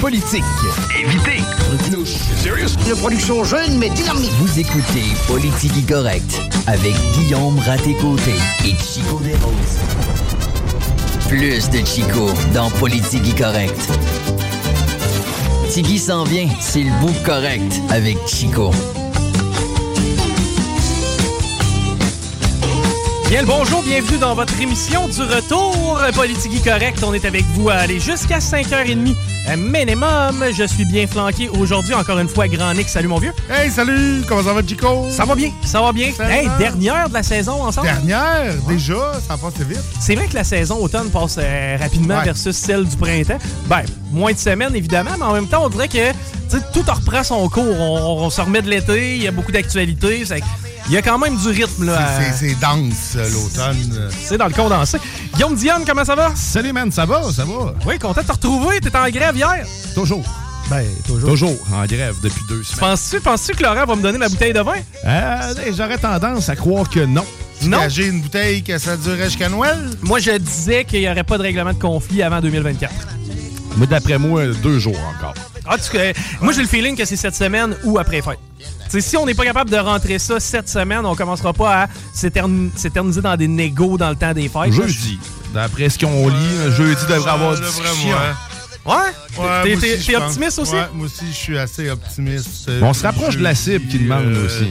Politique. Évitez. Serious? Une production jeune mais dynamique. Vous écoutez Politigui correct avec Guillaume Raté-Côté et Chico Desroses. Plus de Chico dans Politigui correct. Tigui s'en vient, c'est le bout correct avec Chico. Bien le bonjour, bienvenue dans votre émission du retour Politique Correct. On est avec vous à aller jusqu'à 5h30 minimum. Je suis bien flanqué aujourd'hui, encore une fois, Grand Nick. Salut mon vieux. Hey, salut! Comment ça va, Chico? Ça va bien, ça va bien. Hey, dernière de la saison ensemble? Dernière, déjà, ça passe vite. C'est vrai que la saison automne passe euh, rapidement Ouais. versus celle du printemps. Ben, moins de semaines évidemment, mais en même temps, on dirait que tu sais, tout reprend son cours. On, on se remet de l'été, il y a beaucoup d'actualités. Il y a quand même du rythme là. C'est- dense, euh, l'automne. C'est dans le condensé. Guillaume Diane, comment ça va? Salut, man, ça va? Ça va? Oui, content de te retrouver. T'étais en grève hier? Toujours. Ben, toujours. Toujours en grève depuis deux semaines. Penses-tu penses que Laurent va me donner ma bouteille de vin? Euh, J'aurais tendance à croire que non. Non? J'ai une bouteille que ça durerait jusqu'à Noël? Moi, je disais qu'il n'y aurait pas de règlement de conflit avant 2024. Moi, d'après moi, deux jours encore. Ah, tu- euh, moi, j'ai le feeling que c'est cette semaine ou après fête. T'sais, si on n'est pas capable de rentrer ça cette semaine, on commencera pas à s'étern- s'éterniser dans des négos dans le temps des fêtes. Jeudi. D'après ce qu'on lit, jeudi devrait avoir Ouais, discussion. Ouais? Ouais, T'es- optimiste aussi? Ouais, moi aussi, je suis assez optimiste. On se rapproche de la cible qui demande Euh, aussi.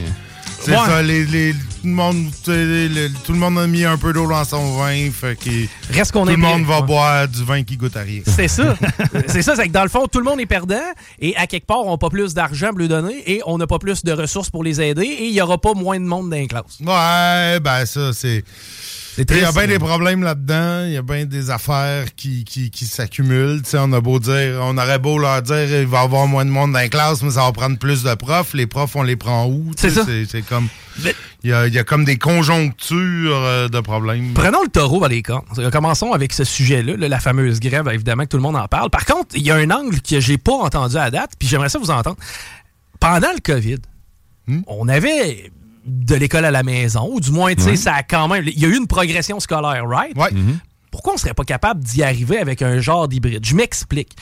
C'est Ouais. ça, les, les- tout, le monde, tout le monde a mis un peu d'eau dans son vin, fait que Reste qu'on tout est le monde va Ouais. boire du vin qui goûte à rien. C'est ça. c'est ça, c'est que dans le fond, tout le monde est perdant et à quelque part, on n'a pas plus d'argent pour lui donner et on n'a pas plus de ressources pour les aider et il n'y aura pas moins de monde dans les classes. Ouais, ben ça, c'est... Il y a bien des problèmes là-dedans, il y a bien des affaires qui, qui, qui s'accumulent. On a beau dire, on aurait beau leur dire, il va y avoir moins de monde dans les classes, mais ça va prendre plus de profs. Les profs, on les prend où? C'est ça. C'est comme... Mais- Il y a, il y a comme des conjonctures euh, de problèmes. Prenons le taureau par les cornes. Commençons avec ce sujet-là, là, la fameuse grève, évidemment que tout le monde en parle. Par contre, il y a un angle que j'ai pas entendu à date, puis j'aimerais ça vous entendre. Pendant le COVID, Hmm? on avait de l'école à la maison, ou du moins, tu sais, ça a quand même. Il y a eu une progression scolaire, right? Ouais. Pourquoi on serait pas capable d'y arriver avec un genre d'hybride? Je m'explique.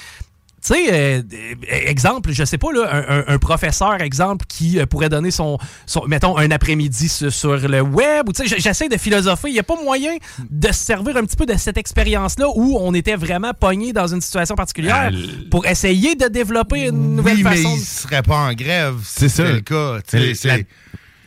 Tu sais, euh, euh, exemple, je sais pas, là, un, un- un professeur, exemple, qui euh, pourrait donner son, son mettons, un après-midi sur, sur le web, ou tu sais, j'essaie de philosopher. Il n'y a pas moyen de se servir un petit peu de cette expérience-là où on était vraiment pogné dans une situation particulière pour essayer de développer une nouvelle oui, mais façon. il de- serait pas en grève. si C'est ça. c'était le cas. Mais la-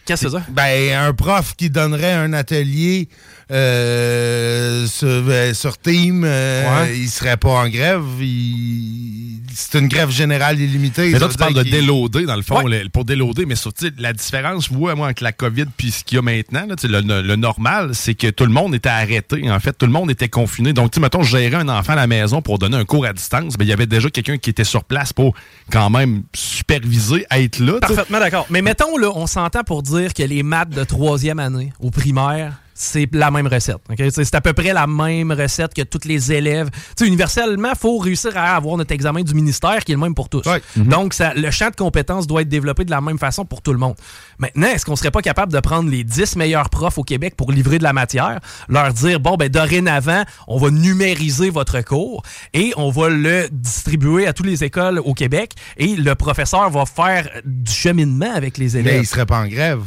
Qu'est-ce que c'est ça? Ben, un prof qui donnerait un atelier euh, sur, euh, sur Team, euh, Ouais. il serait pas en grève. Il- C'est une grève générale illimitée. Mais là, tu parles de déloader, dans le fond, Ouais. le- pour déloader, mais surtout, la différence, je vois, moi, entre la COVID puis ce qu'il y a maintenant, là, le, normal, c'est que tout le monde était arrêté. En fait, tout le monde était confiné. Donc, tu sais, mettons, je gérais un enfant à la maison pour donner un cours à distance, ben, il y avait déjà quelqu'un qui était sur place pour quand même superviser, être là. Parfaitement d'accord. Mais mettons, là, on s'entend pour dire que les maths de troisième année au primaire, c'est la même recette. C'est à peu près la même recette que tous les élèves. Universellement, il faut réussir à avoir notre examen du ministère qui est le même pour tous. Ouais. Donc, ça, le champ de compétences doit être développé de la même façon pour tout le monde. Maintenant, est-ce qu'on serait pas capable de prendre les 10 meilleurs profs au Québec pour livrer de la matière, leur dire, bon, ben, dorénavant, on va numériser votre cours et on va le distribuer à toutes les écoles au Québec et le professeur va faire du cheminement avec les élèves. Mais il serait pas en grève.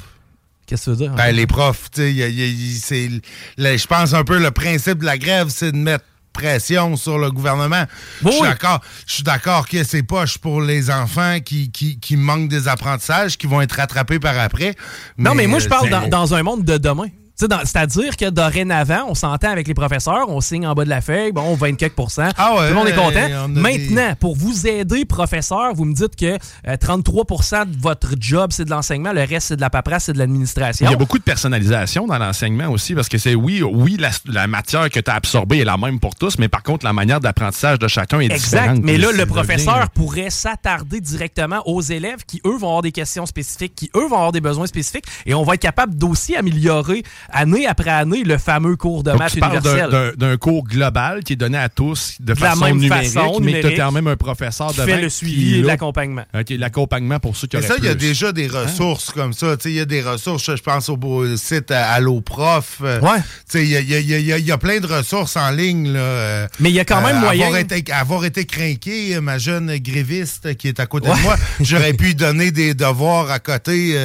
Qu'est-ce que tu veux dire? Ben, les profs, tu sais, je pense un peu le principe de la grève, c'est de mettre pression sur le gouvernement. je suis d'accord. Je suis d'accord que c'est poche pour les enfants qui, qui, qui, manquent des apprentissages, qui vont être rattrapés par après. non, mais moi, je parle dans, un monde de demain. C'est-à-dire que dorénavant, on s'entend avec les professeurs, on signe en bas de la feuille, bon, 20 quelques. Ah tout le monde est content. Maintenant, pour vous aider, professeur, vous me dites que 33% euh, de votre job, c'est de l'enseignement, le reste, c'est de la paperasse, c'est de l'administration. Il y a beaucoup de personnalisation dans l'enseignement aussi, parce que c'est oui, oui, la, matière que tu as absorbée est la même pour tous, mais par contre, la manière d'apprentissage de chacun est exact. Mais là, le professeur pourrait s'attarder directement aux élèves qui, eux, vont avoir des questions spécifiques, qui, eux, vont avoir des besoins spécifiques, et on va être capable d'aussi améliorer année après année le fameux cours de maths universel. d'un cours global qui est donné à tous de, façon même numérique, façon, mais tu as quand même un professeur qui fait le suivi et l'accompagnement. OK, l'accompagnement pour ceux qui auraient ça, il y a déjà des hein? ressources comme ça. Il y a des ressources, je pense au site Alloprof. Euh, ouais. Il y a, y, a, y a, plein de ressources en ligne. Là, euh, mais il y a quand même euh, moyen... Avoir été, avoir été craqué, ma jeune gréviste qui est à côté de moi, j'aurais pu donner des devoirs à côté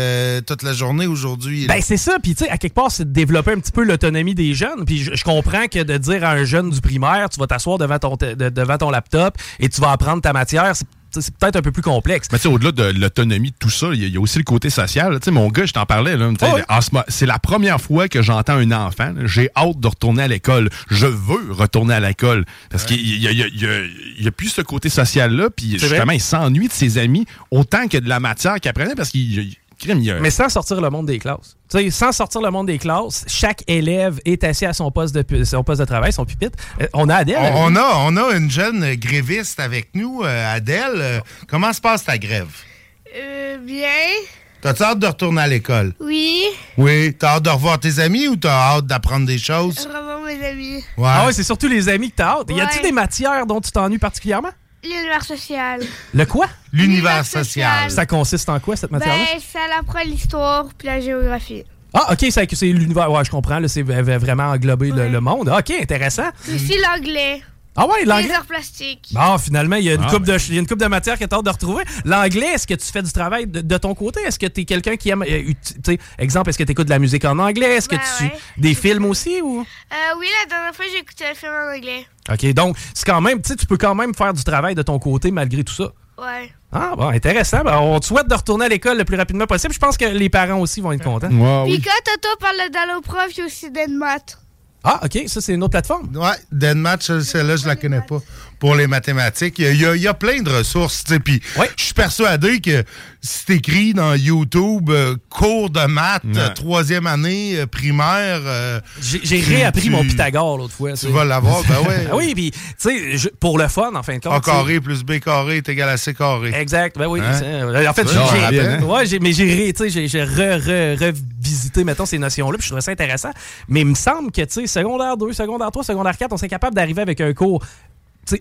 toute la journée aujourd'hui. Ben c'est ça, puis tu sais, à quelque part, c'est de développer un petit peu l'autonomie des jeunes. Puis je, comprends que de dire à un jeune du primaire, tu vas t'asseoir devant ton, devant ton laptop et tu vas apprendre ta matière, c'est peut-être un peu plus complexe. Mais tu sais, au-delà de l'autonomie de tout ça, il y, a aussi le côté social. Tu sais, mon gars, je t'en parlais. C'est la première fois que j'entends un enfant. J'ai hâte de retourner à l'école. Je veux retourner à l'école. Parce qu'il n'y a, plus ce côté social-là. Puis justement, il s'ennuie de ses amis autant que de la matière qu'il apprenait parce qu'il mais sans sortir le monde des classes. sans sortir le monde des classes, chaque élève est assis à son poste de, son poste de travail, son pupitre. Euh, on a Adèle. On, a, on a une jeune gréviste avec nous, euh, Adèle. Comment se passe ta grève? Euh, bien. T'as-tu hâte de retourner à l'école? Oui. Oui. T'as hâte de revoir tes amis ou t'as hâte d'apprendre des choses? Revoir mes amis. Ouais. Ah ouais, c'est surtout les amis que t'as hâte. Y a-t-il des matières dont tu t'ennuies particulièrement? L'univers social. Le quoi? L'univers social. Ça consiste en quoi, cette matière-là? Ben, ça apprend l'histoire puis la géographie. Ah, OK, c'est l'univers. Ouais, je comprends. C'est vraiment englober le, monde. OK, intéressant. Aussi l'anglais. Ah ouais, l'anglais? Les arts plastiques. Bon, finalement, il y a une, ah, coupe, ben. de, y a une coupe de matière que tu as hâte de retrouver. L'anglais, est-ce que tu fais du travail de, ton côté? Est-ce que tu es quelqu'un qui aime. Euh, sais, exemple, est-ce que tu écoutes de la musique en anglais? Est-ce que ben tu. Des films aussi ou? Euh, oui, la dernière fois, j'ai écouté un film en anglais. OK, donc, c'est quand même. Tu peux quand même faire du travail de ton côté malgré tout ça. Ouais. Ah, bon, intéressant. Ben, on te souhaite de retourner à l'école le plus rapidement possible. Je pense que les parents aussi vont être contents. Puis quand Toto parle d'alloprof, il y a aussi d'Enmat. Ah, OK, ça, c'est une autre plateforme? Ouais, Denmatch, celle-là, je la connais pas pour les mathématiques. Il y a, plein de ressources. Puis je suis persuadé que c'est écrit dans YouTube euh, cours de maths, troisième année, euh, primaire. Euh, j'ai réappris mon Pythagore l'autre fois. Tu vas l'avoir, ben ouais. Ah oui, puis tu sais, pour le fun, en fin de compte. A carré plus B carré est égal à C carré. Exact, ben oui. Hein? En fait, j'ai. Ouais, mais j'ai j'ai revisité, mettons, ces notions-là, puis je trouvais ça intéressant. Mais il me semble que, tu sais, secondaire 2, secondaire 3, secondaire 4, on serait capable d'arriver avec un cours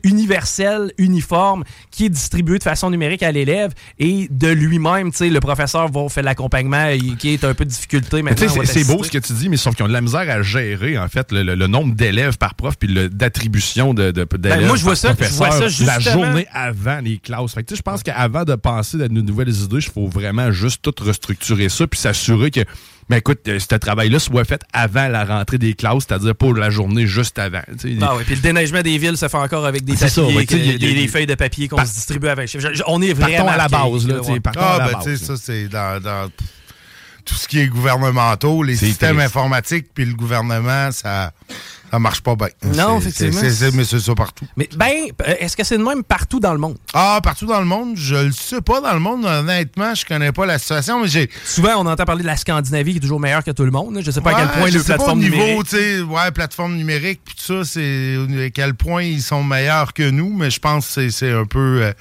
universel, uniforme, qui est distribué de façon numérique à l'élève et de lui-même, le professeur va faire l'accompagnement qui est un peu de difficulté C'est beau ce que tu dis, mais sauf qu'ils ont de la misère à gérer, en fait, le, nombre d'élèves par prof puis d'attribution de, de, ben, moi, je vois ça, je vois ça la journée avant les classes. Fait je pense qu'avant de penser à de nouvelles idées, il faut vraiment juste tout restructurer ça puis s'assurer que mais écoute, euh, ce travail-là soit fait avant la rentrée des classes, c'est-à-dire pour la journée juste avant. Ah oui, puis le déneigement des villes se fait encore avec des papiers, des, feuilles de papier qu'on se distribue avec. On est vraiment à la base. Là, ah, ben, tu sais, ça, c'est dans, dans, tout ce qui est gouvernementaux, les systèmes informatiques, puis le gouvernement, ça ça marche pas bien. Non, effectivement. mais c'est ça partout. Mais ben, euh, est-ce que c'est de même partout dans le monde? Ah, partout dans le monde, je le sais pas dans le monde. Honnêtement, je connais pas la situation, mais j'ai. Souvent, on entend parler de la Scandinavie qui est toujours meilleure que tout le monde. Je sais pas à quel point le plateforme pas au niveau, tu sais, ouais, plateforme numérique, tout ça, c'est à quel point ils sont meilleurs que nous, mais je pense que c'est un peu. Euh,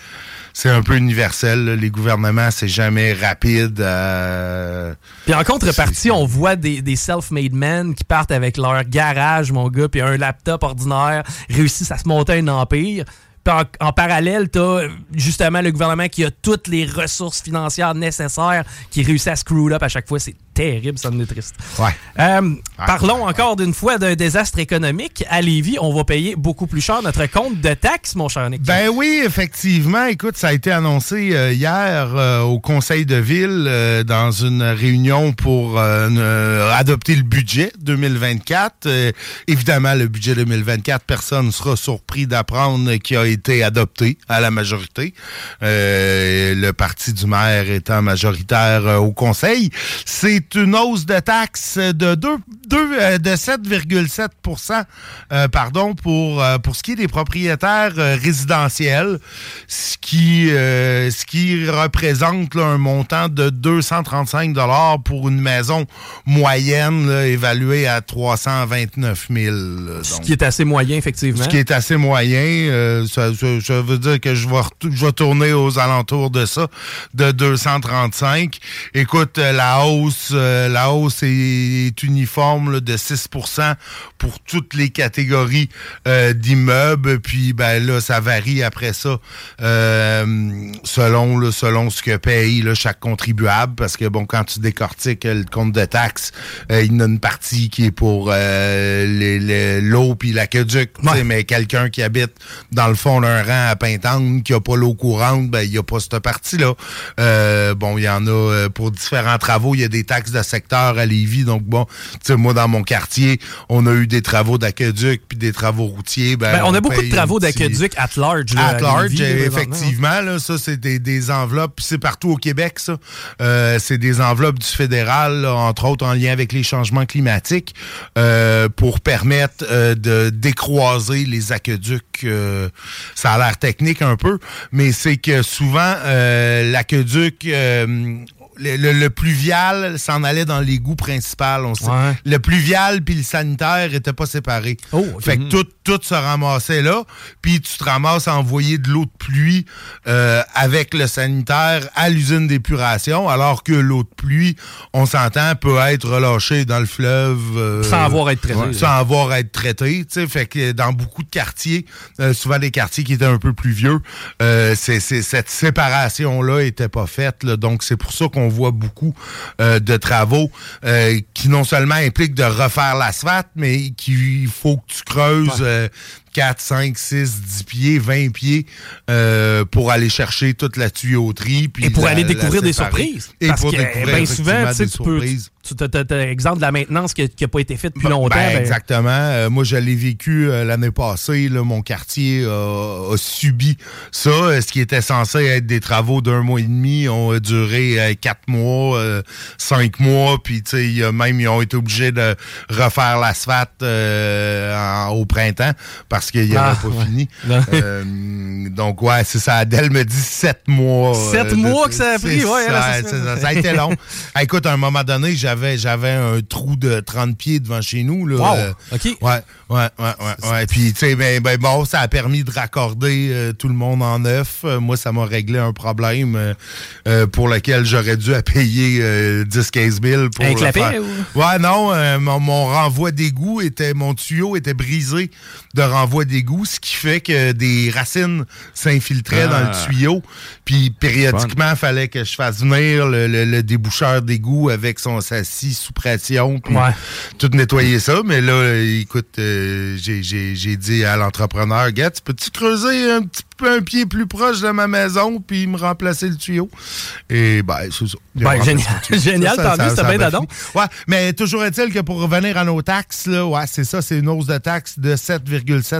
c'est un peu universel. Les gouvernements, c'est jamais rapide. Euh... Puis en contrepartie, on voit des, des self-made men qui partent avec leur garage, mon gars, puis un laptop ordinaire, réussissent à se monter un empire. Puis en, parallèle, tu as justement le gouvernement qui a toutes les ressources financières nécessaires, qui réussit à screw up à chaque fois. C'est terrible, ça me triste. Ouais. Euh, parlons encore d'une fois d'un désastre économique. À Lévis, on va payer beaucoup plus cher notre compte de taxes, mon cher Nick. Ben oui, effectivement. Écoute, ça a été annoncé euh, hier euh, au Conseil de ville dans une réunion pour adopter le budget 2024. évidemment, le budget 2024, personne ne sera surpris d'apprendre qu'il a été adopté à la majorité. le parti du maire étant majoritaire au Conseil. C'est une hausse de taxes de 2, euh, de 7,7 euh, pardon pour euh, pour ce qui est des propriétaires résidentiels, ce qui ce qui représente un montant de 235 dollars pour une maison moyenne évaluée à 329 000. ce qui est assez moyen effectivement. Ce qui est assez moyen, ça, veut dire que je vais je vais tourner aux alentours de ça, de 235. Écoute, la hausse euh, la hausse est, uniforme de 6% pour toutes les catégories euh, d'immeubles. Puis ben là, ça varie après ça euh, selon selon ce que paye chaque contribuable. Parce que bon, quand tu décortiques le compte de taxes, il y en a une partie qui est pour l'eau puis l'aqueduc. Mais quelqu'un qui habite dans le fond d'un rang à Pintante, qui a pas l'eau courante, ben il n'y a pas cette partie-là. bon, il y en a pour différents travaux, il y a des taxes de secteur à Lévis. Donc, bon, tu sais, moi, dans mon quartier, on a eu des travaux d'aqueduc puis des travaux routiers. Ben, ben on, a beaucoup de travaux d'aqueduc at large. at large, effectivement. Là, ça, c'est des, enveloppes. C'est partout au Québec, ça. Euh, c'est des enveloppes du fédéral, entre autres en lien avec les changements climatiques, euh, pour permettre euh, de décroiser les aqueducs. ça a l'air technique un peu, mais c'est que souvent, l'aqueduc le, le, pluvial s'en allait dans l'égout principal. On sait. Le pluvial puis le sanitaire étaient pas séparés. Oh, Fait que tout, tout se ramassait là. Puis tu te ramasses à envoyer de l'eau de pluie euh, avec le sanitaire à l'usine d'épuration, alors que l'eau de pluie, on s'entend, peut être relâchée dans le fleuve. Euh, sans avoir à être traité. sans avoir à être traité. Fait que dans beaucoup de quartiers, euh, souvent des quartiers qui étaient un peu plus vieux, c'est, cette séparation-là était pas faite. donc c'est pour ça qu'on on voit beaucoup euh, de travaux euh, qui non seulement impliquent de refaire l'asphalte, mais qu'il faut que tu creuses 4, 5, 6, 10 pieds, 20 pieds euh, pour aller chercher toute la tuyauterie. Puis et pour aller découvrir des surprises. Et Parce pour que découvrir bien souvent, tu peux. Tu exemple de la maintenance qui n'a pas été faite depuis ben, longtemps. Ben, ben, exactement. Euh, moi, je l'ai vécu euh, l'année passée. Là, mon quartier a subi ça. Ce qui était censé être des travaux d'un mois et demi ont duré quatre mois, cinq mois. Puis, tu sais, même, ils ont été obligés de refaire l'asphalte au printemps parce parce qu'il n'avait ah, pas fini. Euh, donc, ouais, c'est ça. Adèle me dit sept mois. Sept euh, mois que ça a pris, ouais. Ça, ça, a été long. écoute, à un moment donné, j'avais, j'avais un trou de 30 pieds devant chez nous. Là, wow. Euh, OK. Ouais, ouais, ouais. ouais, Puis, tu sais, ben, ben, bon, ça a permis de raccorder tout le monde en neuf. moi, ça m'a réglé un problème pour lequel j'aurais dû payer 10-15 000 pour Avec le faire. Ou... Ouais, non, mon, mon renvoi d'égout était, mon tuyau était brisé de renvoi d'égout, ce qui fait que des racines s'infiltraient dans le ah. tuyau. Puis périodiquement, il fallait que je fasse venir le, déboucheur d'égout avec son sassi sous pression, puis tout nettoyer ça. Mais là, écoute, euh, j'ai dit à l'entrepreneur, Gats, peux-tu creuser un petit un pied plus proche de ma maison, puis me remplacer le tuyau. Et ben, c'est ça. Ben, génial, génial tant mieux, c'était bien d'adon. Ouais, mais toujours est-il que pour revenir à nos taxes, là, ouais, c'est ça, c'est une hausse de taxes de 7,7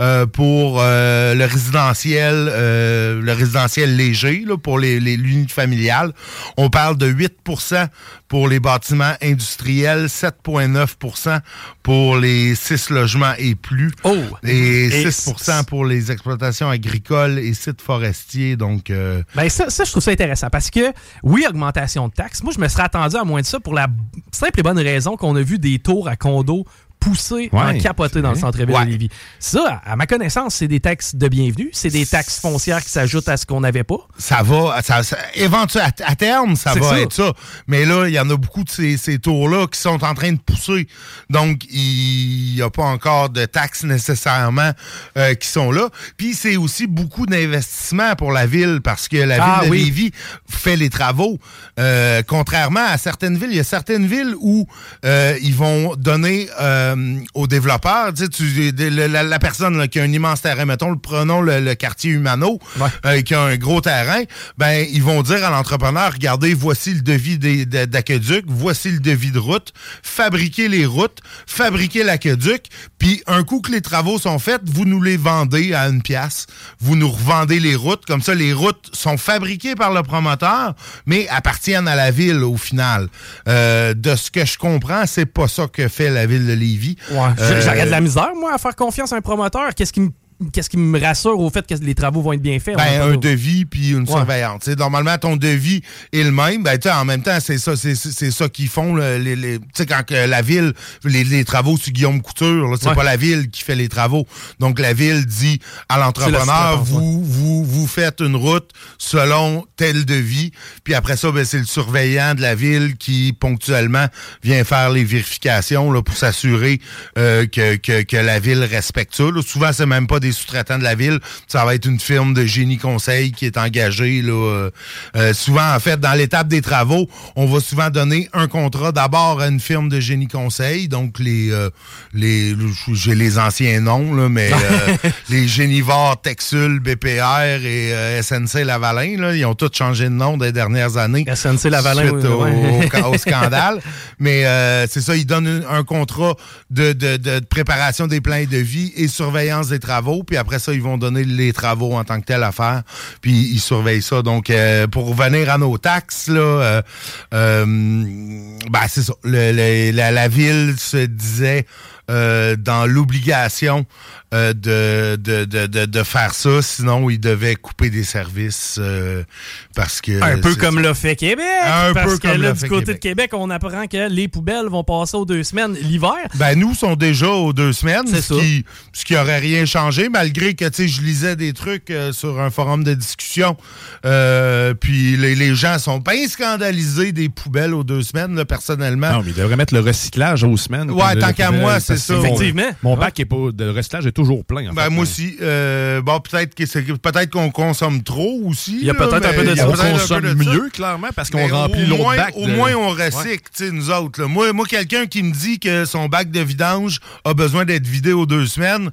euh, pour euh, le résidentiel euh, le résidentiel léger, là, pour les, les l'unité familiale. On parle de 8% pour les bâtiments industriels, 7,9% pour les 6 logements et plus. Oh! Et, 6% pour les exploitations agricoles et sites forestiers. Donc, euh, ben ça, ça, je trouve ça intéressant parce que, oui, augmentation de taxes. Moi, je me serais attendu à moins de ça pour la simple et bonne raison qu'on a vu des tours à condos poussé en capoté dans le centre-ville de Lévis. Ça, à ma connaissance, c'est des taxes de bienvenue. C'est des taxes foncières qui s'ajoutent à ce qu'on n'avait pas. Ça va, ça, éventuellement, à, terme, ça va être ça. Mais là, il y en a beaucoup de ces, ces tours-là qui sont en train de pousser. Donc, il n'y a pas encore de taxes nécessairement euh, qui sont là. Puis, c'est aussi beaucoup d'investissements pour la ville parce que la ah ville de Lévis fait les travaux. Euh, contrairement à certaines villes, il y a certaines villes où euh, ils vont donner aux développeurs, tu sais, la, personne qui a un immense terrain, mettons, prenons le, quartier Humano, qui a un gros terrain, ben ils vont dire à l'entrepreneur, regardez, voici le devis d'aqueduc, voici le devis de route, fabriquez les routes, fabriquez l'aqueduc, puis un coup que les travaux sont faits, vous nous les vendez à une pièce, vous nous revendez les routes, comme ça les routes sont fabriquées par le promoteur, mais appartiennent à la ville au final. Euh, de ce que je comprends, c'est pas ça que fait la ville de Lévis. Ouais, euh, J'aurais de la misère, moi, à faire confiance à un promoteur. Qu'est-ce qui me qu'est-ce qui me rassure au fait que les travaux vont être bien faits? Ben, un devis puis une surveillance. normalement, ton devis est le même. Ben, en même temps, c'est ça, c'est, ça qu'ils font. les, les quand que la ville, les, travaux sur Guillaume Couture, c'est pas la ville qui fait les travaux. Donc, la ville dit à l'entrepreneur, vous, vous, vous faites une route selon tel devis. Puis après ça, ben, c'est le surveillant de la ville qui, ponctuellement, vient faire les vérifications là, pour s'assurer euh, que, que, que, la ville respecte ça. Souvent, c'est même pas des sous-traitants de la ville. Ça va être une firme de génie conseil qui est engagée. Là, euh, euh, souvent, en fait, dans l'étape des travaux, on va souvent donner un contrat d'abord à une firme de génie conseil. Donc, les, euh, les j'ai les anciens noms, là, mais les Génivores, Texul, BPR et SNC Lavalin, là, ils ont tous changé de nom des dernières années. SNC Lavalin, suite au, scandale. mais c'est ça, ils donnent un, contrat de, de, de préparation des plans de vie et surveillance des travaux puis après ça, ils vont donner les travaux en tant que tel à faire, puis ils surveillent ça. Donc, euh, pour revenir à nos taxes, là, euh, euh, ben, c'est ça. la, ville se disait dans l'obligation euh, de, de, de, de, faire ça, sinon il devait couper des services euh, parce que... Un peu comme l'a fait Québec! Un parce peu que comme là, du côté de Québec, on apprend que les poubelles vont passer aux deux semaines l'hiver. Ben nous, sont déjà aux deux semaines, ce qui, ce qui aurait rien changé, malgré que, tu sais, je lisais des trucs euh, sur un forum de discussion, puis les, les, gens sont pas scandalisés des poubelles aux deux semaines, là, personnellement. Non, mais ils devraient mettre le recyclage aux semaines. Ouais, tant qu'à moi, c'est ça. Effectivement. Mon bac est pas... de recyclage est toujours plein. ben, moi aussi. Euh, bon, peut-être que peut-être qu'on consomme trop aussi. Il y a peut-être un peu de. On consomme mieux, clairement, parce qu'on remplit l'autre bac. Au moins, on recycle, tu sais, nous autres. Moi, moi quelqu'un qui me dit que son bac de vidange a besoin d'être vidé aux deux semaines,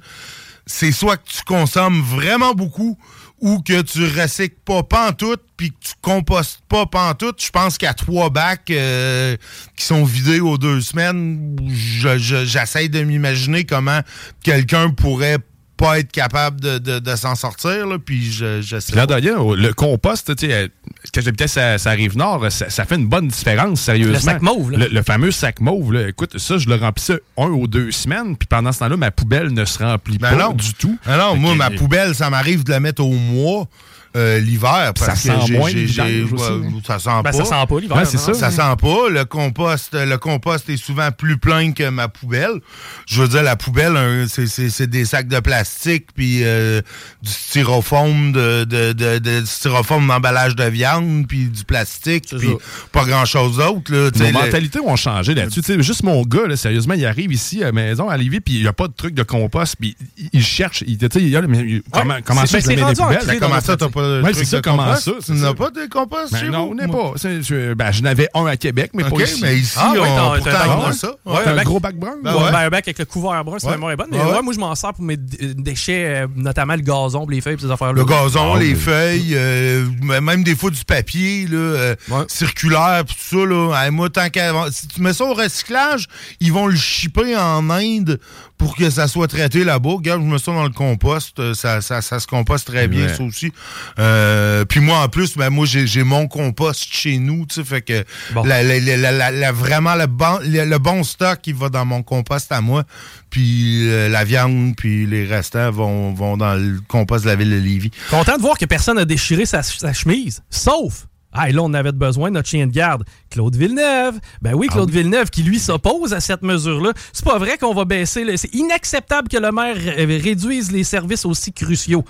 c'est soit que tu consommes vraiment beaucoup ou que tu recycles pas pantoute puis que tu compostes pas pantoute. Je pense qu'à trois bacs euh, qui sont vidés aux deux semaines, j'essaie de m'imaginer comment quelqu'un pourrait pas être capable de, de, s'en sortir, là, puis je, je sais Là, d'ailleurs, le compost, tu sais, euh, quand j'habitais ça, ça rive nord, ça, fait une bonne différence, sérieusement. Le sac mauve, là. Le, fameux sac mauve, là. Écoute, ça, je le remplissais un ou deux semaines, puis pendant ce temps-là, ma poubelle ne se remplit ben pas du tout. Ben non, moi, ma poubelle, ça m'arrive de la mettre au mois. Euh, l'hiver. Ça sent moins Ça sent ben, pas. Ça sent pas l'hiver. c'est ça. Ça sent pas. Le compost, le compost est souvent plus plein que ma poubelle. Je veux dire, la poubelle, c'est des sacs de plastique puis euh, du styrofoam, de, de, de, de styrofoam d'emballage de viande puis du plastique puis pas grand-chose d'autre. Nos mentalités ont changé là-dessus. Juste mon gars, là, sérieusement, il arrive ici à la maison, à Lévis, puis il n'y a pas de truc de compost, puis il, cherche. Il, il, comment, comment ça, je mets des poubelles? Comment ça, t'as pas ouais, c'est ça, comment ça? Tu n'as pas de compost ben non, on n'est pas. Je, ben, je n'avais un à Québec, mais pas ici. mais ici, ah, on, pourtant, ça. Ouais, un gros bac brun? Ben, un bac avec le couvert brun, c'est vraiment bon. Mais ouais, moi, je m'en sers pour mes déchets, euh, notamment le gazon, les feuilles, ces affaires-là. Le gazon, ah, les feuilles, euh, même des fois du papier euh, circulaire, tout ça. Là. Moi, tant qu'à... Si tu mets ça au recyclage, ils vont le shipper en Inde pour que ça soit traité là-bas. Regarde, je me sens dans le compost. Euh, ça, ça, ça se composte très bien, ça aussi. Euh, puis moi, en plus, ben, moi, j'ai mon compost chez nous, tu sais, fait que la, la, la, vraiment le bon, le, bon stock, il va dans mon compost à moi. Puis euh, la viande, puis les restants vont, vont dans le compost de la ville de Lévis. Content de voir que personne n'a déchiré sa, sa chemise, sauf Ah, et là, on avait besoin de notre chien de garde, Claude Villeneuve. Ben oui, Claude Villeneuve, qui lui s'oppose à cette mesure-là. C'est pas vrai qu'on va baisser. le- C'est inacceptable que le maire euh, réduise les services aussi cruciaux.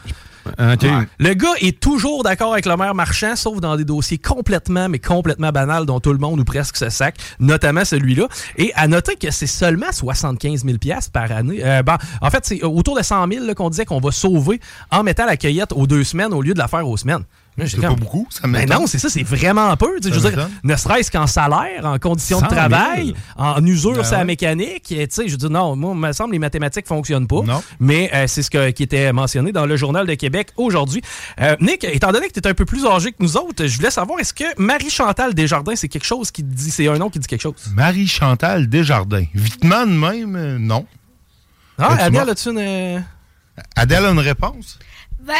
Le gars est toujours d'accord avec le maire marchand, sauf dans des dossiers complètement, mais complètement banals dont tout le monde ou presque se sac, notamment celui-là. Et à noter que c'est seulement 75 000 par année. Euh, bon, en fait, c'est autour de 100 000 là, qu'on disait qu'on va sauver en mettant la cueillette aux deux semaines au lieu de la faire aux semaines. C'est pas beaucoup, ça Ben m'étonne. non, c'est ça, c'est vraiment peu. Je veux dire, m'étonne. ne serait-ce qu'en salaire, en conditions de 100 000. travail, en usure Ben sur la ouais. mécanique. Et, Tu sais, je dis non, moi, il me semble les mathématiques fonctionnent pas. Non. Mais euh, c'est ce que- qui était mentionné dans le Journal de Québec aujourd'hui. Euh, Nick, étant donné que tu es un peu plus âgé que nous autres, je voulais savoir, est-ce que Marie-Chantal Desjardins, c'est quelque chose qui te dit, c'est un nom qui dit quelque chose? Marie-Chantal Desjardins. Vitement de même, euh, non. Ah, Adèle, as-tu une... Adèle a une réponse? Ben,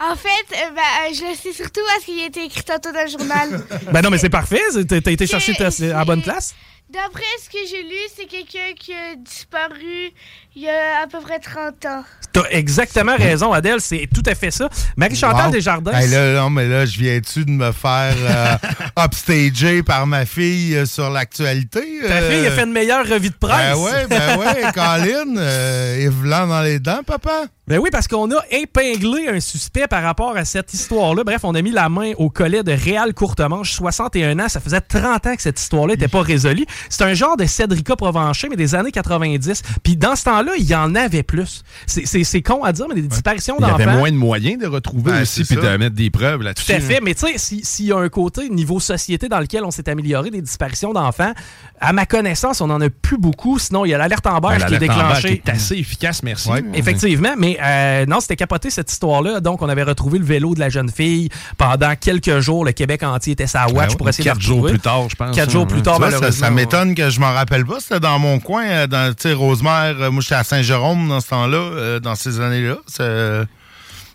en fait, euh, ben, euh, je le sais surtout parce qu'il a été écrit tantôt dans le journal. Ben non, mais c'est parfait. T'as été chercher ta- à la bonne place? D'après ce que j'ai lu, c'est quelqu'un qui a disparu il y a à peu près 30 ans. T'as exactement raison, Adèle. C'est tout à fait ça. Marie-Chantal Wow. Desjardins... Hey, là, non, mais là, je viens-tu de me faire euh, upstager par ma fille euh, sur l'actualité? Ta euh? fille a fait une meilleure revue de presse. Ben ouais, ben ouais, Colin, euh, Blanc dans les dents, papa. Ben oui, parce qu'on a épinglé un suspect par rapport à cette histoire-là. Bref, on a mis la main au collet de Réal Courtemanche, 61 ans. Ça faisait 30 ans que cette histoire-là n'était pas résolue. C'est un genre de Cédrica Provencher, mais des années 90. Puis dans ce temps-là, il y en avait plus. C'est- C'est c'est con à dire, mais des disparitions Il y avait d'enfants. moins de moyens de retrouver Ben, aussi c'est puis ça. de mettre des preuves là-dessus. Tout à fait, mais tu sais, si- s'il y a un côté niveau société dans lequel on s'est amélioré, des disparitions d'enfants, à ma connaissance, on en a plus beaucoup. Sinon, il y a l'alerte en Ben, qui est l'alerte en bas déclenchée. qui est assez efficace, merci. Ouais. Effectivement, mais euh, non, c'était capoté cette histoire-là. Donc, on avait retrouvé le vélo de la jeune fille. Pendant quelques jours, le Québec entier était sa watch ouais, pour essayer de quatre jours plus tard, je pense. Quatre jours hein, plus ouais. tard, vois, malheureusement. ça m'étonne que je m'en rappelle pas. C'était dans mon coin, euh, dans, tu sais, Rosemère. euh, Moi, j'étais à Saint-Jérôme dans ce temps-là, euh, dans ces années-là.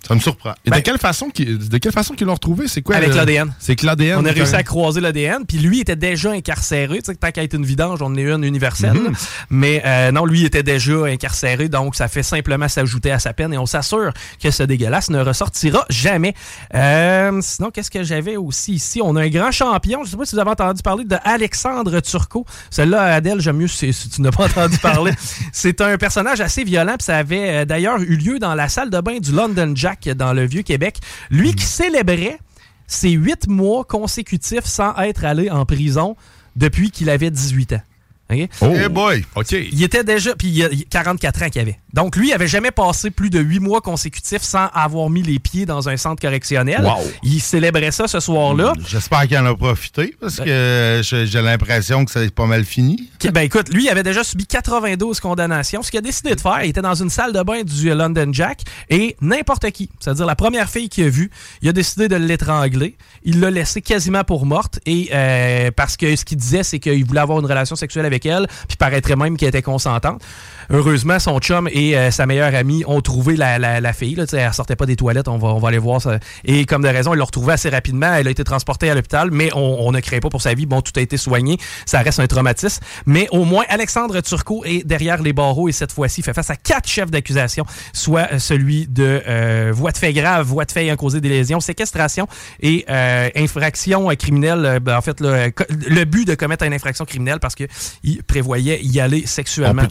Ça, me surprend. Et Ben- de quelle façon qu'ils de quelle façon qu'ils l'ont retrouvé? C'est quoi Avec l'ADN. C'est que l'ADN. On a réussi à croiser l'ADN, puis lui était déjà incarcéré. Tu sais, que tant qu'à être une vidange, on en est une universelle. Mhm. Mais euh, non, lui était déjà incarcéré, donc ça fait simplement s'ajouter à sa peine et on s'assure que ce dégueulasse ne ressortira jamais. Euh, sinon, qu'est-ce que j'avais aussi ici? On a un grand champion. Je sais pas si vous avez entendu parler de Alexandre Turcot. Celle-là, Adèle, j'aime mieux si, si tu n'as pas entendu parler. C'est un personnage assez violent, puis ça avait euh, d'ailleurs eu lieu dans la salle de bain du London Jack dans le Vieux-Québec. Lui qui célébrait ses huit mois consécutifs sans être allé en prison depuis qu'il avait 18 ans. OK? Oh. Hey boy! OK. Il était déjà, puis il y a 44 ans qu'il avait. Donc lui, il avait jamais passé plus de huit mois consécutifs sans avoir mis les pieds dans un centre correctionnel. Wow. Il célébrait ça ce soir-là. J'espère qu'il en a profité parce que j'ai l'impression que c'est pas mal fini. Ben écoute, lui, il avait déjà subi 92 condamnations. Ce qu'il a décidé de faire, il était dans une salle de bain du London Jack et n'importe qui, c'est-à-dire la première fille qu'il a vue, il a décidé de l'étrangler. Il l'a laissée quasiment pour morte et euh, parce que ce qu'il disait, c'est qu'il voulait avoir une relation sexuelle avec puis paraîtrait même qu'elle était consentante. Heureusement, son chum et euh, sa meilleure amie ont trouvé la, la, la fille. Là, elle sortait pas des toilettes, on va, on va aller voir ça. Et comme de raison, ils l'ont retrouvée assez rapidement. Elle a été transportée à l'hôpital, mais on, on ne craint pas pour sa vie. Bon, tout a été soigné. Ça reste un traumatisme. Mais au moins, Alexandre Turcot est derrière les barreaux et cette fois-ci fait face à quatre chefs d'accusation, soit euh, celui de euh, voie de fait grave, voie de fait ayant causé des lésions, séquestration et euh, infraction criminelle. Euh, ben, en fait, le, le but de commettre une infraction criminelle parce qu'il prévoyait y aller sexuellement.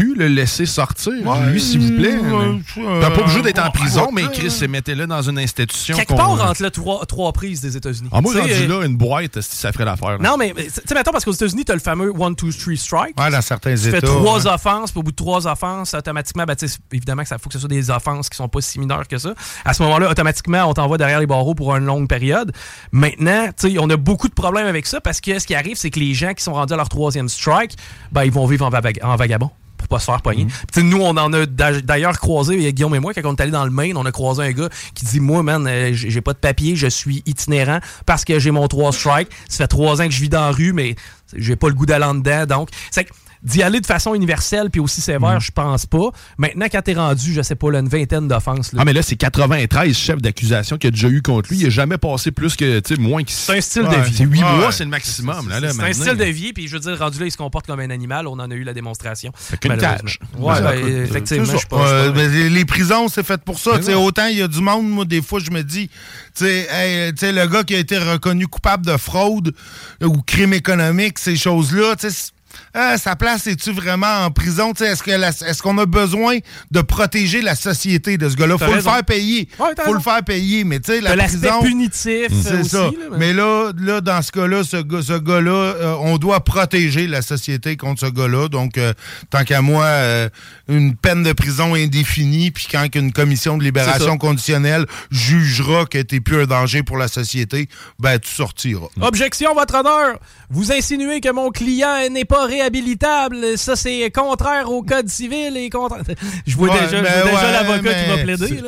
Plus le laisser sortir, Ouais. lui, s'il vous plaît? Ouais, T'as pas obligé d'être en euh, prison, ouais, mais ouais. Chris, mettez-le dans une institution. Quelque part entre le trois, trois prises des États-Unis. Ah, moi, Tu rendu euh, là, une boîte, ça ferait l'affaire. Non, mais tu sais, mettons, parce qu'aux États-Unis, tu as le fameux 1, 2, 3 strike. Ouais, dans certains Tu fais États. trois ouais. offenses, puis au bout de trois offenses, automatiquement, ben, tu évidemment que ça faut que ce soit des offenses qui sont pas si mineures que ça. À ce moment-là, automatiquement, on t'envoie derrière les barreaux pour une longue période. Maintenant, tu sais, on a beaucoup de problèmes avec ça parce que ce qui arrive, c'est que les gens qui sont rendus à leur troisième strike, ben, ils vont vivre en, vag- en vagabond pas se faire pogner. Sais, nous, on en a d'a- d'ailleurs croisé, Guillaume et moi, quand on est allé dans le Maine, on a croisé un gars qui dit Moi, man, euh, j'ai pas de papier, je suis itinérant parce que j'ai mon trois strike. Ça fait trois ans que je vis dans la rue, mais j'ai pas le goût d'aller en dedans. Donc, c'est que d'y aller de façon universelle puis aussi sévère, mm. je pense pas. Maintenant, quand t'es rendu, je sais pas, une vingtaine d'offenses. Ah, mais là, c'est 93 chefs d'accusation qu'il a déjà eu contre lui. Il n'a jamais passé plus que, tu sais, moins que... C'est un style de vie. C'est 8 mois, c'est le maximum. C'est un style de vie, puis je veux dire, rendu là, il se comporte comme un animal. On en a eu la démonstration. Qu'une cage. Ouais, ben, effectivement, je pas... Les prisons, c'est fait pour ça. Autant il y a du monde, moi, des fois, je me dis, tu sais, le gars qui a été reconnu coupable de fraude ou crime économique, ces choses-là, tu sais, ah, sa place est-tu vraiment en prison? Est-ce qu'on est qu'on a besoin de protéger la société de ce gars-là? Faut le faire payer. Faut le faire payer, mais tu sais, la prison... punitif C'est ça. mais... là, là, dans ce cas-là, ce, ce gars-là, euh, on doit protéger la société contre ce gars-là. Donc, euh, tant qu'à moi, euh, une peine de prison indéfinie, puis quand une commission de libération conditionnelle jugera que t'es plus un danger pour la société, ben, tu sortiras. Objection, votre honneur! Vous insinuez que mon client n'est pas réhabilitable. Ça, c'est contraire au code civil et contre... Je vois déjà, l'avocat qui va plaider.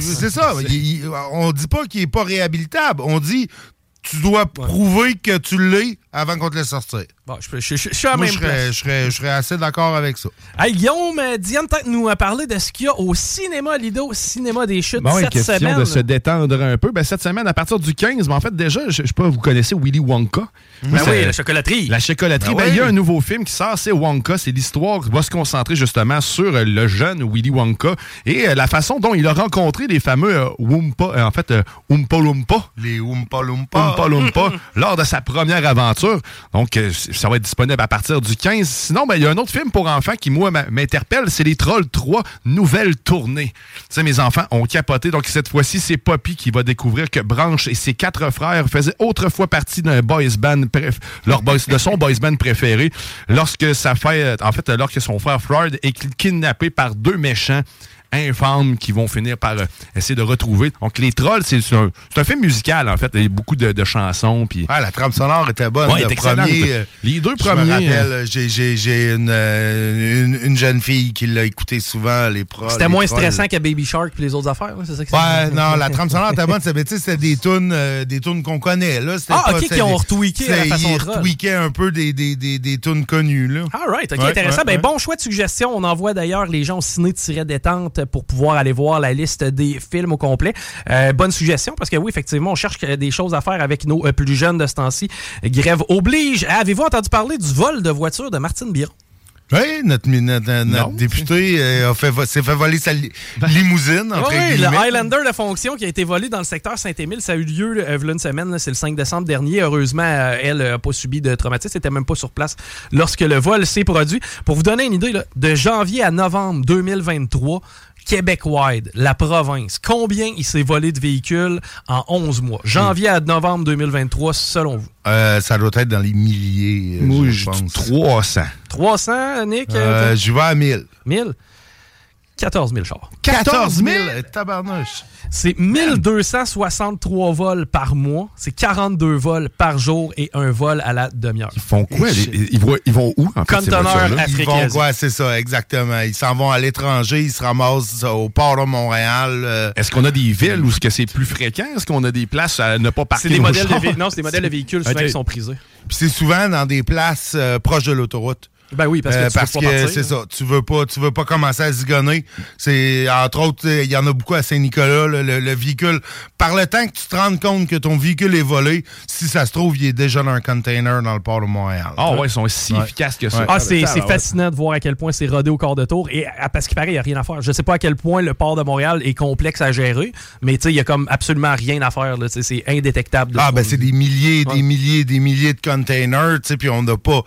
C'est ça. on dit pas qu'il est pas réhabilitable. On dit tu dois prouver que tu l'es avant qu'on te laisse sortir. Bon, je, je, je, suis à même je serais, je serais, assez d'accord avec ça. Hey, Guillaume, euh, Diane peut-être nous parler de ce qu'il y a au cinéma Lido, cinéma des chutes bon, cette question semaine. de se détendre un peu. Ben, cette semaine, à partir du 15, mais en fait, déjà, je sais pas, vous connaissez Willy Wonka? Ben oui, la chocolaterie. La chocolaterie. Ben, ben il y a un nouveau film qui sort, c'est Wonka. C'est l'histoire qui va se concentrer justement sur euh, le jeune Willy Wonka et euh, la façon dont il a rencontré les fameux Wumpa, en fait, Oompa Loompa. Les Oompa Loompa. Oompa Loompa, lors de sa première aventure. Donc, ça va être disponible à partir du 15. Sinon, ben, il y a un autre film pour enfants qui, moi, m'interpelle. C'est Les Trolls 3, nouvelle tournée. Tu mes enfants ont capoté. Donc, cette fois-ci, c'est Poppy qui va découvrir que Branche et ses quatre frères faisaient autrefois partie d'un boys band, leur boys, de son boys band préféré. Lorsque ça fait, en fait, lorsque son frère Floyd est kidnappé par deux méchants infâmes qui vont finir par euh, essayer de retrouver. Donc, Les Trolls, c'est un, un, film musical, en fait. Il y a beaucoup de, de chansons. Puis... la trame sonore était bonne. Ouais, premier, euh, les deux premiers. Je me rappelle, euh, j'ai une, une, une, jeune fille qui l'a écouté souvent, Les Trolls. C'était moins stressant que Baby Shark et les autres affaires, c'est ça que Ouais, non, la trame sonore était bonne. C'était des tunes des tunes qu'on connaît. Là. Ah, OK, qui ont retweaké à la façon Ils retweakaient un peu des, des, des, des tunes connues. Là. All right, OK, intéressant. ben, bon choix de suggestion. On envoie d'ailleurs les gens au ciné-détente pour pouvoir aller voir la liste des films au complet. Euh, bonne suggestion, parce que oui, effectivement, on cherche des choses à faire avec nos euh, plus jeunes de ce temps-ci. Grève oblige. Avez-vous entendu parler du vol de voiture de Martine Biron? Oui, notre, notre, député euh, s'est fait voler sa limousine. Entre oui, le Highlander de fonction qui a été volé dans le secteur Saint-Émile, ça a eu lieu euh, une semaine, c'est le 5 décembre dernier. Heureusement, euh, elle n'a pas subi de traumatisme, elle n'était même pas sur place lorsque le vol s'est produit. Pour vous donner une idée, de janvier à novembre 2023, Québec-wide, la province, combien il s'est volé de véhicules en 11 mois? Janvier à novembre 2023, selon vous? Euh, ça doit être dans les milliers, Moi, je, pense. 300. 300, Nick? Euh, je vais à 1000. 1000? 14 000 chars. 14 000? Tabarnouche. C'est 1263 vols par mois. C'est 42 vols par jour et un vol à la demi-heure. Ils font quoi? Ils, vont, ils vont où, en fait, Ils vont quoi? C'est ça, exactement. Ils s'en vont à l'étranger, ils se ramassent au port de Montréal. Euh. Est-ce qu'on a des villes où c'est plus fréquent? Est-ce qu'on a des places à ne pas partir des modèles de Non, c'est des modèles de véhicules souvent qui sont prisés. Puis c'est souvent dans des places euh, proches de l'autoroute. Ben oui, parce que, euh, c'est ça. Tu veux pas, tu veux pas commencer à zigonner. C'est entre autres, il y en a beaucoup à Saint-Nicolas. Le, véhicule. Par le temps que tu te rends compte que ton véhicule est volé, si ça se trouve, il est déjà dans un container dans le port de Montréal. Ah ouais, ils sont si efficaces que ça. Ah, c'est fascinant de voir à quel point c'est rodé au corps de tour. Et parce qu'il paraît, il n'y a rien à faire. Je sais pas à quel point le port de Montréal est complexe à gérer, mais tu sais, il y a comme absolument rien à faire. C'est indétectable. ah ben c'est des milliers, des milliers, des milliers de containers. Puis on n'a pas,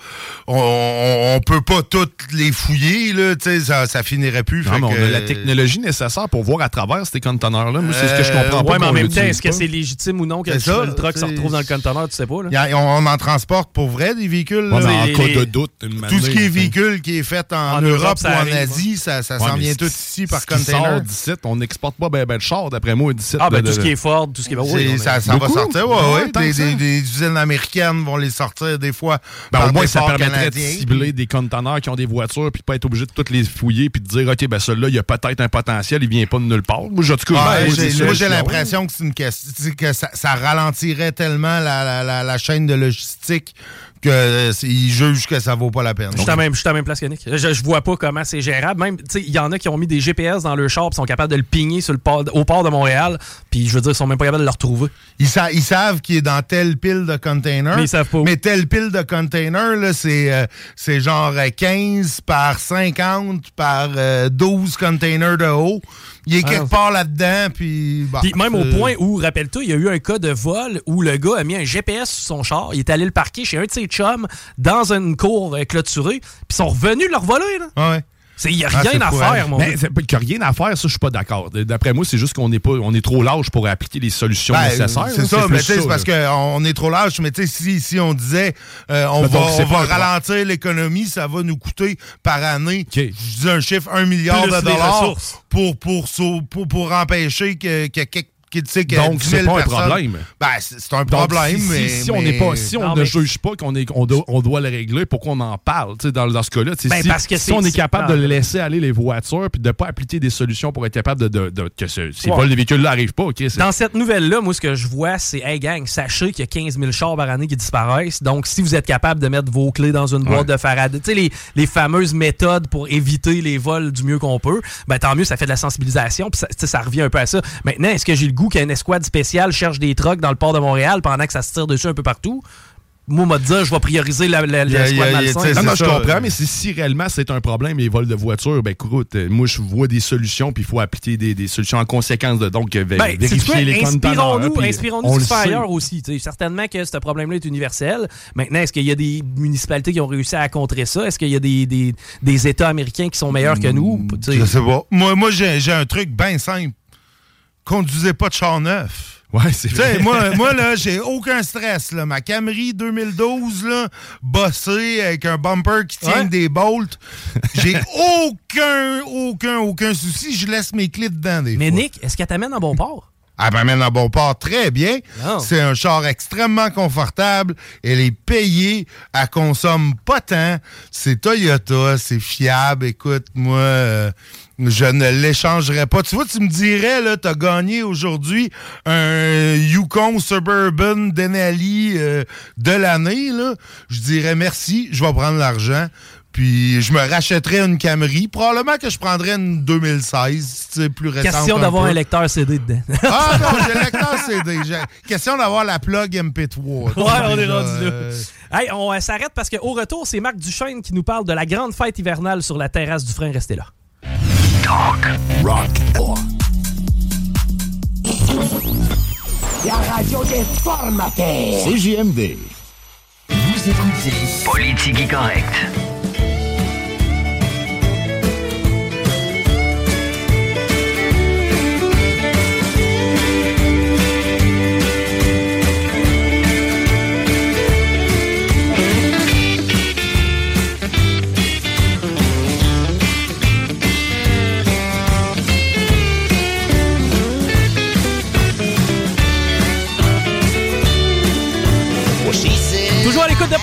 on, on peut pas toutes les fouiller, là, ça, ça finirait plus. Non, mais on a la technologie nécessaire pour voir à travers ces conteneurs-là. Moi, c'est ce que je comprends euh, pas. Ouais, mais en même temps, est-ce que c'est légitime ou non que le truck se retrouve dans le conteneur, tu sais pas? Là? on, en transporte pour vrai des véhicules. en cas de doute. tout ce qui est véhicule qui est fait en, Europe, ou en Asie, ça, ça s'en vient tout ici par container. on n'exporte pas ben, ben de char, d'après moi, d'ici. Ah, ben tout ce qui est Ford, tout ce qui est... Ça va sortir, ouais, ouais. Des usines américaines vont les sortir des fois. Ben, au moins, ça permettrait de cibler des conteneurs qui ont des voitures, puis pas être obligé de toutes les fouiller, puis de dire, OK, ben celui-là, il y a peut-être un potentiel, il vient pas de nulle part. Moi, j'ai l'impression que c'est une question, que ça, ralentirait tellement la, la, chaîne de logistique qu'ils jugent que ça vaut pas la peine. Je suis à même, même place que Nick. Je, je vois pas comment c'est gérable. Même, il y en a qui ont mis des GPS dans leur char et sont capables de le pigner sur le port, au port de Montréal. Puis je veux dire, ils sont même pas capables de le retrouver. Ils, ils savent qu'il est dans telle pile de containers. Mais ils savent pas. Mais telle pile de containers, c'est euh, c'est genre 15 par 50 par 12 containers de haut. Il est quelque part là-dedans, puis... puis même au point où, rappelle-toi, il y a eu un cas de vol où le gars a mis un GPS sur son char, il est allé le parquer chez un de ses chums dans une cour clôturée, puis ils sont revenus le voler, là. Ah ouais. Il n'y a ah, rien à faire, mon mais Il n'y a rien à faire, ça, je suis pas d'accord. D'après moi, c'est juste qu'on est, pas, on est trop large pour appliquer les solutions ben, nécessaires. C'est ça, mais c'est parce qu'on est trop large. Mais si, si on disait euh, on va, on va ralentir l'économie, ça va nous coûter par année, je dis un chiffre, un milliard de dollars pour, pour, pour, pour, empêcher que, que quelques donc, c'est pas un problème. Ben, c'est un problème, si, mais. Si, on, pas, si on ne juge pas qu'on on doit, on doit le régler, pourquoi on en parle dans, dans ce cas-là? Ben, si, parce que si on est capable de laisser aller les voitures puis de ne pas appliquer des solutions pour être capable de. de, que ce, ces vols de véhicules-là n'arrivent pas, OK? Dans cette nouvelle-là, moi, ce que je vois, c'est Hey gang, sachez qu'il y a 15 000 chars par année qui disparaissent. Donc, si vous êtes capable de mettre vos clés dans une boîte de Faraday, tu sais, les, les, fameuses méthodes pour éviter les vols du mieux qu'on peut, ben tant mieux, ça fait de la sensibilisation. Puis ça, ça revient un peu à ça. Maintenant, est-ce que j'ai le goût qu'il y ait une escouade spéciale cherche des trucks dans le port de Montréal pendant que ça se tire dessus un peu partout moi, m'a dit, je vais prioriser la, la, la squad Non, non, je comprends, mais si réellement c'est un problème, les vols de voitures, ben écoute, euh, moi, je vois des solutions, puis il faut appliquer des, des, solutions en conséquence de donc ben, vérifier les Inspirons-nous inspirons du ailleurs aussi. certainement que ce problème-là est universel. Maintenant, est-ce qu'il y a des municipalités qui ont réussi à contrer ça? Est-ce qu'il y a des, des, des, États américains qui sont meilleurs que nous? Je sais pas. Moi, moi j'ai un truc bien simple conduisez pas de char neuf. Ouais, c'est vrai. moi, moi, là, j'ai aucun stress. Là. Ma Camry 2012, là, bossée avec un bumper qui tient des bolts. J'ai aucun, aucun, aucun souci. Je laisse mes clés dedans des Mais Nick, est-ce qu'elle t'amène à bon port? Elle m'amène à bon port très bien. C'est un char extrêmement confortable. Elle est payée. Elle consomme pas tant. C'est Toyota. C'est fiable. Écoute, moi... Euh, je ne l'échangerai pas. Tu vois, tu me dirais, là, t'as gagné aujourd'hui un Yukon Suburban Denali euh, de l'année, là. Je dirais merci, je vais prendre l'argent. Puis je me rachèterais une Camry. Probablement que je prendrais une 2016, c'est plus récente. Question d'avoir un lecteur CD dedans. ah non, j'ai un lecteur CD. Question d'avoir la plug MP3. Ouais, on est rendu là. Euh, hey, on euh, s'arrête parce qu'au retour, c'est Marc Duchesne qui nous parle de la grande fête hivernale sur la terrasse du frein. Restez là. Talk, rock, La radio des formateurs. CJMD. Vous écoutez Politique correcte.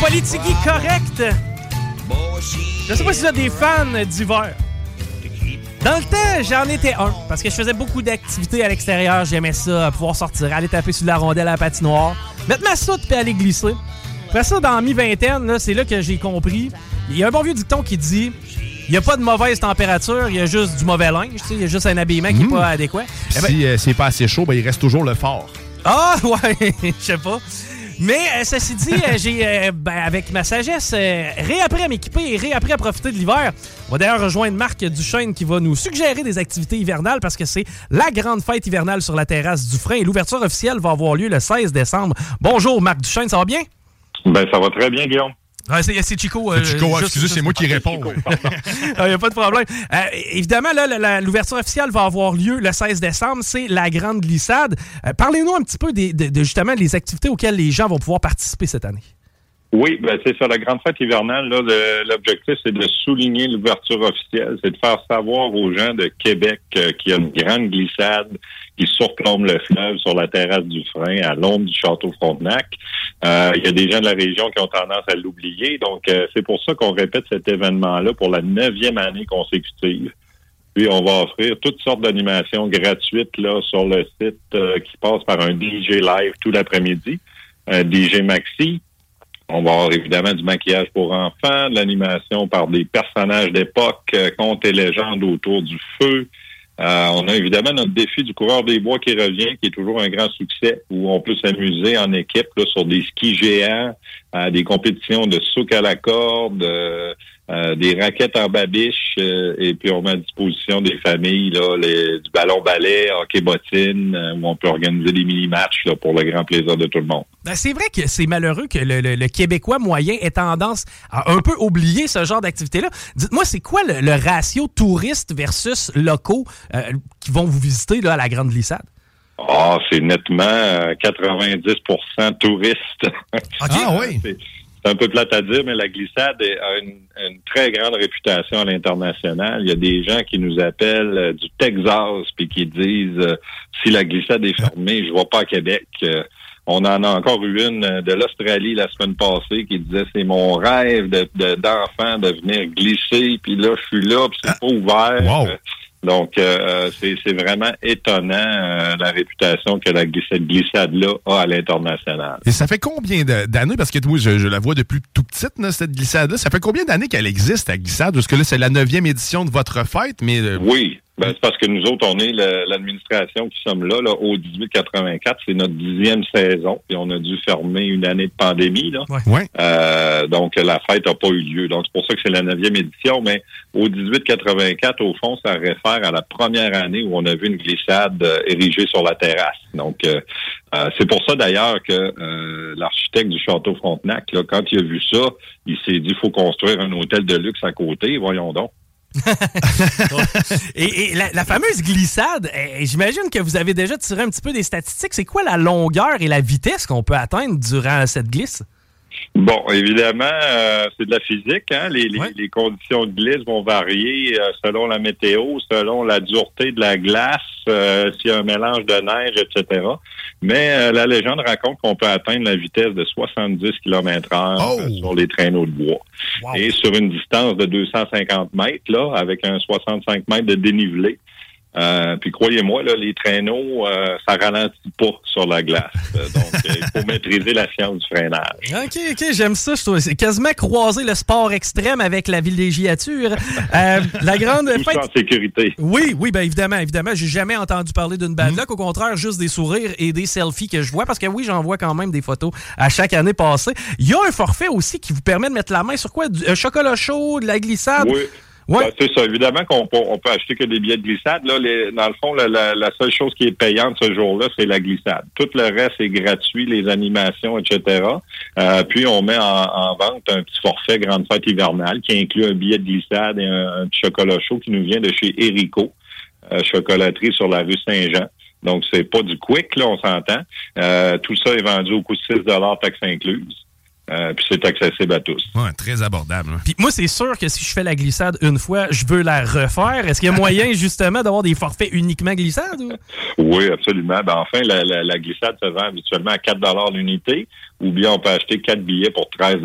Politique correcte. Je sais pas si vous êtes des fans d'hiver. Dans le temps, j'en étais un, parce que je faisais beaucoup d'activités à l'extérieur. J'aimais ça, pouvoir sortir, aller taper sur la rondelle à la patinoire, mettre ma soute puis aller glisser. Après ça, dans mi-vingtaine, c'est là que j'ai compris. Il y a un bon vieux dicton qui dit il n'y a pas de mauvaise température, il y a juste du mauvais linge. Il y a juste un habillement qui n'est pas adéquat. Eh ben, si c'est pas assez chaud, ben, il reste toujours le fort. Ah, ouais, je sais pas. Mais euh, ceci dit, euh, j'ai, euh, ben, avec ma sagesse, réappris à m'équiper et réappris à profiter de l'hiver. On va d'ailleurs rejoindre Marc Duchesne qui va nous suggérer des activités hivernales parce que c'est la grande fête hivernale sur la terrasse du frein et l'ouverture officielle va avoir lieu le 16 décembre. Bonjour Marc Duchesne, ça va bien? Ben, ça va très bien, Guillaume. Ah, c'est Chico. Euh, Chico, excusez, c'est moi qui réponds. Il n'y ah, a pas de problème. Euh, évidemment, l'ouverture officielle va avoir lieu le 16 décembre. C'est la grande glissade. Euh, parlez-nous un petit peu de, justement les activités auxquelles les gens vont pouvoir participer cette année. Oui, ben c'est ça. La grande fête hivernale, l'objectif, c'est de souligner l'ouverture officielle. C'est de faire savoir aux gens de Québec qu'il y a une grande glissade qui surplombe le fleuve sur la terrasse du frein à l'ombre du château Frontenac. Euh, il y a des gens de la région qui ont tendance à l'oublier. Donc, euh, c'est pour ça qu'on répète cet événement-là pour la neuvième année consécutive. Puis, on va offrir toutes sortes d'animations gratuites là sur le site euh, qui passe par un DJ live tout l'après-midi, un DJ Maxi, On va avoir évidemment du maquillage pour enfants, de l'animation par des personnages d'époque, euh, contes et légendes autour du feu. Euh, on a évidemment notre défi du coureur des bois qui revient, qui est toujours un grand succès, où on peut s'amuser en équipe là, sur des skis géants, euh, des compétitions de souk à la corde, euh, euh, des raquettes en babiche, et puis on met à disposition des familles là, les, du ballon ballet, hockey bottine, où on peut organiser des mini-matchs là, pour le grand plaisir de tout le monde. Ben, c'est vrai que c'est malheureux que le, Québécois moyen ait tendance à un peu oublier ce genre d'activité-là. Dites-moi, c'est quoi le, ratio touristes versus locaux qui vont vous visiter là, à la Grande Glissade? Ah, c'est nettement 90% touristes. ah oui. C'est un peu plate à dire, mais la glissade a une, très grande réputation à l'international. Il y a des gens qui nous appellent euh, du Texas puis qui disent euh, si la glissade est fermée, je ne vais pas à Québec. Euh, on en a encore eu une de l'Australie la semaine passée qui disait c'est mon rêve d'enfant de, de, venir glisser, puis là je suis là, puis c'est pas ouvert. Donc, euh, c'est vraiment étonnant euh, la réputation que la glissade-là a à l'international. Et ça fait combien d'années, parce que oui, je, la vois depuis tout petite, cette glissade-là, ça fait combien d'années qu'elle existe, la glissade? Parce que là, c'est la neuvième édition de votre fête, mais... Euh, oui, ben, c'est parce que nous autres, on est l'administration qui sommes là, là au 1884. C'est notre dixième saison. Puis on a dû fermer une année de pandémie. Là. Ouais. Euh, donc la fête n'a pas eu lieu. Donc c'est pour ça que c'est la neuvième édition. Mais au 1884, au fond, ça réfère à la première année où on a vu une glissade euh, érigée sur la terrasse. Donc euh, c'est pour ça d'ailleurs que l'architecte du château Frontenac, là, quand il a vu ça, il s'est dit il faut construire un hôtel de luxe à côté. Voyons donc. Et, la, fameuse glissade, eh, j'imagine que vous avez déjà tiré un petit peu des statistiques. C'est quoi la longueur et la vitesse qu'on peut atteindre durant cette glisse? Bon, évidemment, euh, c'est de la physique. Hein? Les, les, conditions de glisse vont varier euh, selon la météo, selon la dureté de la glace, euh, s'il y a un mélange de neige, etc. Mais la légende raconte qu'on peut atteindre la vitesse de 70 km h sur les traîneaux de bois. Et sur une distance de 250 mètres, là, avec un 65 mètres de dénivelé. Euh, puis croyez-moi, là, les traîneaux, euh, ça ralentit pas sur la glace. Euh, donc, il faut maîtriser la science du freinage. OK, OK, j'aime ça. C'est quasiment croiser le sport extrême avec la villégiature. la grande fête... en sécurité. Oui, oui, bien évidemment, évidemment. J'ai jamais entendu parler d'une bad luck. Au contraire, juste des sourires et des selfies que je vois. Parce que oui, j'en vois quand même des photos à chaque année passée. Il y a un forfait aussi qui vous permet de mettre la main sur quoi? Du chocolat chaud, de la glissade? Oui. Ouais. Ben, c'est ça. Évidemment qu'on peut, on peut acheter que des billets de glissade. Là, les, dans le fond, la, la, seule chose qui est payante ce jour-là, c'est la glissade. Tout le reste est gratuit, les animations, etc. Euh, puis on met en, vente un petit forfait grande fête hivernale qui inclut un billet de glissade et un, chocolat chaud qui nous vient de chez Erico, euh, chocolaterie sur la rue Saint-Jean. Donc, c'est pas du quick, là, on s'entend. Euh, tout ça est vendu au coût de 6 taxes incluses. Euh, puis c'est accessible à tous. Ouais, très abordable. Hein. Puis moi, c'est sûr que si je fais la glissade une fois, je veux la refaire. Est-ce qu'il y a moyen justement d'avoir des forfaits uniquement glissade? Oui, absolument. Ben, enfin, la, glissade se vend habituellement à 4 l'unité ou bien on peut acheter 4 billets pour 13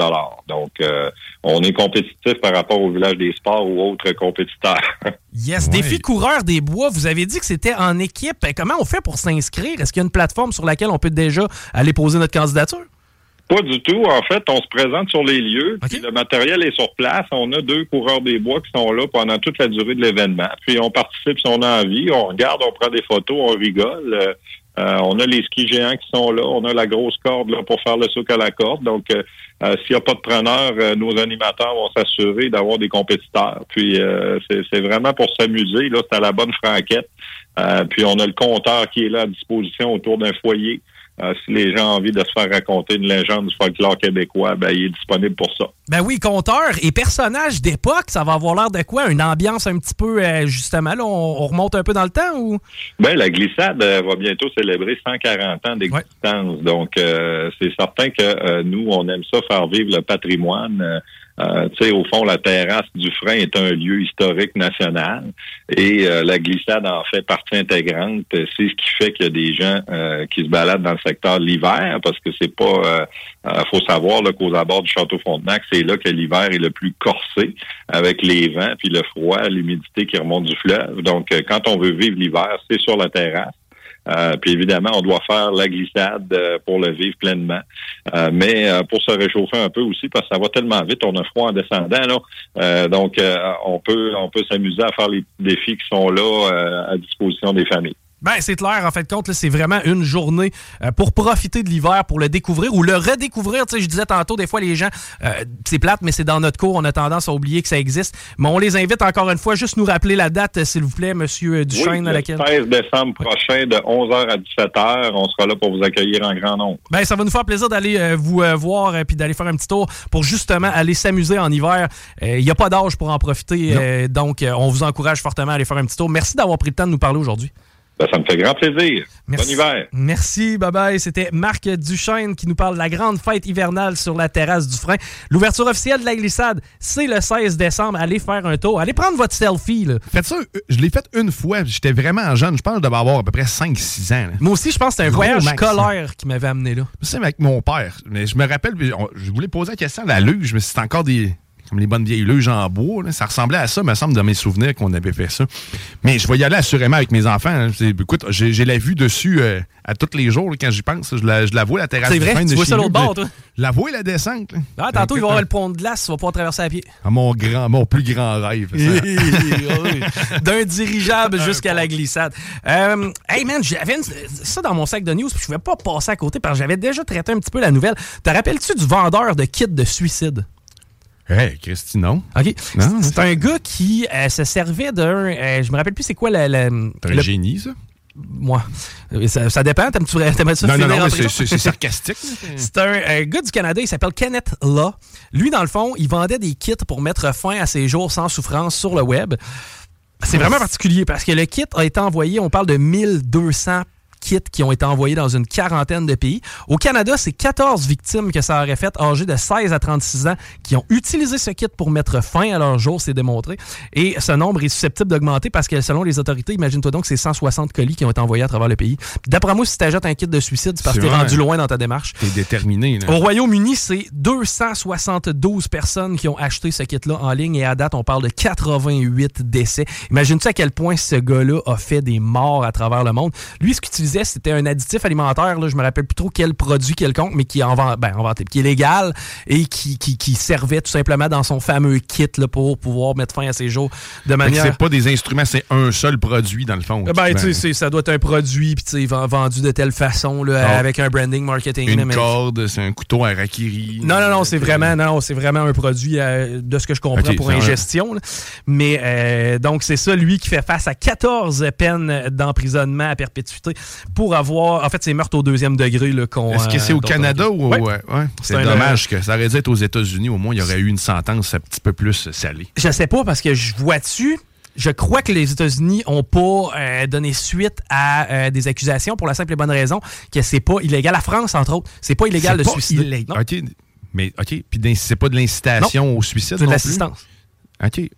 Donc, euh, on est compétitif par rapport au village des sports ou autres compétiteurs. yes, défi coureur des bois, vous avez dit que c'était en équipe. Comment on fait pour s'inscrire? Est-ce qu'il y a une plateforme sur laquelle on peut déjà aller poser notre candidature? Pas du tout. En fait, on se présente sur les lieux. le matériel est sur place. On a deux coureurs des bois qui sont là pendant toute la durée de l'événement. Puis on participe si on a envie. On regarde, on prend des photos, on rigole. Euh, euh, on a les skis géants qui sont là. On a la grosse corde là, pour faire le souk à la corde. Donc, euh, s'il n'y a pas de preneur, nos animateurs vont s'assurer d'avoir des compétiteurs. Puis, c'est vraiment pour s'amuser. Là, c'est à la bonne franquette. puis, on a le compteur qui est là à disposition autour d'un foyer. Euh, si les gens ont envie de se faire raconter une légende du folklore québécois, ben, il est disponible pour ça. Ben oui, conteur et personnage d'époque, ça va avoir l'air de quoi? Une ambiance un petit peu, euh, justement, là, on, remonte un peu dans le temps ou? Ben, la glissade euh, va bientôt célébrer 140 ans d'existence. Donc, c'est certain que nous, on aime ça faire vivre le patrimoine. Euh, tu sais, au fond, la terrasse du frein est un lieu historique national et euh, la glissade en fait partie intégrante. C'est ce qui fait qu'il y a des gens euh, qui se baladent dans le secteur l'hiver parce que c'est pas. faut savoir qu'aux abords du château Frontenac, c'est là que l'hiver est le plus corsé avec les vents puis le froid, l'humidité qui remonte du fleuve. Donc, quand on veut vivre l'hiver, c'est sur la terrasse. Euh, puis évidemment, on doit faire la glissade euh, pour le vivre pleinement. Euh, mais pour se réchauffer un peu aussi, parce que ça va tellement vite, on a froid en descendant. Là. donc, on peut on peut s'amuser à faire les défis qui sont là à disposition des familles. Ben, c'est clair, en fait, compte, c'est vraiment une journée euh, pour profiter de l'hiver, pour le découvrir ou le redécouvrir. Tu sais, je disais tantôt, des fois, les gens, euh, c'est plate, mais c'est dans notre cours, on a tendance à oublier que ça existe. Mais on les invite encore une fois, juste nous rappeler la date, euh, s'il vous plaît, Monsieur Duchesne, laquelle. Le 16 décembre prochain, de 11h à 17h, on sera là pour vous accueillir en grand nombre. Ben, ça va nous faire plaisir d'aller vous voir et puis d'aller faire un petit tour pour justement aller s'amuser en hiver. Il n'y a pas d'âge pour en profiter, donc on vous encourage fortement à aller faire un petit tour. Merci d'avoir pris le temps de nous parler aujourd'hui. Ben, ça me fait grand plaisir. Bon hiver. Merci, bye bye. C'était Marc Duchesne qui nous parle de la grande fête hivernale sur la terrasse du frein. L'ouverture officielle de la glissade, c'est le 16 décembre. Allez faire un tour. Allez prendre votre selfie. Faites ça. Je l'ai fait une fois. J'étais vraiment jeune. Je pense que je devais avoir à peu près 5-6 ans. Moi aussi, je pense que c'était un voyage scolaire qui m'avait amené là. C'est avec mon père. Mais je me rappelle, je voulais poser la question à la luge, mais c'est encore des comme les bonnes vieilles luges en bois. Ça ressemblait à ça, me semble, de mes souvenirs qu'on avait fait ça. Mais je vais y aller assurément avec mes enfants. Hein. Écoute, j'ai la vue dessus euh, à tous les jours quand j'y pense. Je la, je la vois, la terrasse C'est vrai, tu vois ça l'autre bord, toi? Je la vois, la descente. Ah, tantôt, il va y avoir le pont de glace, tu vas pouvoir traverser à pied. Ah, mon, grand, mon plus grand rêve. D'un dirigeable jusqu'à la glissade. Euh, hey man, j'avais ça dans mon sac de news, puis je pouvais pas passer à côté parce que j'avais déjà traité un petit peu la nouvelle. Te rappelles-tu du vendeur de kits de suicide? Hey, Christy, non. OK. C'est un gars qui euh, se servait d'un. Euh, je me rappelle plus c'est quoi la. la un génie, ça? Moi. Ça, ça dépend. T'aimes-tu ça? Non, non, non, c'est sarcastique. c'est un, gars du Canada, il s'appelle Kenneth Law. Lui, dans le fond, il vendait des kits pour mettre fin à ses jours sans souffrance sur le web. C'est vraiment particulier parce que le kit a été envoyé, on parle de 1200 kits qui ont été envoyés dans une quarantaine de pays. Au Canada, c'est 14 victimes que ça aurait fait, âgées de 16 à 36 ans, qui ont utilisé ce kit pour mettre fin à leur jour, c'est démontré. Et ce nombre est susceptible d'augmenter parce que selon les autorités, imagine-toi donc, c'est 160 colis qui ont été envoyés à travers le pays. D'après moi, si tu ajoutes un kit de suicide, c'est parce que tu es rendu loin dans ta démarche. Tu déterminé. Au Royaume-Uni, c'est 272 personnes qui ont acheté ce kit-là en ligne et à date, on parle de 88 décès. Imagine-tu à quel point ce gars-là a fait des morts à travers le monde? Lui, ce qu'il c'était un additif alimentaire. Là, je me rappelle plus trop quel produit quelconque, mais qui est, ben, qui est légal et qui, qui, servait tout simplement dans son fameux kit là, pour pouvoir mettre fin à ses jours de manière. C'est pas des instruments, c'est un seul produit dans le fond. Ben, ça doit être un produit puis vendu de telle façon là, ah. avec un branding marketing. Une corde, c'est un couteau à rakiri. Non, non, non, c'est vraiment, non, c'est vraiment un produit euh, de ce que je comprends pour ingestion. Mais euh, donc c'est ça, lui qui fait face à 14 peines d'emprisonnement à perpétuité pour avoir. En fait, c'est meurtre au deuxième degré. Est-ce que c'est au Canada ou. Ouais. C'est dommage que ça aurait dû être aux États-Unis. Au moins, il y aurait eu une sentence un petit peu plus salée. Je sais pas parce que je vois dessus. Je crois que les États-Unis n'ont pas euh, donné suite à euh, des accusations pour la simple et bonne raison que c'est pas illégal. La France, entre autres, c'est pas illégal de suicide. Illégal. OK, mais OK, puis c'est pas de l'incitation au suicide. C'est de l'assistance. OK,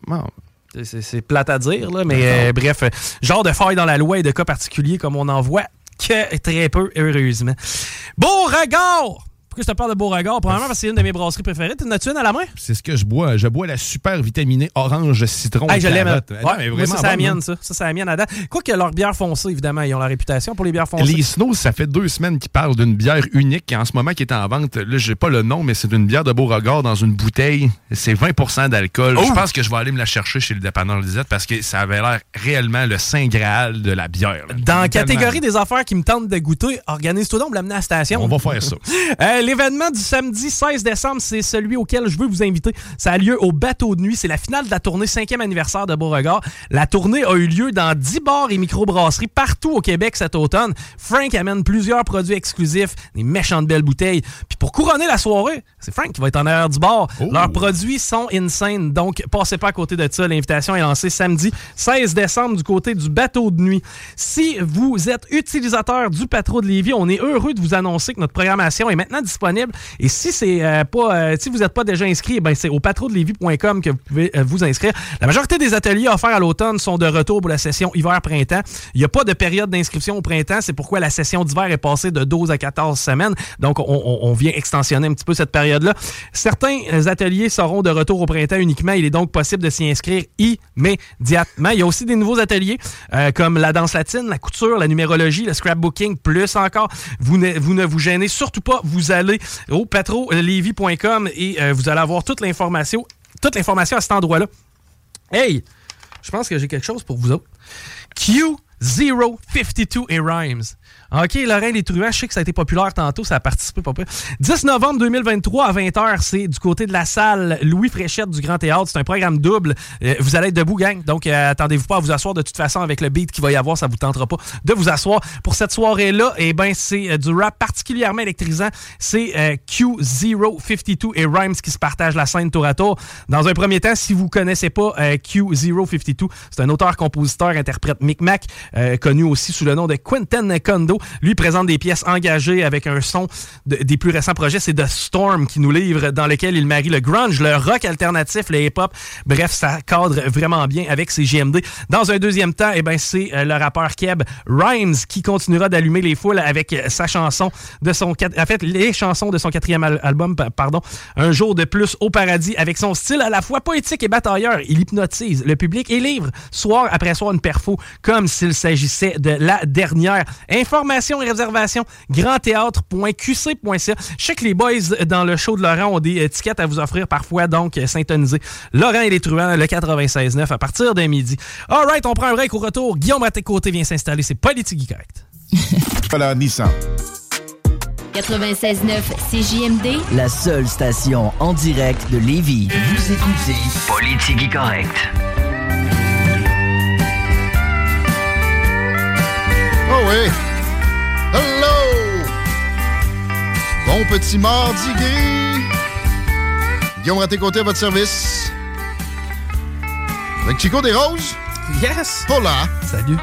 C'est plate à dire, là, mais euh, bref, genre de faille dans la loi et de cas particuliers comme on en voit que très peu, heureusement. Beauregard! Pourquoi je te parle de Beauregard? Probablement parce que c'est une de mes brasseries préférées. T'en as-tu une à la main? C'est ce que je bois. Je bois la super vitaminée orange citron. Ah, je l'aime. Ouais, vraiment ça, c'est la mienne, ça. Ça, c'est la mienne à date. Quoi que leur bière foncée, évidemment, ils ont la réputation pour les bières foncées. Les Snows, ça fait deux semaines qu'ils parlent d'une bière unique qui, en ce moment, qui est en vente. Là, j'ai pas le nom, mais c'est une bière de Beauregard dans une bouteille. C'est 20% d'alcool. Je pense que je vais aller me la chercher chez le dépanneur Lisette parce que ça avait l'air réellement le saint graal de la bière. Dans la catégorie des affaires qui me tentent de goûter, organise-toi donc l'amener à la station. On va faire ça. l'événement du samedi 16 décembre, c'est celui auquel je veux vous inviter. Ça a lieu au Bateau de Nuit. C'est la finale de la tournée 5e anniversaire de Beauregard. La tournée a eu lieu dans 10 bars et microbrasseries partout au Québec cet automne. Frank amène plusieurs produits exclusifs, des méchantes belles bouteilles. Puis pour couronner la soirée, c'est Frank qui va être en arrière du bar. Oh. Leurs produits sont insane, donc passez pas à côté de ça. L'invitation est lancée samedi 16 décembre du côté du Bateau de Nuit. Si vous êtes utilisateur du Patro de Lévis, on est heureux de vous annoncer que notre programmation est maintenant disponible disponible. Et si c'est euh, pas, euh, si vous n'êtes pas déjà inscrit, ben c'est au patrouillevie.com que vous pouvez vous inscrire. La majorité des ateliers offerts à l'automne sont de retour pour la session hiver-printemps. Il n'y a pas de période d'inscription au printemps. C'est pourquoi la session d'hiver est passée de 12 à 14 semaines. Donc, on, vient extensionner un petit peu cette période-là. Certains ateliers seront de retour au printemps uniquement. Il est donc possible de s'y inscrire immédiatement. Il y a aussi des nouveaux ateliers comme la danse latine, la couture, la numérologie, le scrapbooking, plus encore. Vous ne vous, ne vous gênez surtout pas. Au patrolevy.com et euh, vous allez avoir toute l'information, toute l'information à cet endroit-là. Hey, je pense que j'ai quelque chose pour vous autres. Q052 et Rhymes. OK, Lorraine Les Truands, je sais que ça a été populaire tantôt, ça a participé pas peu. 10 novembre 2023 à 20h, c'est du côté de la salle Louis Fréchette du Grand Théâtre. C'est un programme double. Euh, vous allez être debout, gang. Donc, euh, attendez-vous pas à vous asseoir de toute façon avec le beat qu'il va y avoir. Ça vous tentera pas de vous asseoir. Pour cette soirée-là, eh ben, c'est euh, du rap particulièrement électrisant. C'est Q052 et Rhymes qui se partagent la scène tour à tour. Dans un premier temps, si vous connaissez pas Q052, c'est un auteur, compositeur, interprète Micmac, connu aussi sous le nom de Quentin Lui présente des pièces engagées avec un son des plus récents projets. C'est The Storm qui nous livre, dans lequel il marie le grunge, le rock alternatif, le hip-hop. Bref, ça cadre vraiment bien avec ses GMD. Dans un deuxième temps, eh ben, c'est euh, le rappeur Keb Rhymes qui continuera d'allumer les foules avec sa chanson de son... En fait, les chansons de son quatrième album, pardon, Un jour de plus au paradis, avec son style à la fois poétique et batailleur. Il hypnotise le public et livre soir après soir une perfo comme s'il s'agissait de la dernière. Information Informations et réservations, grandthéâtre.qc.ca. Je sais que les boys dans le show de Laurent ont des étiquettes à vous offrir parfois, donc euh, syntonisez. Laurent et les truands, le 96.9 à partir d'un midi. All right, on prend un break au retour. Guillaume à tes côtés vient s'installer. C'est Politique Correct. voilà, Nissan. 96.9 CJMD. La seule station en direct de Lévis. Vous écoutez Politique Correct. Oh oui! Hello! Bon petit mardi gris. Guillaume Raté-Côté à votre service. Avec Chico des Roses. Yes! Hola! Salut!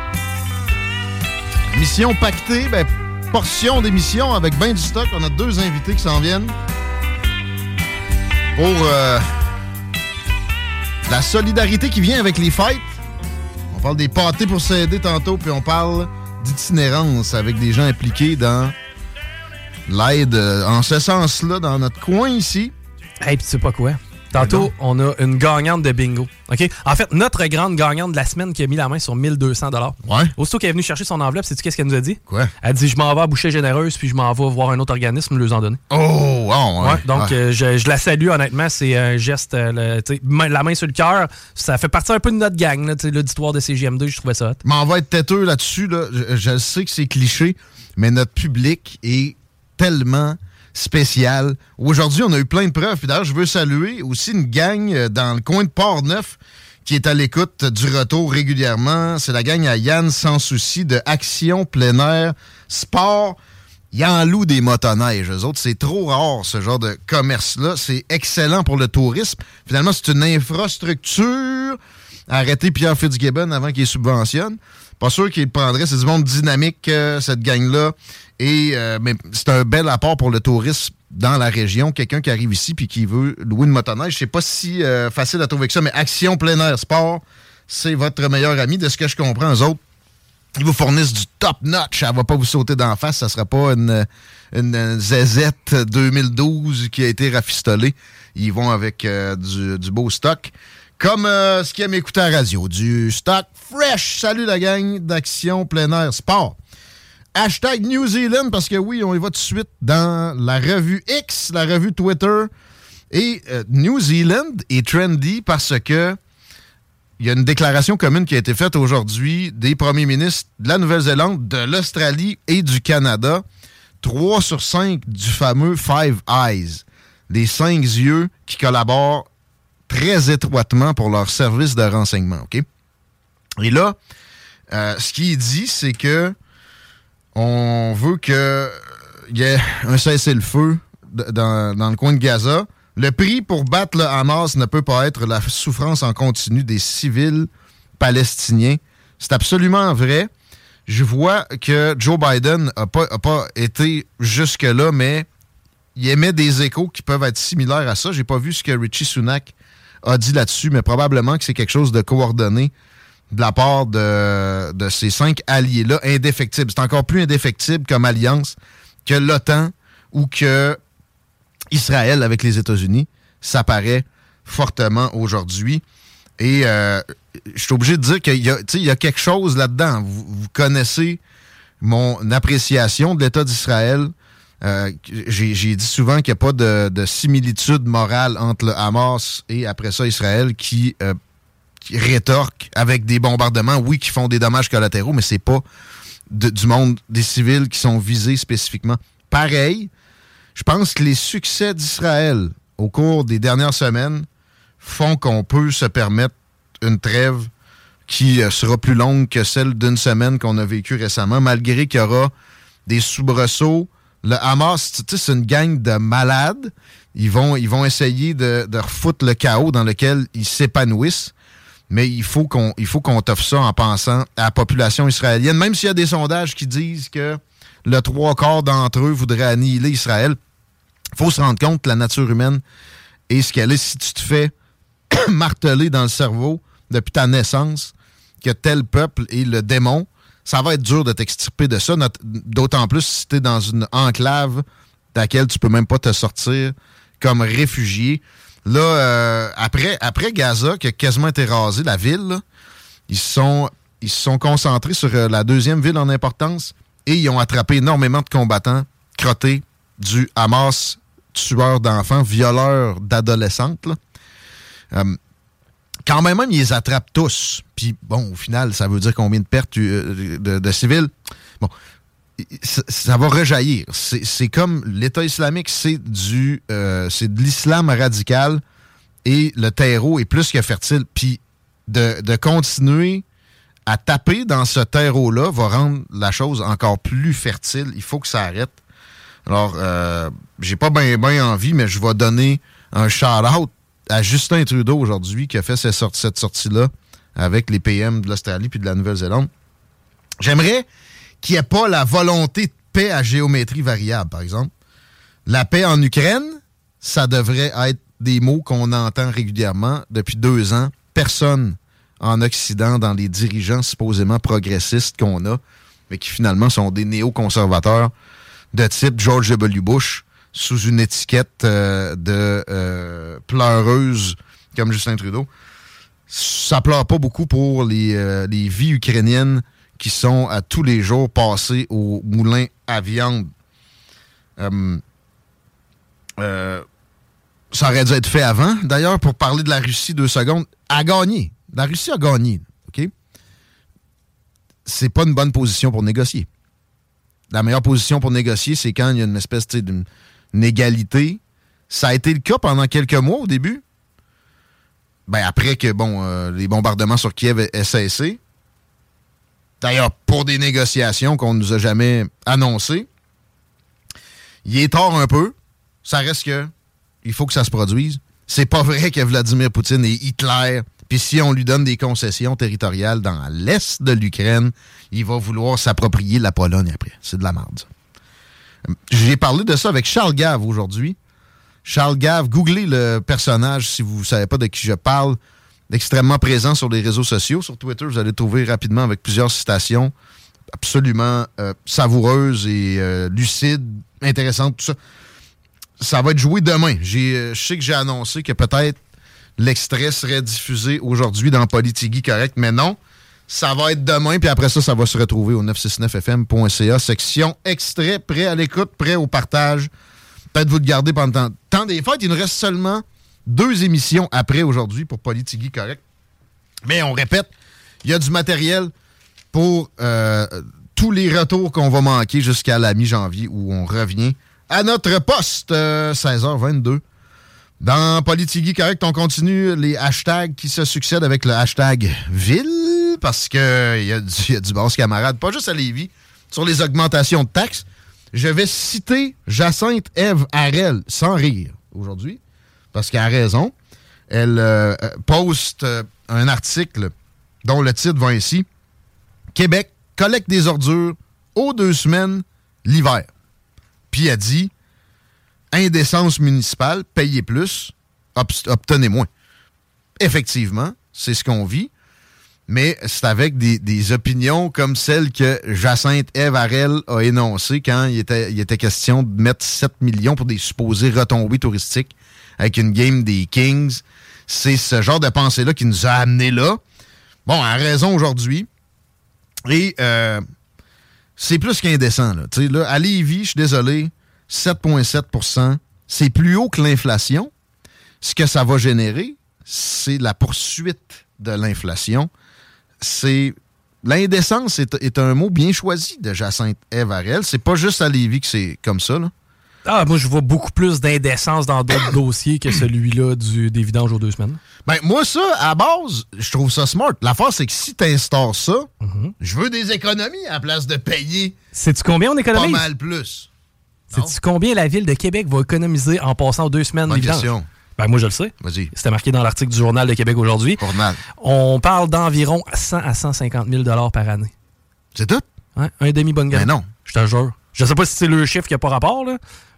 Mission pactée, ben, portion d'émission avec ben du stock. On a deux invités qui s'en viennent pour euh, la solidarité qui vient avec les fêtes. On parle des pâtés pour s'aider tantôt, puis on parle d'itinérance avec des gens impliqués dans l'aide euh, en ce sens-là dans notre coin ici. Hey, tu sais pas quoi? Tantôt, on a une gagnante de bingo. OK? En fait, notre grande gagnante de la semaine qui a mis la main sur 1200 Ouais. Aussitôt qu'elle est venue chercher son enveloppe, sais-tu qu'est-ce qu'elle nous a dit? Quoi? Elle dit Je m'en vais à Boucher Généreuse, puis je m'en vais voir un autre organisme, lui en donner. Oh, wow, ouais. donc, euh, je, la salue, honnêtement. C'est un geste, euh, la main sur le cœur. Ça fait partie un peu de notre gang, l'auditoire de CGM2. Je trouvais ça hot. Mais on va être têteux là-dessus. Là. Je, je sais que c'est cliché, mais notre public est tellement spécial. Aujourd'hui, on a eu plein de preuves. d'ailleurs, je veux saluer aussi une gang euh, dans le coin de Port-Neuf qui est à l'écoute du retour régulièrement. C'est la gang à Yann Sans Souci de Action Plein Air Sport. Il en loue des motoneiges, eux autres. C'est trop rare, ce genre de commerce-là. C'est excellent pour le tourisme. Finalement, c'est une infrastructure. Arrêtez Pierre Fitzgibbon avant qu'il subventionne. Pas sûr qu'il prendrait. C'est du monde dynamique, euh, cette gang-là. Et euh, mais c'est un bel apport pour le tourisme dans la région. Quelqu'un qui arrive ici puis qui veut louer une motoneige, c'est pas si euh, facile à trouver que ça, mais Action Plein Air Sport, c'est votre meilleur ami. De ce que je comprends, eux autres, ils vous fournissent du top notch. Elle va pas vous sauter d'en face. Ça sera pas une, une ZZ 2012 qui a été rafistolée. Ils vont avec euh, du, beau stock. Comme ce qui aime écouter à radio. Du stock fresh. Salut la gang d'Action Plein Air Sport. Hashtag New Zealand, parce que oui, on y va tout de suite dans la revue X, la revue Twitter. Et euh, New Zealand est trendy parce que il y a une déclaration commune qui a été faite aujourd'hui des premiers ministres de la Nouvelle-Zélande, de l'Australie et du Canada. Trois sur cinq du fameux Five Eyes, les cinq yeux qui collaborent très étroitement pour leur service de renseignement. OK? Et là, euh, ce qui est dit, c'est que on veut qu'il y ait un cessez-le-feu dans, le coin de Gaza. Le prix pour battre le Hamas ne peut pas être la souffrance en continu des civils palestiniens. C'est absolument vrai. Je vois que Joe Biden n'a pas, pas été jusque-là, mais il émet des échos qui peuvent être similaires à ça. J'ai pas vu ce que Richie Sunak a dit là-dessus, mais probablement que c'est quelque chose de coordonné de la part de, de ces cinq alliés-là, indéfectibles. C'est encore plus indéfectible comme alliance que l'OTAN ou que Israël avec les États-Unis. Ça paraît fortement aujourd'hui. Et euh, je suis obligé de dire qu'il y, y, a quelque chose là-dedans. Vous, connaissez mon appréciation de l'État d'Israël. Euh, j'ai dit souvent qu'il n'y a pas de, similitude morale entre le Hamas et après ça Israël qui, euh, rétorque avec des bombardements, oui, qui font des dommages collatéraux, mais c'est pas du monde des civils qui sont visés spécifiquement. Pareil, je pense que les succès d'Israël au cours des dernières semaines font qu'on peut se permettre une trêve qui euh, sera plus longue que celle d'une semaine qu'on a vécue récemment, malgré qu'il y aura des soubresauts. Le Hamas, c'est une gang de malades. Ils vont, ils vont essayer de, de refoutre le chaos dans lequel ils s'épanouissent. Mais il faut qu'on il faut qu'on t'offre ça en pensant à la population israélienne. Même s'il y a des sondages qui disent que le trois quarts d'entre eux voudraient annihiler Israël, faut se rendre compte que la nature humaine est ce qu'elle est. Si tu te fais marteler dans le cerveau depuis ta naissance que tel peuple est le démon, ça va être dur de t'extirper de ça, d'autant plus si tu es dans une enclave dans laquelle tu peux même pas te sortir comme réfugié. Là, euh, après, après Gaza, qui a quasiment été rasé, la ville, ils, se sont concentrés sur euh, la deuxième ville en importance et ils ont attrapé énormément de combattants crottés du Hamas, tueurs d'enfants, violeurs d'adolescentes. Quand même, ils les attrapent tous. Puis, bon, au final, ça veut dire combien de pertes euh, de, civils? Bon, ça, va rejaillir. C'est comme l'État islamique, c'est du euh, c'est de l'islam radical et le terreau est plus que fertile. Puis de, de continuer à taper dans ce terreau-là va rendre la chose encore plus fertile. Il faut que ça arrête. Alors, euh, j'ai pas bien ben envie, mais je vais donner un shout-out à Justin Trudeau aujourd'hui qui a fait cette, sortie-là avec les PM de l'Australie puis de la Nouvelle-Zélande. J'aimerais qu'il n'y ait pas la volonté de paix à géométrie variable, par exemple. La paix en Ukraine, ça devrait être des mots qu'on entend régulièrement depuis deux ans. Personne en Occident, dans les dirigeants supposément progressistes qu'on a, mais qui finalement sont des néoconservateurs de type George W. Bush, sous une étiquette euh, de euh, pleureuse comme Justin Trudeau. Ça pleure pas beaucoup pour les, euh, les, vies ukrainiennes qui sont à tous les jours passées au moulin à viande. ça aurait dû être fait avant. D'ailleurs, pour parler de la Russie deux secondes, a gagné. La Russie a gagné. OK? C'est pas une bonne position pour négocier. La meilleure position pour négocier, c'est quand il y a une espèce d'une égalité. Ça a été le cas pendant quelques mois au début. Ben après que bon, euh, les bombardements sur Kiev aient cessé. D'ailleurs, pour des négociations qu'on ne nous a jamais annoncées. Il est tard un peu. Ça reste que il faut que ça se produise. C'est pas vrai que Vladimir Poutine et Hitler. Puis si on lui donne des concessions territoriales dans l'est de l'Ukraine, il va vouloir s'approprier la Pologne après. C'est de la merde. J'ai parlé de ça avec Charles Gave aujourd'hui. Charles Gave, googlez le personnage si vous ne savez pas de qui je parle. Extrêmement présent sur les réseaux sociaux. Sur Twitter, vous allez trouver rapidement avec plusieurs citations absolument euh, savoureuses et euh, lucides, intéressantes, tout ça. Ça va être joué demain. Euh, je sais que j'ai annoncé que peut-être l'extrait serait diffusé aujourd'hui dans Politigui Correct, mais non. Ça va être demain, puis après ça, ça va se retrouver au 969fm.ca, section extrait, prêt à l'écoute, prêt au partage. Peut-être vous le garder pendant le temps des fêtes. Il nous reste seulement deux émissions après aujourd'hui pour Politigui Correct. Mais on répète, il y a du matériel pour euh, tous les retours qu'on va manquer jusqu'à la mi-janvier où on revient à notre poste, 16h22. Euh, Dans Politigui Correct, on continue les hashtags qui se succèdent avec le hashtag ville parce qu'il y, a du, bon camarade, pas juste à Lévis, sur les augmentations de taxes. Je vais citer Jacinthe Eve Harel, sans rire, aujourd'hui, parce qu'elle a raison. Elle euh, poste euh, un article dont le titre va ainsi Québec collecte des ordures aux deux semaines l'hiver. Puis elle dit indécence municipale, payez plus, obtenez moins. Effectivement, c'est ce qu'on vit, mais c'est avec des, opinions comme celle que Jacinthe Eve a énoncées quand il était, il était question de mettre 7 millions pour des supposés retombées touristiques avec une game des Kings. C'est ce genre de pensée-là qui nous a amenés là. Bon, à raison aujourd'hui. Et euh, c'est plus qu'indécent. Là. Là, à Lévis, je suis désolé, 7,7% c'est plus haut que l'inflation. Ce que ça va générer, c'est la poursuite de l'inflation. C'est l'indécence est, un mot bien choisi de Jacinthe Evarel. C'est pas juste à Lévis que c'est comme ça. Là. Ah, moi, je vois beaucoup plus d'indécence dans d'autres dossiers que celui-là des vidanges aux deux semaines. Ben, moi, ça, à base, je trouve ça smart. L'affaire, c'est que si tu instaures ça, mhm. je veux des économies à la place de payer. Sais-tu combien on économise? Pas mal plus. Sais-tu combien la ville de Québec va économiser en passant aux deux semaines Bonne question. Ben, moi, je le sais. Vas-y. C'était marqué dans l'article du Journal de Québec aujourd'hui. Journal. On parle d'environ 100 à 150 000 par année. C'est tout? Un demi-bonne gamme. Mais non. Je te jure. Je sais pas si c'est le chiffre qui n'a pas rapport, là.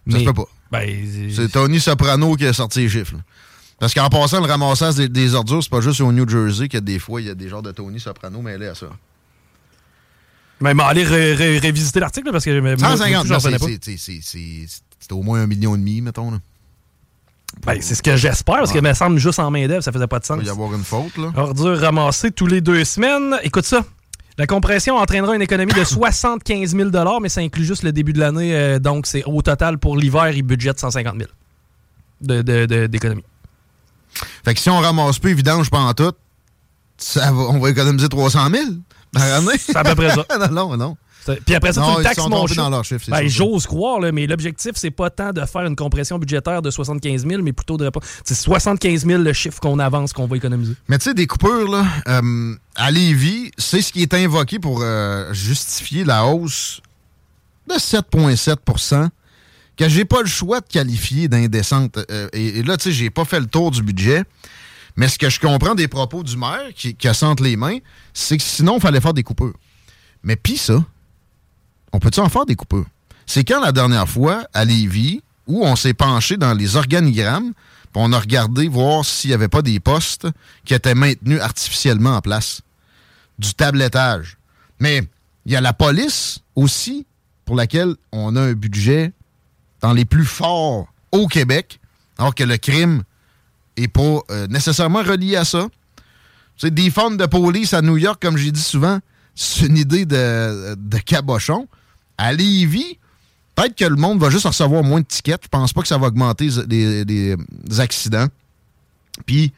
Ça se peut pas. Ben, c'est Tony Soprano qui a sorti les chiffres. Parce qu'en passant, le ramassage des, ordures, c'est pas juste au New Jersey que des fois, il y a des genres de Tony Soprano mêlés à ça. Mais aller révisiter l'article parce que 150, c'est au moins un million et demi, mettons. Là. Ben, c'est ce que j'espère, parce que me semble juste en main-d'œuvre, ça faisait pas de sens. Il va y avoir une faute, là. Ordure ramassée tous les deux semaines. Écoute ça. La compression entraînera une économie de 75 000 mais ça inclut juste le début de l'année. Euh, donc, c'est au total pour l'hiver, il budgète 150 000 d'économie. De, fait que si on ramasse plus vidange pendant tout, ça on va économiser 300 000 par année. C'est à peu près ça. non, non, non. Puis après ça, non, tu le taxes mon dans leur chiffre, ben, J'ose croire, là, mais l'objectif, c'est pas tant de faire une compression budgétaire de 75 000, mais plutôt de... C'est 75 000 le chiffre qu'on avance, qu'on va économiser. Mais tu sais, des coupures, là, euh, à Lévis, c'est ce qui est invoqué pour euh, justifier la hausse de 7,7% que j'ai pas le choix de qualifier d'indécente. Euh, et, là, tu sais, j'ai pas fait le tour du budget. Mais ce que je comprends des propos du maire qui, qui assente les mains, c'est que sinon, il fallait faire des coupures. Mais pis ça, on peut-tu en faire des coupures? C'est quand la dernière fois, à Lévis, où on s'est penché dans les organigrammes, puis on a regardé voir s'il n'y avait pas des postes qui étaient maintenus artificiellement en place? Du tablettage. Mais il y a la police aussi, pour laquelle on a un budget dans les plus forts au Québec, alors que le crime n'est pas euh, nécessairement relié à ça. C'est des fonds de police à New York, comme j'ai dit souvent, c'est une idée de, de cabochon à Lévis, peut-être que le monde va juste recevoir moins de tickets. Je pense pas que ça va augmenter les, accidents. Puis,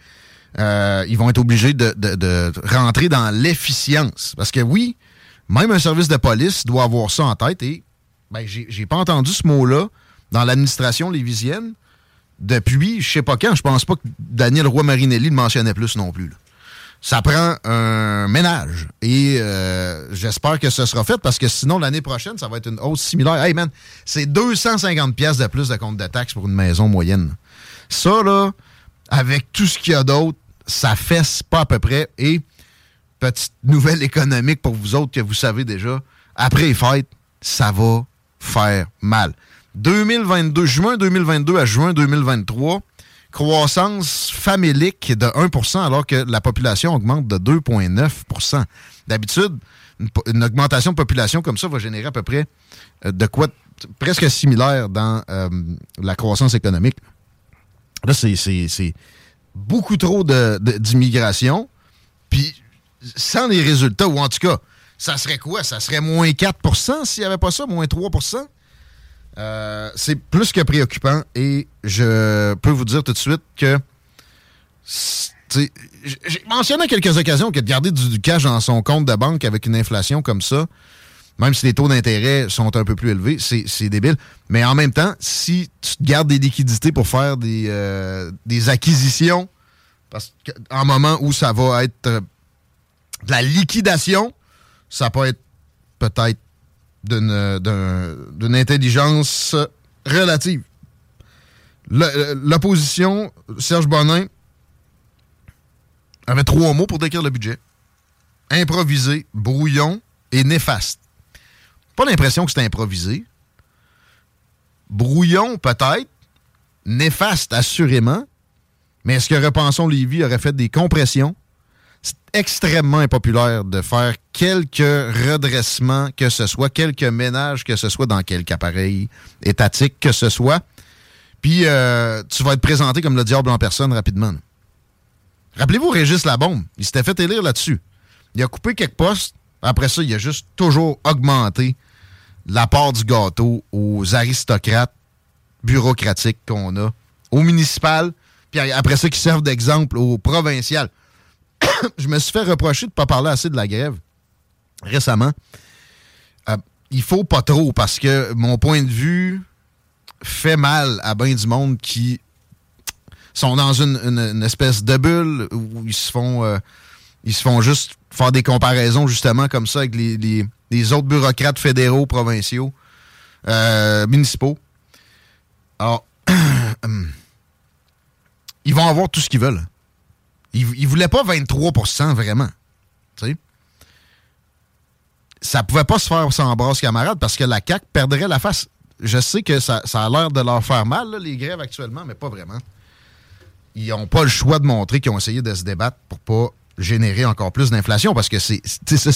euh, ils vont être obligés de, rentrer dans l'efficience. Parce que oui, même un service de police doit avoir ça en tête. Et ben, j'ai pas entendu ce mot-là dans l'administration lévisienne depuis je sais pas quand. Je pense pas que Daniel Roy-Marinelli le mentionnait plus non plus ça prend un ménage. Et euh, j'espère que ce sera fait parce que sinon, l'année prochaine, ça va être une hausse similaire. Hey man, c'est 250 pièces de plus de compte de taxes pour une maison moyenne. Ça, là, avec tout ce qu'il y a d'autre, ça fesse pas à peu près. Et petite nouvelle économique pour vous autres que vous savez déjà, après les fêtes, ça va faire mal. 2022, juin 2022 à juin 2023, croissance famélique de 1 alors que la population augmente de 2,9 D'habitude, une, augmentation de population comme ça va générer à peu près euh, de quoi presque similaire dans euh, la croissance économique. Là, c'est beaucoup trop d'immigration, puis sans les résultats, ou en tout cas, ça serait quoi? Ça serait moins 4% s'il n'y avait pas ça, moins 3 euh, c'est plus que préoccupant et je peux vous dire tout de suite que j'ai mentionné à quelques occasions que de garder du, cash dans son compte de banque avec une inflation comme ça, même si les taux d'intérêt sont un peu plus élevés, c'est débile. Mais en même temps, si tu gardes des liquidités pour faire des, euh, des acquisitions, parce qu'en moment où ça va être euh, de la liquidation, ça peut être peut-être d'une intelligence relative. L'opposition, Serge Bonin, avait trois mots pour décrire le budget. Improvisé, brouillon et néfaste. Pas l'impression que c'était improvisé. Brouillon, peut-être, néfaste, assurément. Mais est-ce que Repensons Lévis aurait fait des compressions? C'est extrêmement impopulaire de faire quelques redressements que ce soit, quelques ménages que ce soit dans quelque appareil étatique que ce soit. Puis euh, tu vas être présenté comme le diable en personne rapidement. Rappelez-vous Régis Labombe, il s'était fait élire là-dessus. Il a coupé quelques postes. Après ça, il a juste toujours augmenté la part du gâteau aux aristocrates bureaucratiques qu'on a, aux municipales, puis après ça, qui servent d'exemple aux provinciales. je me suis fait reprocher de ne pas parler assez de la grève récemment. Euh, il faut pas trop parce que mon point de vue fait mal à bien du monde qui sont dans une, espèce de bulle où ils se font euh, ils se font juste faire des comparaisons justement comme ça avec les, autres bureaucrates fédéraux, provinciaux, euh, municipaux. Alors, ils vont avoir tout ce qu'ils veulent. Ils, ne voulaient pas 23% vraiment. Tu sais? Ça pouvait pas se faire sans brasse camarade parce que la CAQ perdrait la face. Je sais que ça, a l'air de leur faire mal, les grèves actuellement, mais pas vraiment. Ils n'ont pas le choix de montrer qu'ils ont essayé de se débattre pour pas générer encore plus d'inflation parce que c'est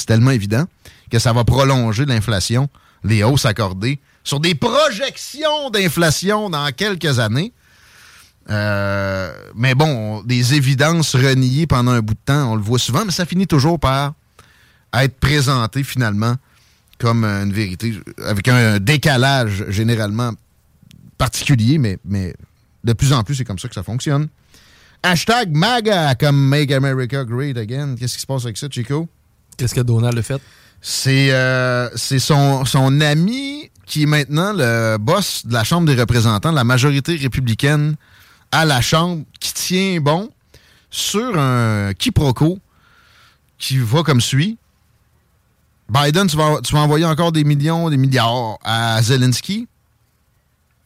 tellement évident que ça va prolonger l'inflation, les hausses accordées sur des projections d'inflation dans quelques années. Euh, mais bon, des évidences reniées pendant un bout de temps, on le voit souvent, mais ça finit toujours par être présenté finalement comme une vérité, avec un décalage généralement particulier, mais, mais de plus en plus, c'est comme ça que ça fonctionne. Hashtag MAGA comme Make America Great Again. Qu'est-ce qui se passe avec ça, Chico? Qu'est-ce que Donald a fait? C'est euh, son, son ami qui est maintenant le boss de la Chambre des représentants, la majorité républicaine à la Chambre, qui tient bon sur un quiproquo qui va comme suit. Biden, tu vas, tu vas envoyer encore des millions, des milliards à Zelensky.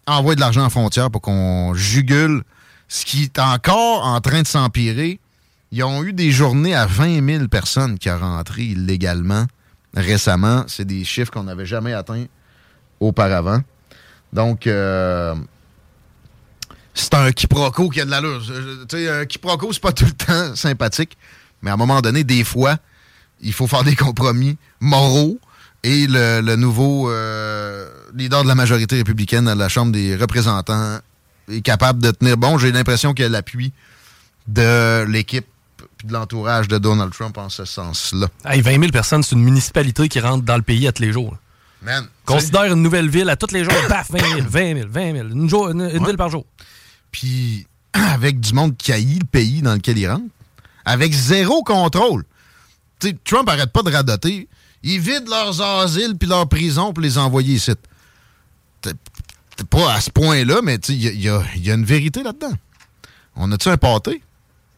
Envoie de l'argent en frontière pour qu'on jugule ce qui est encore en train de s'empirer. Ils ont eu des journées à 20 000 personnes qui ont rentré illégalement récemment. C'est des chiffres qu'on n'avait jamais atteints auparavant. Donc, euh, c'est un quiproquo qui a de l'allure. Tu sais, un quiproquo, c'est pas tout le temps sympathique, mais à un moment donné, des fois, il faut faire des compromis moraux. Et le, nouveau euh, leader de la majorité républicaine à la Chambre des représentants est capable de tenir bon. J'ai l'impression qu'il a l'appui de l'équipe et de l'entourage de Donald Trump en ce sens-là. Hey, 20 000 personnes, c'est une municipalité qui rentre dans le pays à tous les jours. Man, Considère une nouvelle ville à tous les jours, baf, 20 000, 20 000, 20 000, une, ville par jour. Puis avec du monde qui haït le pays dans lequel il rentre, avec zéro contrôle. Trump arrête pas de radoter. Ils vident leurs asiles puis leurs prisons pour les envoyer ici. Pas à ce point-là, mais il y, a une vérité là-dedans. On a-tu un pâté?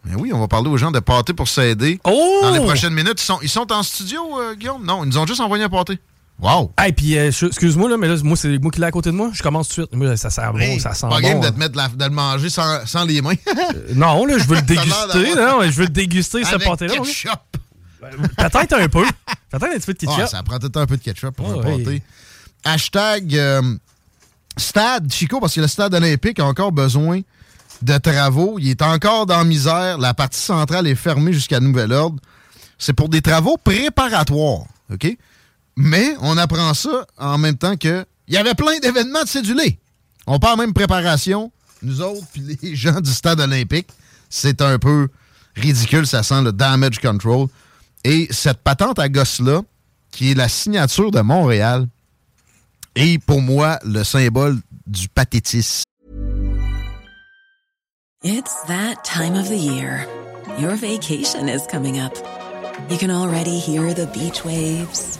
Ben oui, on va parler aux gens de pâté pour s'aider. Oh! Dans les prochaines minutes. Ils sont, ils sont en studio, euh, Guillaume? Non, ils nous ont juste envoyé un pâté. Wow! Hey, puis euh, excuse-moi, là, mais là, moi, c'est moi qui l'ai à côté de moi. Je commence tout de suite. Moi, ça sent bon, ça sent pas bon. game de, te mettre de le manger sans, sans les mains. Euh, non, là, je veux le déguster. non, je veux le déguster, ce pâté-là. ketchup! Peut-être un peu. Peut-être un petit peu de ketchup. Ça prend peut-être un peu de ketchup pour un pâté. Hashtag euh, stade Chico, parce que le stade olympique a encore besoin de travaux. Il est encore dans la misère. La partie centrale est fermée jusqu'à nouvel ordre. C'est pour des travaux préparatoires. OK? Mais on apprend ça en même temps que il y avait plein d'événements de cédulés. On parle même préparation. Nous autres, puis les gens du stade olympique, c'est un peu ridicule. Ça sent le damage control. Et cette patente à gosse-là, qui est la signature de Montréal, est pour moi le symbole du pathétisme. It's that time of the year. Your vacation is coming up. You can already hear the beach waves.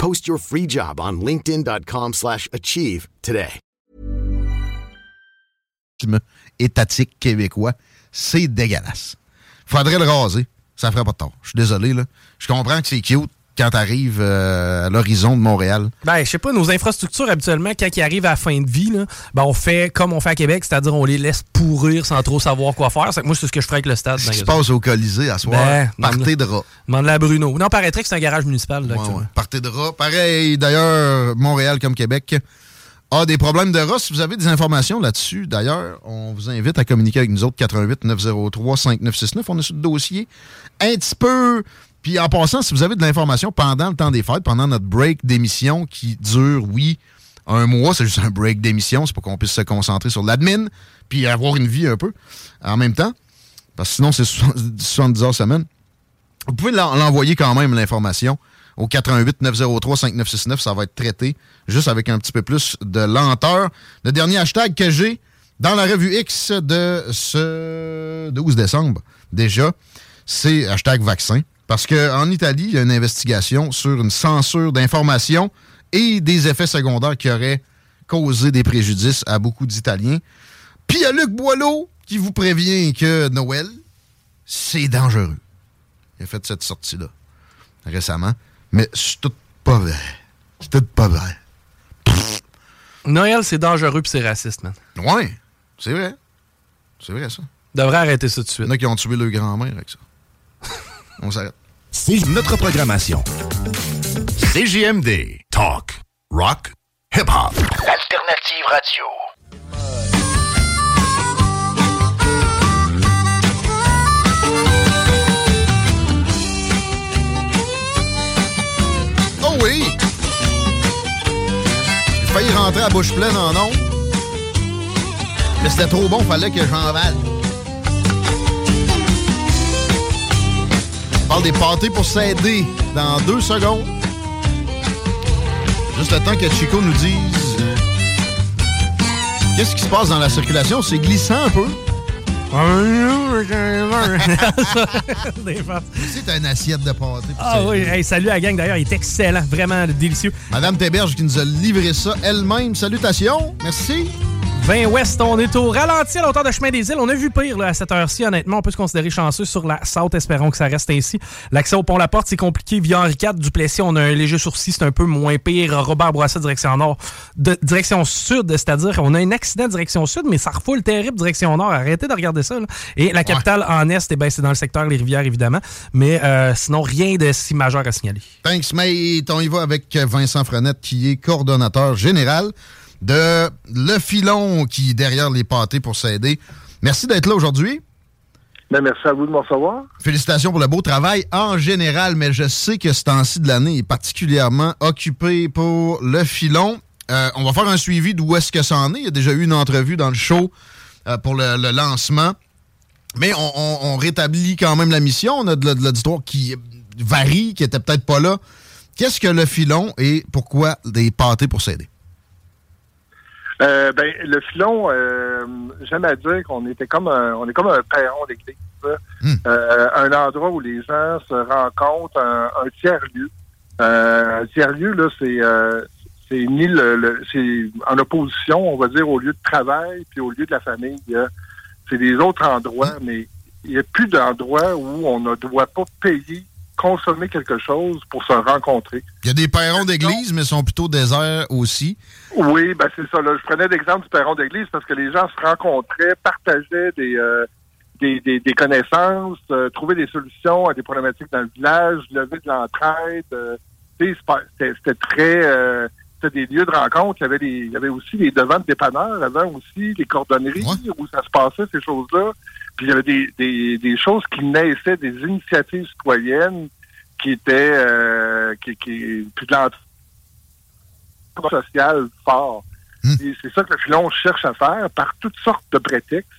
Post your free job on linkedin.com/achieve slash achieve today. étatique québécois, c'est dégueulasse. Faudrait le raser. Ça ferait pas de tort. Je suis désolé, là. Je comprends que c'est cute quand t'arrives euh, à l'horizon de Montréal? Ben, je sais pas, nos infrastructures, habituellement, quand ils arrivent à la fin de vie, là, ben, on fait comme on fait à Québec, c'est-à-dire on les laisse pourrir sans trop savoir quoi faire. Que moi, c'est ce que je ferais avec le stade. Ce qui se passe au Colisée à soir, Ben, partez de rats. Demande-le à Bruno. Non, paraîtrait que c'est un garage municipal. Là. Partez de rats. Pareil, d'ailleurs, Montréal comme Québec a des problèmes de rats. Si vous avez des informations là-dessus, d'ailleurs, on vous invite à communiquer avec nous autres, 88 903 5969. On est sur le dossier un petit peu... Puis en passant, si vous avez de l'information pendant le temps des fêtes, pendant notre break d'émission qui dure, oui, un mois, c'est juste un break d'émission, c'est pour qu'on puisse se concentrer sur l'admin, puis avoir une vie un peu en même temps, parce que sinon c'est 70 heures semaine. Vous pouvez l'en- l'envoyer quand même, l'information, au 88 903 5969. Ça va être traité juste avec un petit peu plus de lenteur. Le dernier hashtag que j'ai dans la revue X de ce 12 décembre, déjà, c'est hashtag vaccin. Parce qu'en Italie, il y a une investigation sur une censure d'informations et des effets secondaires qui auraient causé des préjudices à beaucoup d'Italiens. Puis il y a Luc Boileau qui vous prévient que Noël, c'est dangereux. Il a fait cette sortie-là récemment. Mais c'est tout pas vrai. C'est tout pas vrai. Noël, c'est dangereux puis c'est raciste, man. Ouais, c'est vrai. C'est vrai, ça. Devrait arrêter ça tout de suite. Il y en a qui ont tué leur grand-mère avec ça. On s'arrête. C'est notre programmation. CJMD. Talk. Rock. Hip-hop. Alternative Radio. Oh oui! J'ai failli rentrer à bouche pleine en ondes. Mais c'était trop bon, fallait que j'en vale. Parle des pâtés pour s'aider dans deux secondes. Juste le temps que Chico nous dise euh, qu'est-ce qui se passe dans la circulation? C'est glissant un peu. C'est une assiette de pâté. Ah oui, hey, salut à la gang d'ailleurs, il est excellent, vraiment délicieux. Madame Théberge qui nous a livré ça elle-même. Salutations, merci. 20 Ouest, on est au ralenti à l'auteur de Chemin des Îles. On a vu pire là, à cette heure-ci, honnêtement. On peut se considérer chanceux sur la South, espérons que ça reste ainsi. L'accès au pont-la-porte, c'est compliqué. Via Henri IV, Duplessis, on a un léger sourcil, c'est un peu moins pire. Robert Bourassa, direction nord. De, direction sud, c'est-à-dire on a un accident direction sud, mais ça refoule terrible direction nord. Arrêtez de regarder ça. là. Et la capitale en est, eh ben, c'est dans le secteur Les Rivières, évidemment. Mais euh, sinon, rien de si majeur à signaler. Thanks, mate. On y va avec Vincent Frenette, qui est coordonnateur général de Le Filon, qui est derrière les pâtés pour s'aider. Merci d'être là aujourd'hui. Ben, merci à vous de me recevoir. Félicitations pour le beau travail en général, mais je sais que ce temps-ci de l'année est particulièrement occupé pour Le Filon. Euh, on va faire un suivi d'où est-ce que ça en est. Il y a déjà eu une entrevue dans le show euh, pour le, le lancement. Mais on, on- on rétablit quand même la mission. On a de, de l'auditoire qui varie, qui était peut-être pas là. Qu'est-ce que Le Filon et pourquoi des pâtés pour s'aider? Euh, ben, le filon, euh, j'aime à dire qu'on était comme un, on est comme un perron d'église. là. Euh, un endroit où les gens se rencontrent, un, un tiers-lieu. Euh, un tiers-lieu, là, c'est euh, c'est ni le, le- c'est en opposition, on va dire, au lieu de travail puis au lieu de la famille. c'est des autres endroits, mais il n'y a plus d'endroits où on ne doit pas payer, consommer quelque chose pour se rencontrer. Il y a des perrons d'église, mais ils sont plutôt déserts aussi. Oui, ben c'est ça. Là. Je prenais l'exemple du perron d'église parce que les gens se rencontraient, partageaient des, euh, des, des, des connaissances, euh, trouvaient des solutions à des problématiques dans le village, lever de l'entraide. euh, C'était très... c'était des lieux de rencontre. Il y avait, des, il y avait aussi des devants de dépanneurs avant aussi, les cordonneries où ça se passait, ces choses-là. Puis il y avait des, des, des choses qui naissaient, des initiatives citoyennes qui étaient... Euh, qui, qui, puis de l'entraide social fort. Hmm. Et c'est ça que le filon cherche à faire par toutes sortes de prétextes,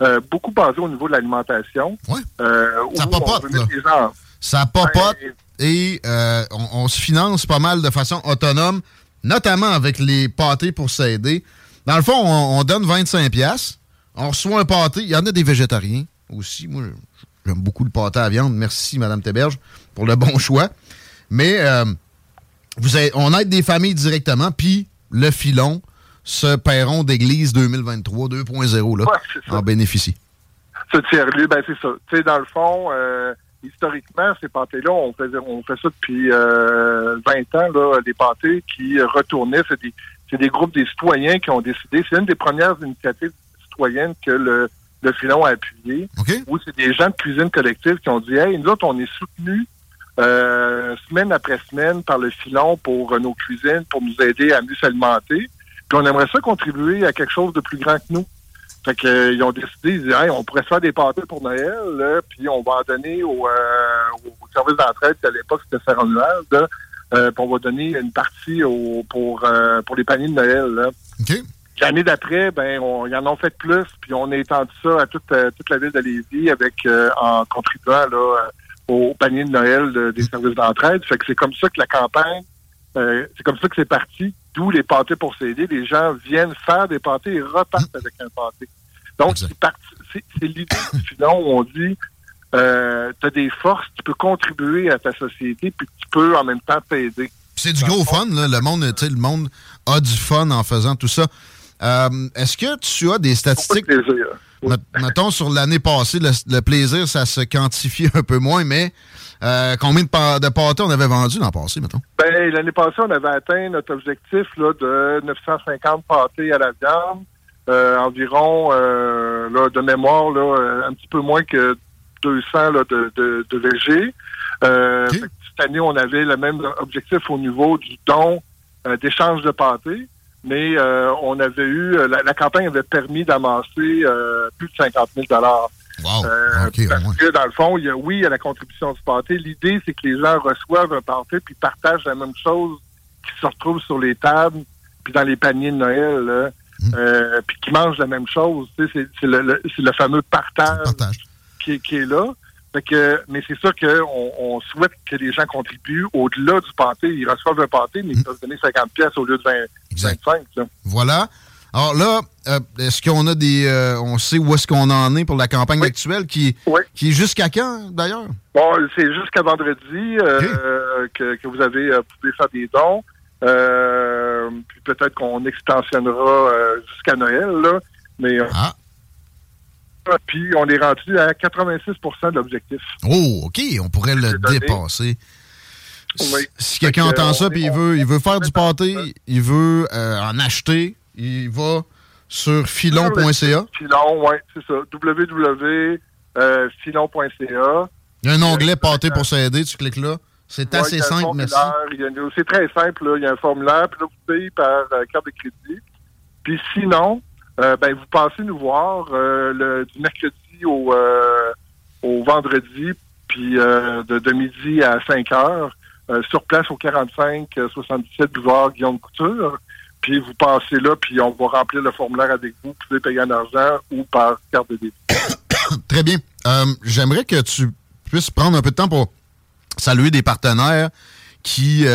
euh, beaucoup basés au niveau de l'alimentation. Ouais. Euh, Ça mettre là. Ça papote et euh, on, on se finance pas mal de façon autonome, notamment avec les pâtés pour s'aider. Dans le fond, on, on donne 25 pièces, on reçoit un pâté. Il y en a des végétariens aussi. Moi, j'aime beaucoup le pâté à viande. Merci, Madame Théberge, pour le bon choix. Mais euh, vous avez- on aide des familles directement, puis le filon, ce perron d'église 2023 2.0, là, Ouais, en bénéficie. ce tiers-lieu, ben c'est ça. Tu sais, dans le fond, euh, historiquement, ces pâtés-là, on fait ça depuis euh, 20 ans, là, des pâtés qui euh, retournaient. C'est des, c'est des groupes des citoyens qui ont décidé. C'est une des premières initiatives que le, le filon a appuyé. Où c'est des gens de cuisine collective qui ont dit, hey, nous autres, on est soutenus euh, semaine après semaine par le filon pour euh, nos cuisines, pour nous aider à mieux s'alimenter. Puis on aimerait ça contribuer à quelque chose de plus grand que nous. Fait que, euh, ils ont décidé, ils disaient, Hey, on pourrait se faire des pâtés pour Noël, là, puis on va en donner au, au service d'entraide, qui à l'époque c'était là, euh, puis on va donner une partie au, pour, pour les paniers de Noël. Là. L'année d'après, ben, on, ils en ont fait plus, puis on a étendu ça à toute, euh, toute la ville de Lévis avec euh, en contribuant là, euh, au panier de Noël de- des services d'entraide. Fait que c'est comme ça que la campagne, euh, c'est comme ça que c'est parti, d'où les pâtés pour s'aider. Les gens viennent faire des pâtés et repartent avec un pâté. Donc, c'est parti- c'est c'est l'idée du filon où on dit euh, tu as des forces, tu peux contribuer à ta société, puis tu peux en même temps t'aider. C'est du gros fun, là. Le monde, tu sais, le monde a du fun en faisant tout ça. Euh, Est-ce que tu as des statistiques? Met- Mettons, sur l'année passée, le, le plaisir, ça se quantifie un peu moins, mais euh, combien de, de pâtés on avait vendu l'an passé, mettons? Ben, l'année passée, on avait atteint notre objectif là, de 950 pâtés à la viande, euh, environ, euh, là, de mémoire, là, un petit peu moins que 200 là, de, de, de VG. Cette année, on avait le même objectif au niveau du don d'échange de pâtés, mais euh, on avait eu, euh, la, la campagne avait permis d'amasser euh, plus de 50 000 euh, parce que dans le fond, il y a, oui, il y a la contribution du pâté. L'idée, c'est que les gens reçoivent un pâté puis partagent la même chose qui se retrouve sur les tables puis dans les paniers de Noël, là, euh, puis qui mangent la même chose. Tu sais, C'est le, le- c'est le fameux partage, Qui, est- qui est là. Fait que, mais c'est sûr qu'on on souhaite que les gens contribuent au-delà du pâté. Ils reçoivent un pâté, mais ils peuvent donner 50 pièces au lieu de 20, 25. là. Voilà. Alors là, euh, est-ce qu'on a des. euh, on sait où est-ce qu'on en est pour la campagne actuelle qui, qui est jusqu'à quand, d'ailleurs? Bon, c'est jusqu'à vendredi euh, que, que vous avez euh, pouvez faire des dons. Euh, puis peut-être qu'on extensionnera jusqu'à Noël, là. Mais euh, puis on est rendu à 86 de l'objectif. Oh, OK, on pourrait le donné. dépasser. Oui. Si quelqu'un entend ça puis il veut, il veut faire du pâté, il veut euh, en acheter, il va sur filon.ca. Filon, oui, c'est ça. www.filon.ca. Il y a un onglet pâté pour s'aider, tu cliques là. C'est Ouais, assez simple, merci. C'est très simple. là. Il y a un formulaire, puis là, vous payez par euh, carte de crédit. Puis sinon, euh, ben, vous passez nous voir euh, le, du mercredi au, euh, au vendredi, puis de, de midi à 5 heures, sur place au 45 euh, 77 boulevard Guillaume Couture. Puis vous passez là, puis on va remplir le formulaire avec vous. Vous pouvez payer en argent ou par carte de débit. Très bien. J'aimerais que tu puisses prendre un peu de temps pour saluer des partenaires qui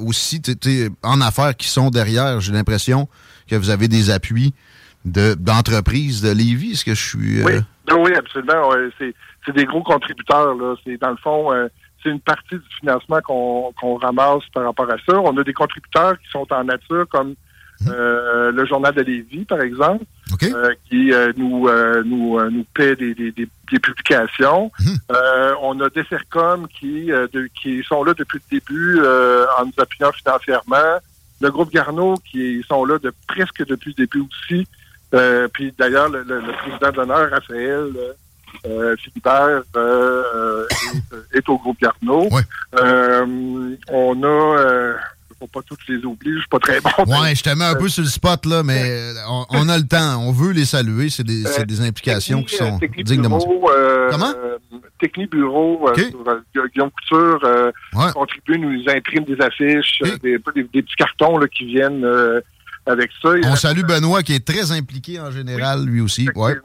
aussi, tu en affaires, qui sont derrière. J'ai l'impression que vous avez des appuis d'entreprises de, Lévis? Est-ce que je suis... euh, Oui, Ah oui, absolument. C'est, des gros contributeurs. Là. C'est dans le fond, euh, c'est une partie du financement qu'on, ramasse par rapport à ça. On a des contributeurs qui sont en nature, comme euh, le journal de Lévis, par exemple, euh, qui euh, nous nous nous paie des, des, des, des publications. Euh, on a des Sercom qui de- qui sont là depuis le début en nous appuyant financièrement. Le groupe Garneau qui sont là de presque depuis le début aussi. Euh, puis d'ailleurs, le, le- le président d'honneur, Raphaël euh, euh, Philibert, euh, euh, est, est au groupe Garneau. Euh, on a, euh, faut pas tous les oublier, je suis pas très bon. Ouais, je te mets un peu sur le spot, là, mais on, on a le temps. On veut les saluer. C'est des, des implications qui sont dignes de mention. Euh, Comment? euh, Techni Bureau, euh, euh, Guillaume Couture euh, contribue, nous imprime des affiches, des, des- des petits cartons là, qui viennent euh, avec ça. On salue Benoît qui est très impliqué en général, lui aussi. Ouais.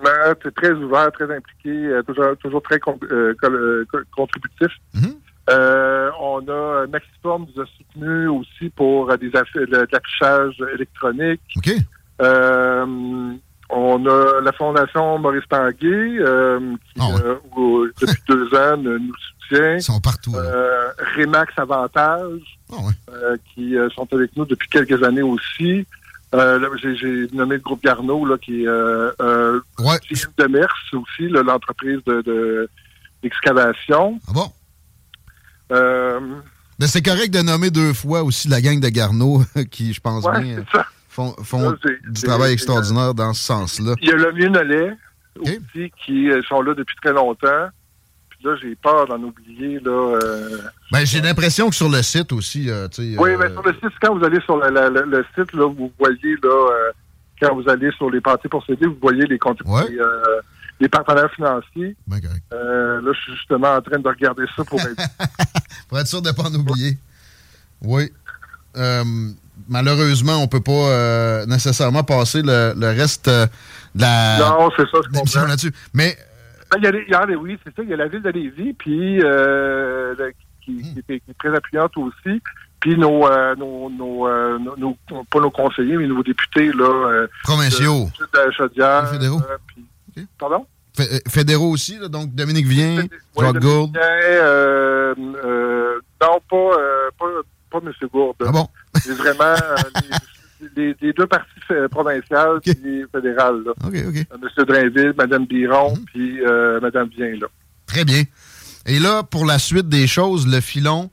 Très ouvert, très impliqué, euh, toujours, toujours très con- euh, euh, co- contributif. Mhm. Euh, on a Maxiform nous a soutenu aussi pour euh, des de, l'affichage électronique. OK. Euh, on a la Fondation Maurice Tanguay, qui, où, depuis deux ans, nous soutient. Ils sont partout. Euh, Remax Avantage, euh, qui sont avec nous depuis quelques années aussi. Euh, là, j'ai, j'ai nommé le groupe Garneau, là, qui est euh, euh, de Mers aussi, là, l'entreprise de, de- d'excavation. Ah bon? Euh, Mais c'est correct de nommer deux fois aussi la gang de Garneau, qui, je pense Ouais, bien, font, font c'est- du c'est- travail extraordinaire dans ce sens-là. Il y a le mieux aussi, qui euh, sont là depuis très longtemps. Là, j'ai peur d'en oublier. Là, euh, Ben, j'ai l'impression que sur le site aussi, euh, Oui, euh, mais sur le site, quand vous allez sur le, site, là, vous voyez, là, euh, quand vous allez sur les parties pour s'aider, vous voyez les, contrib- les, euh, les partenaires financiers. Ben, Euh, là, je suis justement en train de regarder ça pour être. pour être sûr de ne pas en oublier. Oui. Euh, malheureusement, on peut pas euh, nécessairement passer le, le reste euh, de la non, c'est ça, je d'émission comprends. là-dessus. Mais Ben, Il y a, il y a les- oui, c'est ça. Il y a la ville de Lévis, puis euh, qui, qui est, qui est très appuyante aussi. Puis nos, euh, nos, nos, euh, nos- pas nos conseillers, mais nos députés là. euh, Provinciaux. De, de Chaudière. fédéraux. euh, puis- Pardon? Fé- euh, fédéraux aussi, là, donc Dominique Vien, Oui. Dominique euh, euh, non, pas, pas, pas M. Gourde. Ah bon? C'est vraiment les deux parties euh, provinciales et fédérales. Là. OK, OK. Euh, M. Drainville, Mme Biron, puis euh, Mme Vien. Là. Très bien. Et là, pour la suite des choses, le filon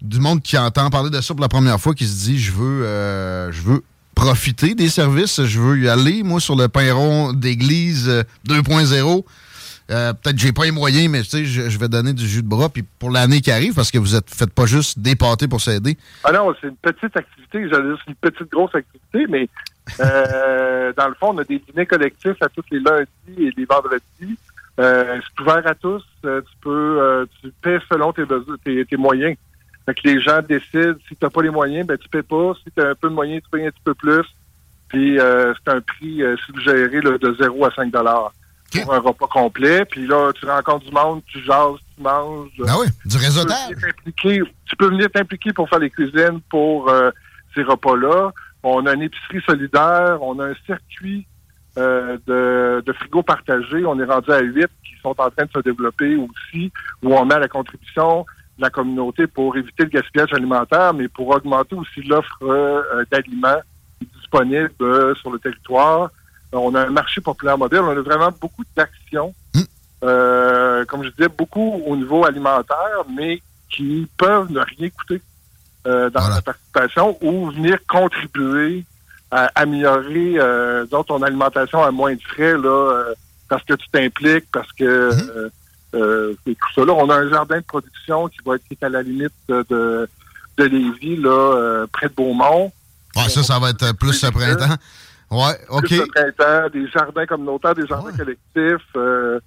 du monde qui entend parler de ça pour la première fois, qui se dit je veux, euh, je veux profiter des services, je veux y aller, moi, sur le pain rond d'église euh, 2.0. Euh, Peut-être que j'ai pas les moyens, mais tu sais, je, je vais donner du jus de bras. Puis pour l'année qui arrive, parce que vous êtes faites pas juste dépâter pour s'aider. Ah non, c'est une petite activité, j'allais dire c'est une petite grosse activité, mais euh, dans le fond, on a des dîners collectifs à tous les lundis et les vendredis. Euh, c'est ouvert à tous. Euh, tu peux tu paies selon tes, besoins- tes, tes moyens. Fait que les gens décident, si tu n'as pas les moyens, ben tu paies pas. Si tu as un peu de moyens, tu payes un petit peu plus. Puis c'est un prix suggéré là, de 0 à 5 dollars pour un repas complet. Puis là, tu rencontres du monde, tu jases, tu manges. Ah oui, du réseautage. Tu peux venir t'impliquer pour faire les cuisines pour euh, ces repas-là. On a une épicerie solidaire, on a un circuit euh, de, de frigo partagé. On est rendu à huit qui sont en train de se développer aussi, où on met à la contribution de la communauté pour éviter le gaspillage alimentaire, mais pour augmenter aussi l'offre euh, d'aliments disponibles euh, sur le territoire. On a un marché populaire modèle. On a vraiment beaucoup d'actions, euh, comme je disais, beaucoup au niveau alimentaire, mais qui peuvent ne rien coûter euh, dans la participation ou venir contribuer à améliorer euh, ton alimentation à moins de frais là, euh, parce que tu t'impliques, parce que euh, euh, et tout ça. Là, on a un jardin de production qui va être qui est à la limite de, de Lévis, là, euh, près de Beaumont. Ouais, ça, ça va être plus ce printemps. Ouais, OK. Plus le printemps, des jardins communautaires, des jardins collectifs. euh,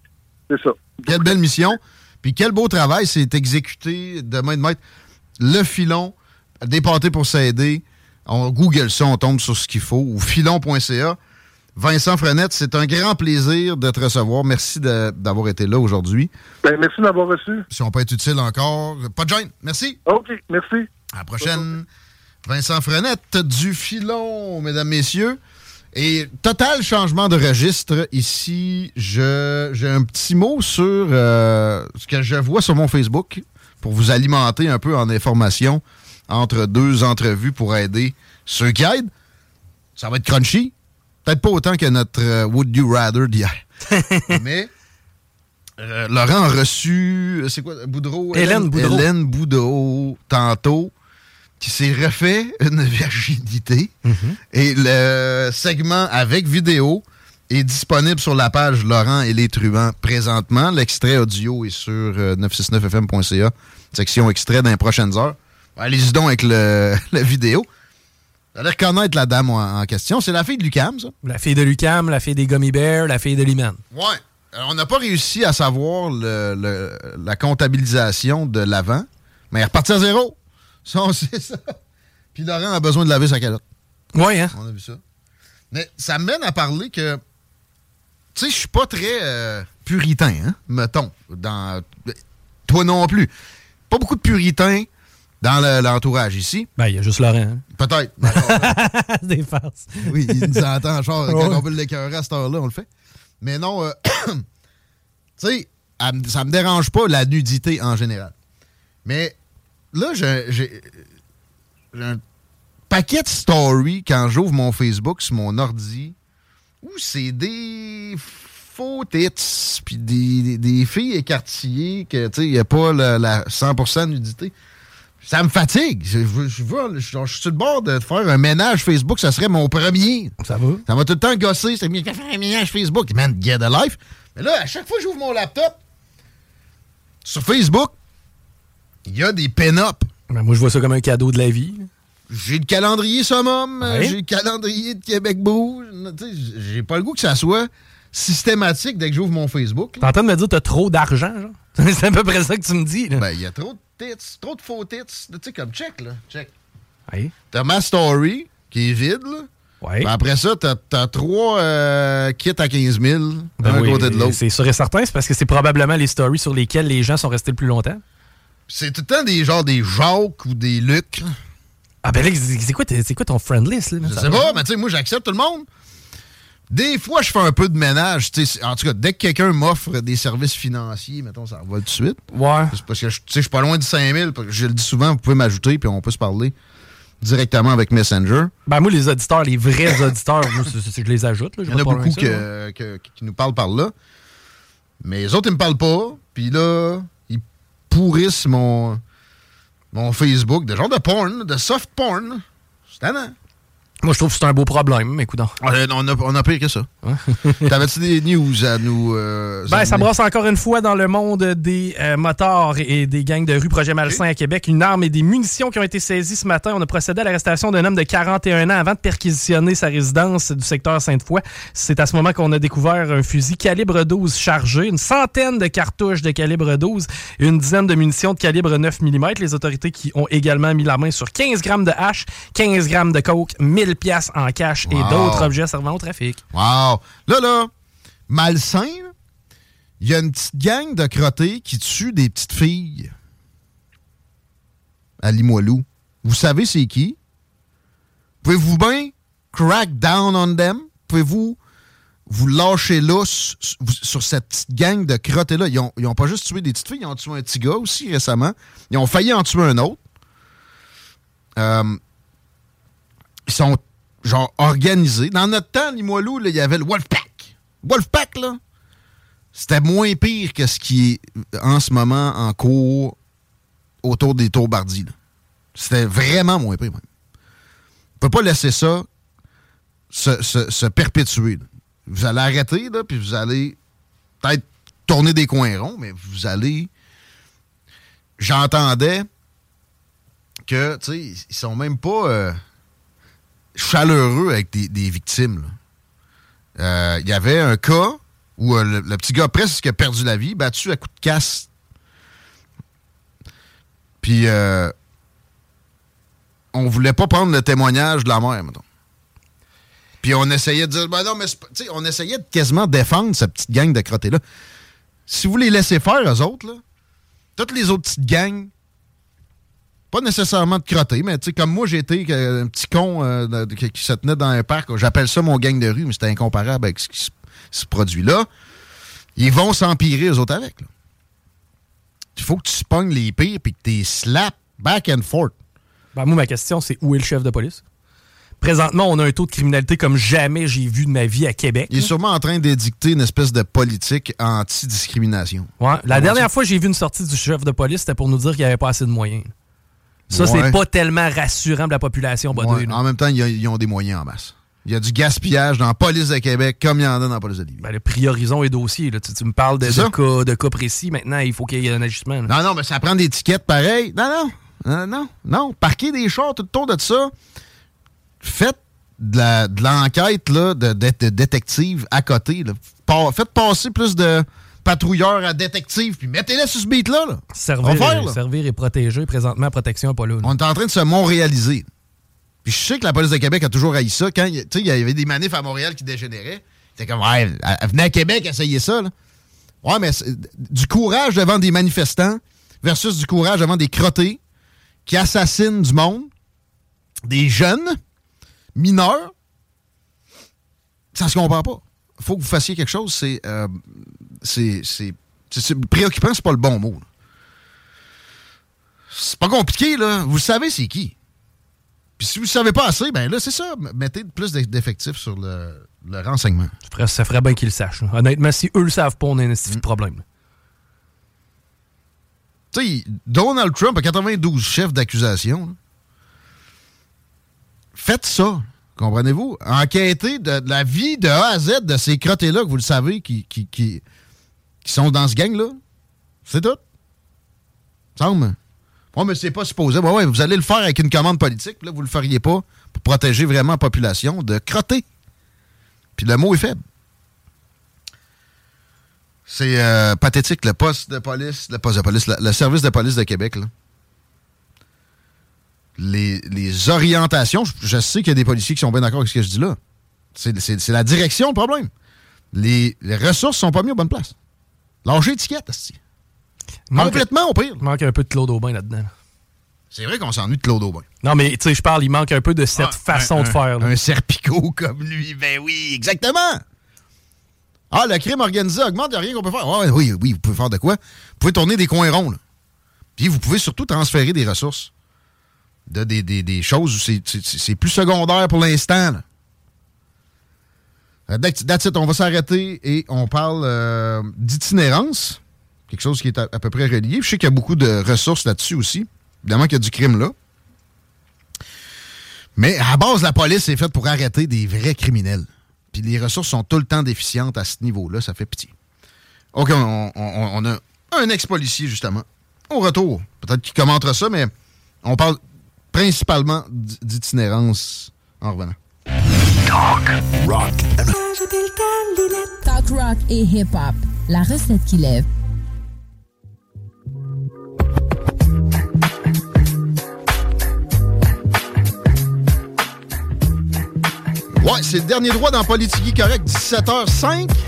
c'est ça. Quelle belle mission. Puis quel beau travail, c'est exécuté de main de maître. Le filon, dépâté pour s'aider. On google ça, on tombe sur ce qu'il faut. Ou filon.ca. Vincent Frenette, c'est un grand plaisir de te recevoir. Merci d'avoir été là aujourd'hui. Ben, merci de m'avoir reçu. Si on peut être utile encore, pas de gêne. Merci. OK, merci. À la prochaine. Vincent Frenette du filon, mesdames, messieurs. Et total changement de registre. Ici, je- j'ai un petit mot sur euh, ce que je vois sur mon Facebook pour vous alimenter un peu en information entre deux entrevues pour aider ceux qui aident. Ça va être crunchy. Peut-être pas autant que notre euh, Would You Rather d'hier. Mais euh, Laurent a reçu, c'est quoi, Boudreau? Hélène Boudreau. Hélène Boudreau, tantôt, qui s'est refait une virginité. Et le segment avec vidéo est disponible sur la page Laurent et les truands présentement. L'extrait audio est sur euh, 969fm.ca, section extrait dans les prochaines heures. Allez-y donc avec le, la vidéo. Vous allez reconnaître la dame en, en question. C'est la fille de Lucam, ça? La fille de Lucam, la fille des Gummy Bears, la fille de Liman. Ouais. Alors, on n'a pas réussi à savoir le- le- la comptabilisation de l'avant, mais elle est repartie à zéro. Ça, on sait ça. Puis Laurent a besoin de laver sa calotte. Oui, hein? On a vu ça. Mais ça mène à parler que, tu sais, je suis pas très euh, puritain, hein, mettons. Dans, toi non plus. Pas beaucoup de puritains dans le- l'entourage ici. Ben, il y a juste Laurent. hein. Peut-être. Des farces. Oui, il nous entend, genre, quand on veut l'écœurer à cette heure-là, on le fait. Mais non, euh, tu sais, ça me dérange pas la nudité en général. Mais là, j'ai un paquet de stories quand j'ouvre mon Facebook sur mon ordi où c'est des faux tits puis des, des- des filles écartillées que, tu sais, il n'y a pas la, la 100% nudité. Ça me fatigue. Je, veux- je, veux- je- je suis sur le bord de faire un ménage Facebook. Ça serait mon premier. Ça va? Ça m'a tout le temps gossé. C'est mieux de faire un ménage Facebook. Man, get a life. Mais là, à chaque fois que j'ouvre mon laptop, sur Facebook, il y a des pin-up. Ben, moi, je vois ça comme un cadeau de la vie. J'ai le calendrier Summum, Ouais. j'ai le calendrier de Québec Bouge. J'ai pas le goût que ça soit systématique dès que j'ouvre mon Facebook. T'es en train de me dire que t'as trop d'argent, genre? C'est à peu près ça que tu me dis, là. Ben, il y a trop de tits, trop de faux tits. Tu sais, comme check, là. Check. Oui. T'as ma story, qui est vide, là. Ouais. Ben, après ça, t'as as trois euh, kits à 15 000, Ben d'un oui, côté de l'autre. C'est sûr et certain, c'est parce que c'est probablement les stories sur lesquelles les gens sont restés le plus longtemps. C'est tout le temps des genres des Jacques ou des Luc. Ah ben là, c'est quoi, quoi ton friend list? Là, Je sais pas, mais tu sais, moi, j'accepte tout le monde. Des fois, je fais un peu de ménage. En tout cas, dès que quelqu'un m'offre des services financiers, mettons, ça va tout de suite. Ouais. Parce que je tu sais, je suis pas loin du 5000. parce que Je le dis souvent, vous pouvez m'ajouter, puis on peut se parler directement avec Messenger. Ben moi, les auditeurs, les vrais auditeurs, moi, c'est- que je les ajoute. Là, Il y en a beaucoup que- que- qui nous parlent par là. Mais les autres, ils me parlent pas. Puis là, pourrissent mon, mon Facebook de genre de porn, de soft porn. C'est tannant. Moi, je trouve que c'est un beau problème, mais écoute. On a, on a- on a pire que ça. T'avais-tu des news à nous. euh, Ben, ça brasse encore une fois dans le monde des euh, motards et des gangs de rue Projet Malsain à Québec. Une arme et des munitions qui ont été saisies ce matin. On a procédé à l'arrestation d'un homme de 41 ans avant de perquisitionner sa résidence du secteur Sainte-Foy. C'est à ce moment qu'on a découvert un fusil calibre 12 chargé, une centaine de cartouches de calibre 12 et une dizaine de munitions de calibre 9 mm. Les autorités qui ont également mis la main sur 15 grammes de hache, 15 grammes de coke, 1000 pièces en cash et d'autres objets servant au trafic. Wow! Là, là, malsain, il y a une petite gang de crottés qui tue des petites filles à Limoilou. Vous savez c'est qui? Pouvez-vous bien crack down on them? Pouvez-vous vous lâcher là sur, cette petite gang de crottés-là? Ils ont, ils ont pas juste tué des petites filles, ils ont tué un petit gars aussi récemment. Ils ont failli en tuer un autre. Euh, ils sont genre organisés. Dans notre temps, Limoilou, il y avait le Wolfpack. Wolfpack, là, c'était moins pire que ce qui est en ce moment en cours autour des tours Bardi. là. C'était vraiment moins pire, même. On peut pas laisser ça se, se- se perpétuer. Vous allez arrêter, là, puis vous allez peut-être tourner des coins ronds, mais vous allez... J'entendais que, tu sais, ils sont même pas... euh, chaleureux avec des, victimes. Euh, Il y avait un cas où euh, le, petit gars presque a perdu la vie, battu à coups de casse. Puis euh, on voulait pas prendre le témoignage de la mère, mettons. Puis on essayait de dire, ben non, mais on essayait de quasiment défendre cette petite gang de crottés-là. Si vous les laissez faire, eux autres, toutes les autres petites gangs, pas nécessairement de crottés, mais tu sais, comme moi, été euh, un petit con euh, de- qui, se tenait dans un parc. J'appelle ça mon gang de rue, mais c'était incomparable avec ce qui se, produit là. Ils vont s'empirer, eux autres, avec. Il faut que tu pognes les pires puis que tu les slaps back and forth. Ben, moi, ma question, c'est où est le chef de police? Présentement, on a un taux de criminalité comme jamais j'ai vu de ma vie à Québec. Il est sûrement en train d'édicter une espèce de politique anti-discrimination. Ouais. La dernière fois que j'ai vu une sortie du chef de police, c'était pour nous dire qu'il n'y avait pas assez de moyens. Ça, Ouais. c'est pas tellement rassurant pour la population, Baudouin, Ouais, en même temps, ils, ont- des moyens en masse. Il y a du gaspillage dans la police de Québec comme il y en a dans la police de Lévis. Ben, le priorisons les dossiers. Là. Tu, tu me parles de, de cas, de cas précis. Maintenant, il faut qu'il y ait un ajustement. là. Non, non, mais ça prend des tickets pareilles. Non, non. Non, non, non. Parquez des chars tout autour de ça. Faites de de l'enquête de, de- de détective à côté. là. Faites passer plus de patrouilleurs à détectives, puis mettez-les sur ce beat-là. Là. Servir, faire, là. servir et protéger. Présentement, la protection pas là. là. On est en train de se montréaliser. Puis je sais que la police de Québec a toujours haï ça. Quand il y avait des manifs à Montréal qui dégénéraient, c'était comme, ouais, venez à Québec essayer ça. Là. Ouais, mais du courage devant des manifestants versus du courage devant des crottés qui assassinent du monde, des jeunes, mineurs, ça se comprend pas. Faut que vous fassiez quelque chose. C'est. Euh, c'est, préoccupant, c'est pas le bon mot. C'est pas compliqué, là. Vous savez c'est qui. Puis si vous ne savez pas assez, ben là, c'est ça. Mettez plus d'effectifs sur le, renseignement. Ça ferait, bien qu'ils le sachent. Honnêtement, si eux le savent pas, on a un de problème. Tu sais, Donald Trump a 92 chefs d'accusation. Faites ça. Comprenez-vous? Enquêtez de, la vie de A à Z de ces crottés-là que vous le savez qui, sont dans ce gang-là. C'est tout. Semble. Oh, mais c'est pas supposé. ouais, vous allez le faire avec une commande politique, là, vous le feriez pas pour protéger vraiment la population de crotter. Puis le mot est faible. C'est euh, pathétique, le poste de police, le poste de police, le, service de police de Québec, là. Les, orientations, je, sais qu'il y a des policiers qui sont bien d'accord avec ce que je dis là. C'est la direction le problème. Les, les ressources sont pas mises aux bonnes places. Lâchez étiquette, Complètement au pire. Il manque un peu de Claude Aubin là-dedans. C'est vrai qu'on s'ennuie de Claude Aubin. Non, mais tu sais, je parle, il manque un peu de cette ah, façon de faire. Un serpicot comme lui. Ben oui, exactement. Ah, le crime organisé augmente, il n'y a rien qu'on peut faire. oui, oui, vous pouvez faire de quoi? Vous pouvez tourner des coins ronds. Puis vous pouvez surtout transférer des ressources. De, des, choses où c'est plus secondaire pour l'instant. That's it, on va s'arrêter et on parle euh, d'itinérance quelque chose qui est à, peu près relié. Je sais qu'il y a beaucoup de ressources là-dessus aussi. Évidemment qu'il y a du crime là. Mais à base, la police est faite pour arrêter des vrais criminels. Puis les ressources sont tout le temps déficientes à ce niveau-là. Ça fait pitié. OK, on, a un ex-policier, justement. Au retour, peut-être qu'il commentera ça, mais on parle principalement d'itinérance en revenant. Talk, rock, Talk, rock et hip-hop. La recette qui lève. Ouais, c'est le dernier droit dans Politique Correct, 17h05 un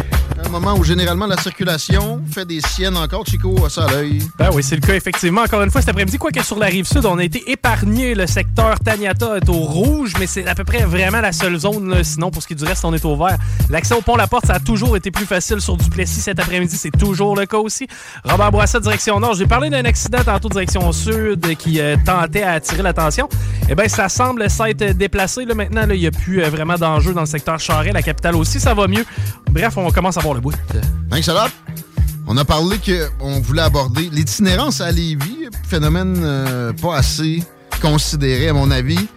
moment où généralement la circulation fait des siennes encore, Chico, à ça l'œil. Ben oui, c'est le cas, effectivement. Encore une fois, cet après-midi, quoi que sur la rive sud, on a été épargné. Le secteur Taniata est au rouge, mais c'est à peu près vraiment la seule zone. Sinon, pour ce qui est du reste, on est au vert. L'accès au pont La Porte, ça a toujours été plus facile sur Duplessis cet après-midi. C'est toujours le cas aussi. Robert Boissat, direction nord. J'ai parlé d'un accident tantôt direction sud qui euh, tentait à attirer l'attention. Eh bien, ça semble s'être déplacé. Là, maintenant, il n'y a plus euh, vraiment d'enjeu dans le secteur Charest. La capitale aussi, ça va mieux. Bref, on commence à voir le bout. A On a parlé qu'on voulait aborder l'itinérance à Lévis, phénomène euh, pas assez considéré à mon avis.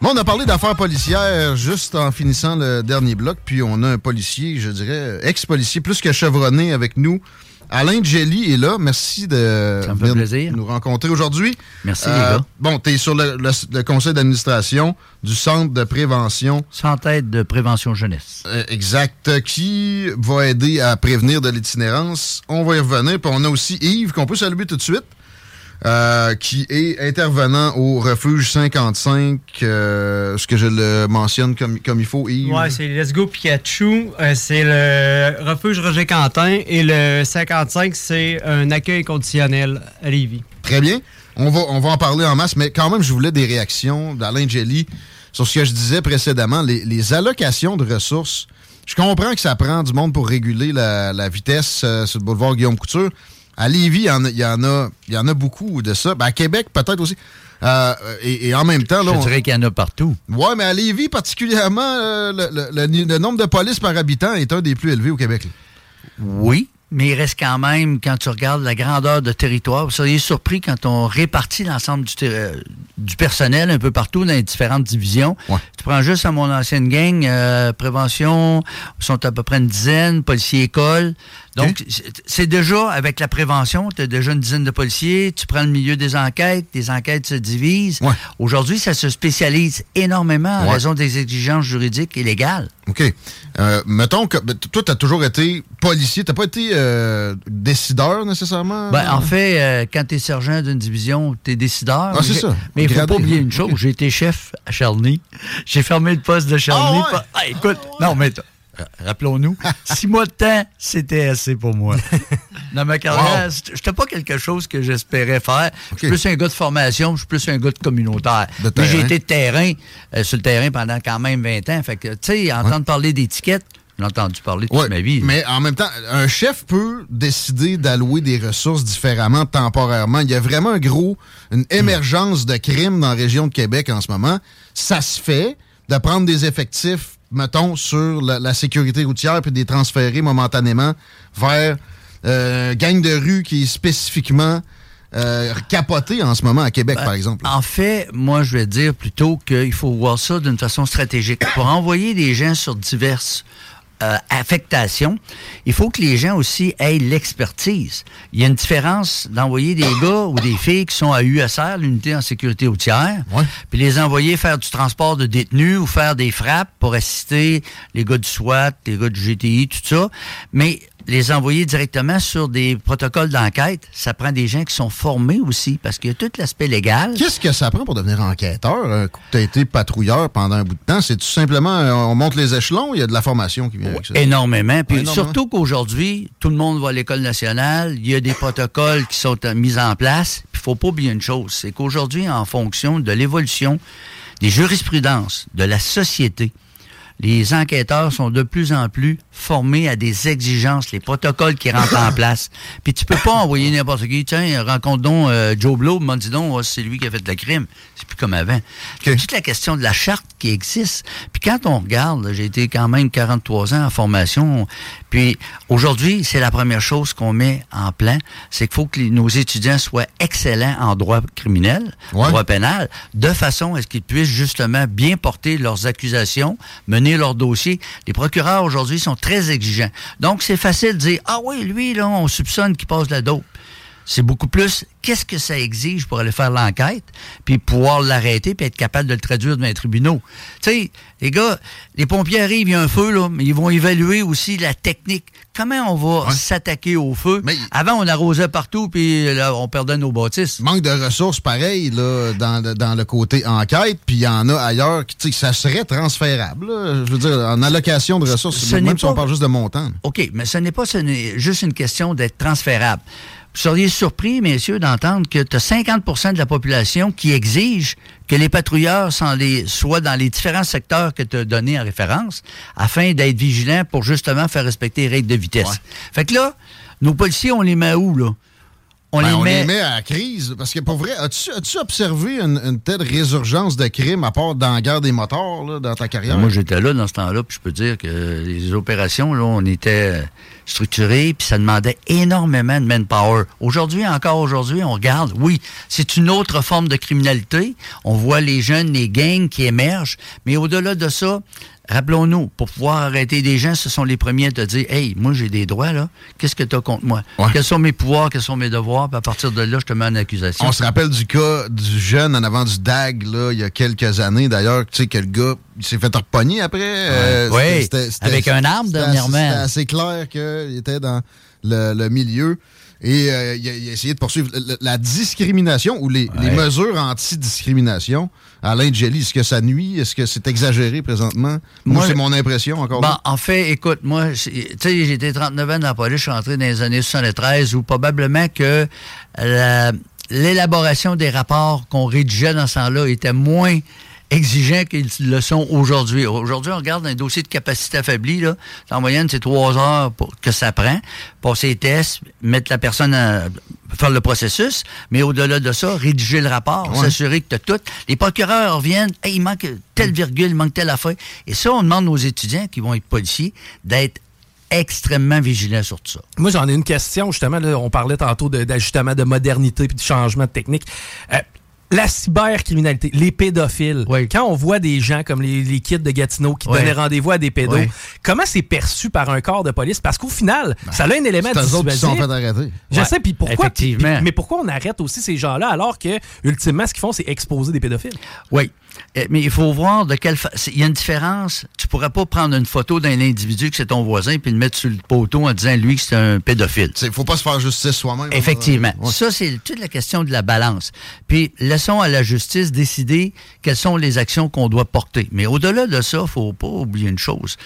Mais on a parlé d'affaires policières juste en finissant le dernier bloc, puis on a un policier, je dirais, ex-policier plus que chevronné avec nous, Alain Jelly est là. Merci de nous rencontrer aujourd'hui. Merci, les euh, gars. Bon, tu es sur le, conseil d'administration du Centre de prévention. Centre de prévention jeunesse. Euh, exact. Qui va aider à prévenir de l'itinérance? On va y revenir. Puis on a aussi Yves, qu'on peut saluer tout de suite. Euh, qui est intervenant au refuge 55. Euh, est-ce que je le mentionne comme, comme il faut, Yves? Ouais, c'est Let's Go Pikachu. Euh, c'est le refuge Roger Quentin. Et le 55, c'est un accueil conditionnel à Lévis. Très bien. On va, on va en parler en masse, mais quand même, je voulais des réactions d'Alain Jelly sur ce que je disais précédemment, les, les, allocations de ressources. Je comprends que ça prend du monde pour réguler la, la vitesse sur le boulevard Guillaume Couture. À Lévis, il y, en a, y, en a, beaucoup de ça. Ben, à Québec, peut-être aussi. Euh, et, en même temps... Là, Je dirais qu'il y en a partout. Oui, mais à Lévis, particulièrement, euh, le, nombre de polices par habitant est un des plus élevés au Québec. Oui, mais il reste quand même, quand tu regardes la grandeur de territoire, vous seriez surpris quand on répartit l'ensemble du, euh, du, personnel un peu partout dans les différentes divisions. Tu prends juste à mon ancienne gang, prévention, ils sont à peu près une dizaine, policiers école. Donc, c'est déjà avec la prévention, tu as déjà une dizaine de policiers, tu prends le milieu des enquêtes, les enquêtes se divisent. Aujourd'hui, ça se spécialise énormément en raison des exigences juridiques et légales. OK. Euh, mettons que ben, toi, tu as toujours été policier, tu pas été euh, décideur nécessairement? Ben, en fait, euh, quand tu es sergent d'une division, tu es décideur. Ah, c'est ça. Mais il faut pas oublier une chose, j'ai été chef à Charny. J'ai fermé le poste de Charny. Ah, Ah, écoute, non, mais rappelons-nous, six mois de temps, c'était assez pour moi. Dans ma carrière, c'était pas quelque chose que j'espérais faire. Je suis plus un gars de formation, je suis plus un gars de communautaire. Mais j'ai été de terrain, euh, sur le terrain pendant quand même 20 ans. Fait que, tu sais, entendre parler d'étiquettes, j'ai entendu parler toute ma vie. Mais en même temps, un chef peut décider d'allouer des ressources différemment temporairement. Il y a vraiment un gros, une émergence de crimes dans la région de Québec en ce moment. Ça se fait de prendre des effectifs mettons, sur la, sécurité routière puis des transférer momentanément vers euh, gang de rue qui est spécifiquement euh, capoté en ce moment à Québec, Ben, par exemple. En fait, moi, je vais dire plutôt qu'il faut voir ça d'une façon stratégique. Pour envoyer des gens sur diverses euh, affectations, il faut que les gens aussi aient l'expertise. Il y a une différence d'envoyer des gars ou des filles qui sont à USR, l'unité en sécurité routière, puis les envoyer faire du transport de détenus ou faire des frappes pour assister les gars du SWAT, les gars du GTI, tout ça. Mais les envoyer directement sur des protocoles d'enquête, ça prend des gens qui sont formés aussi, parce qu'il y a tout l'aspect légal. Qu'est-ce que ça prend pour devenir enquêteur? Que tu as été patrouilleur pendant un bout de temps, c'est tout simplement, euh, on monte les échelons, il y a de la formation qui vient avec ça. Énormément. Puis Énormément. surtout qu'aujourd'hui, tout le monde va à l'école nationale, il y a des protocoles qui sont euh, mis en place. Puis il faut pas oublier une chose, c'est qu'aujourd'hui, en fonction de l'évolution des jurisprudences, de la société, les enquêteurs sont de plus en plus formés à des exigences, les protocoles qui rentrent en place. Puis tu peux pas envoyer n'importe qui, tiens, rencontre donc euh, Joe Blow, m'a dit donc, oh, c'est lui qui a fait le crime. C'est plus comme avant. C'est toute la question de la charte qui existe. Puis quand on regarde, j'ai été quand même 43 ans en formation, puis aujourd'hui, c'est la première chose qu'on met en plan, c'est qu'il faut que nos étudiants soient excellents en droit criminel, droit pénal, de façon à ce qu'ils puissent justement bien porter leurs accusations, mener leurs dossiers. Les procureurs aujourd'hui sont très exigeants. Donc, c'est facile de dire, ah oui, lui, là, on soupçonne qu'il passe de la dope. C'est beaucoup plus qu'est-ce que ça exige pour aller faire l'enquête, puis pouvoir l'arrêter, puis être capable de le traduire devant les tribunaux. Tu sais, les gars, les pompiers arrivent, il y a un feu, là, mais ils vont évaluer aussi la technique. Comment on va s'attaquer au feu? Avant, on arrosait partout, puis là, on perdait nos bâtisses. Manque de ressources, pareil, là, dans, le- dans le côté enquête, puis il y en a ailleurs qui, tu sais, ça serait transférable. là. Je veux dire, en allocation de ressources, Ce même si on parle juste de montant. OK, mais ce n'est pas ce juste une question d'être transférable. Vous seriez surpris, messieurs, d'entendre que tu as 50% de la population qui exige que les patrouilleurs les- soient dans les différents secteurs que tu as donnés en référence afin d'être vigilants pour justement faire respecter les règles de vitesse. Fait que là, nos policiers, on les met où, là? On, Ben, les, on met... les met à la crise. Parce que pour vrai, as-tu observé une, une telle résurgence de crimes à part dans la guerre des motards là, dans ta carrière? Moi, j'étais là dans ce temps-là, puis je peux dire que les opérations, là, on était structurés, puis ça demandait énormément de manpower. Aujourd'hui, encore aujourd'hui, on regarde, oui, c'est une autre forme de criminalité. On voit les jeunes, les gangs qui émergent, mais au-delà de ça, rappelons-nous, pour pouvoir arrêter des gens, ce sont les premiers à te dire, hey, moi, j'ai des droits, là. Qu'est-ce que tu as contre moi? Quels sont mes pouvoirs, quels sont mes devoirs? Puis à partir de là, je te mets en accusation. On se rappelle du cas du jeune en avant du DAG, là, il y a quelques années, d'ailleurs, tu sais, que le gars, il s'est fait repogner après. euh, Oui, c'était- c'était- avec un arme, c'était dernièrement. C'était assez clair qu'il était dans le, le milieu. Et euh, il, a, il a essayé de poursuivre la discrimination ou les, mesures anti-discrimination. Alain Jelly, est-ce que ça nuit? Est-ce que c'est exagéré présentement? Moi, Moi, c'est mon impression encore là. en fait, écoute, moi, tu sais, j'ai été 39 ans dans la police, je suis entré dans les années 73 où probablement que la- l'élaboration des rapports qu'on rédigeait dans ce temps-là était moins exigeant qu'ils le sont aujourd'hui. Aujourd'hui, on regarde un dossier de capacité affaiblie, là. En moyenne, c'est trois heures pour, que ça prend. Passer les tests, mettre la personne à faire le processus, mais au-delà de ça, rédiger le rapport, Ouais. s'assurer que tu as tout. Les procureurs reviennent, Hey, il manque telle virgule, il manque telle affaire. Et ça, on demande aux étudiants qui vont être policiers d'être extrêmement vigilants sur tout ça. Moi, j'en ai une question, justement. là, on parlait tantôt de- d'ajustement de, modernité puis de changement de technique. Euh, la cybercriminalité, les pédophiles. Quand on voit des gens comme les, les kids de Gatineau qui Oui. donnaient rendez-vous à des pédos, Oui. comment c'est perçu par un corps de police? Parce qu'au final, ça a un élément Ben, eux autres qui sont fait arrêter. Je Ouais. sais, puis pourquoi? Effectivement. mais pourquoi on arrête aussi ces gens-là alors que, ultimement, ce qu'ils font, c'est exposer des pédophiles? Oui. Euh, Mais il faut voir de quelle fa- c'est- Il y a une différence. Tu pourrais pas prendre une photo d'un individu que c'est ton voisin puis le mettre sur le poteau en disant lui que c'est un pédophile. Il faut pas se faire justice soi-même. Effectivement. Ouais. Ça, c'est toute la question de la balance. Puis, laissons à la justice décider quelles sont les actions qu'on doit porter. Mais au-delà de ça, faut pas oublier une chose.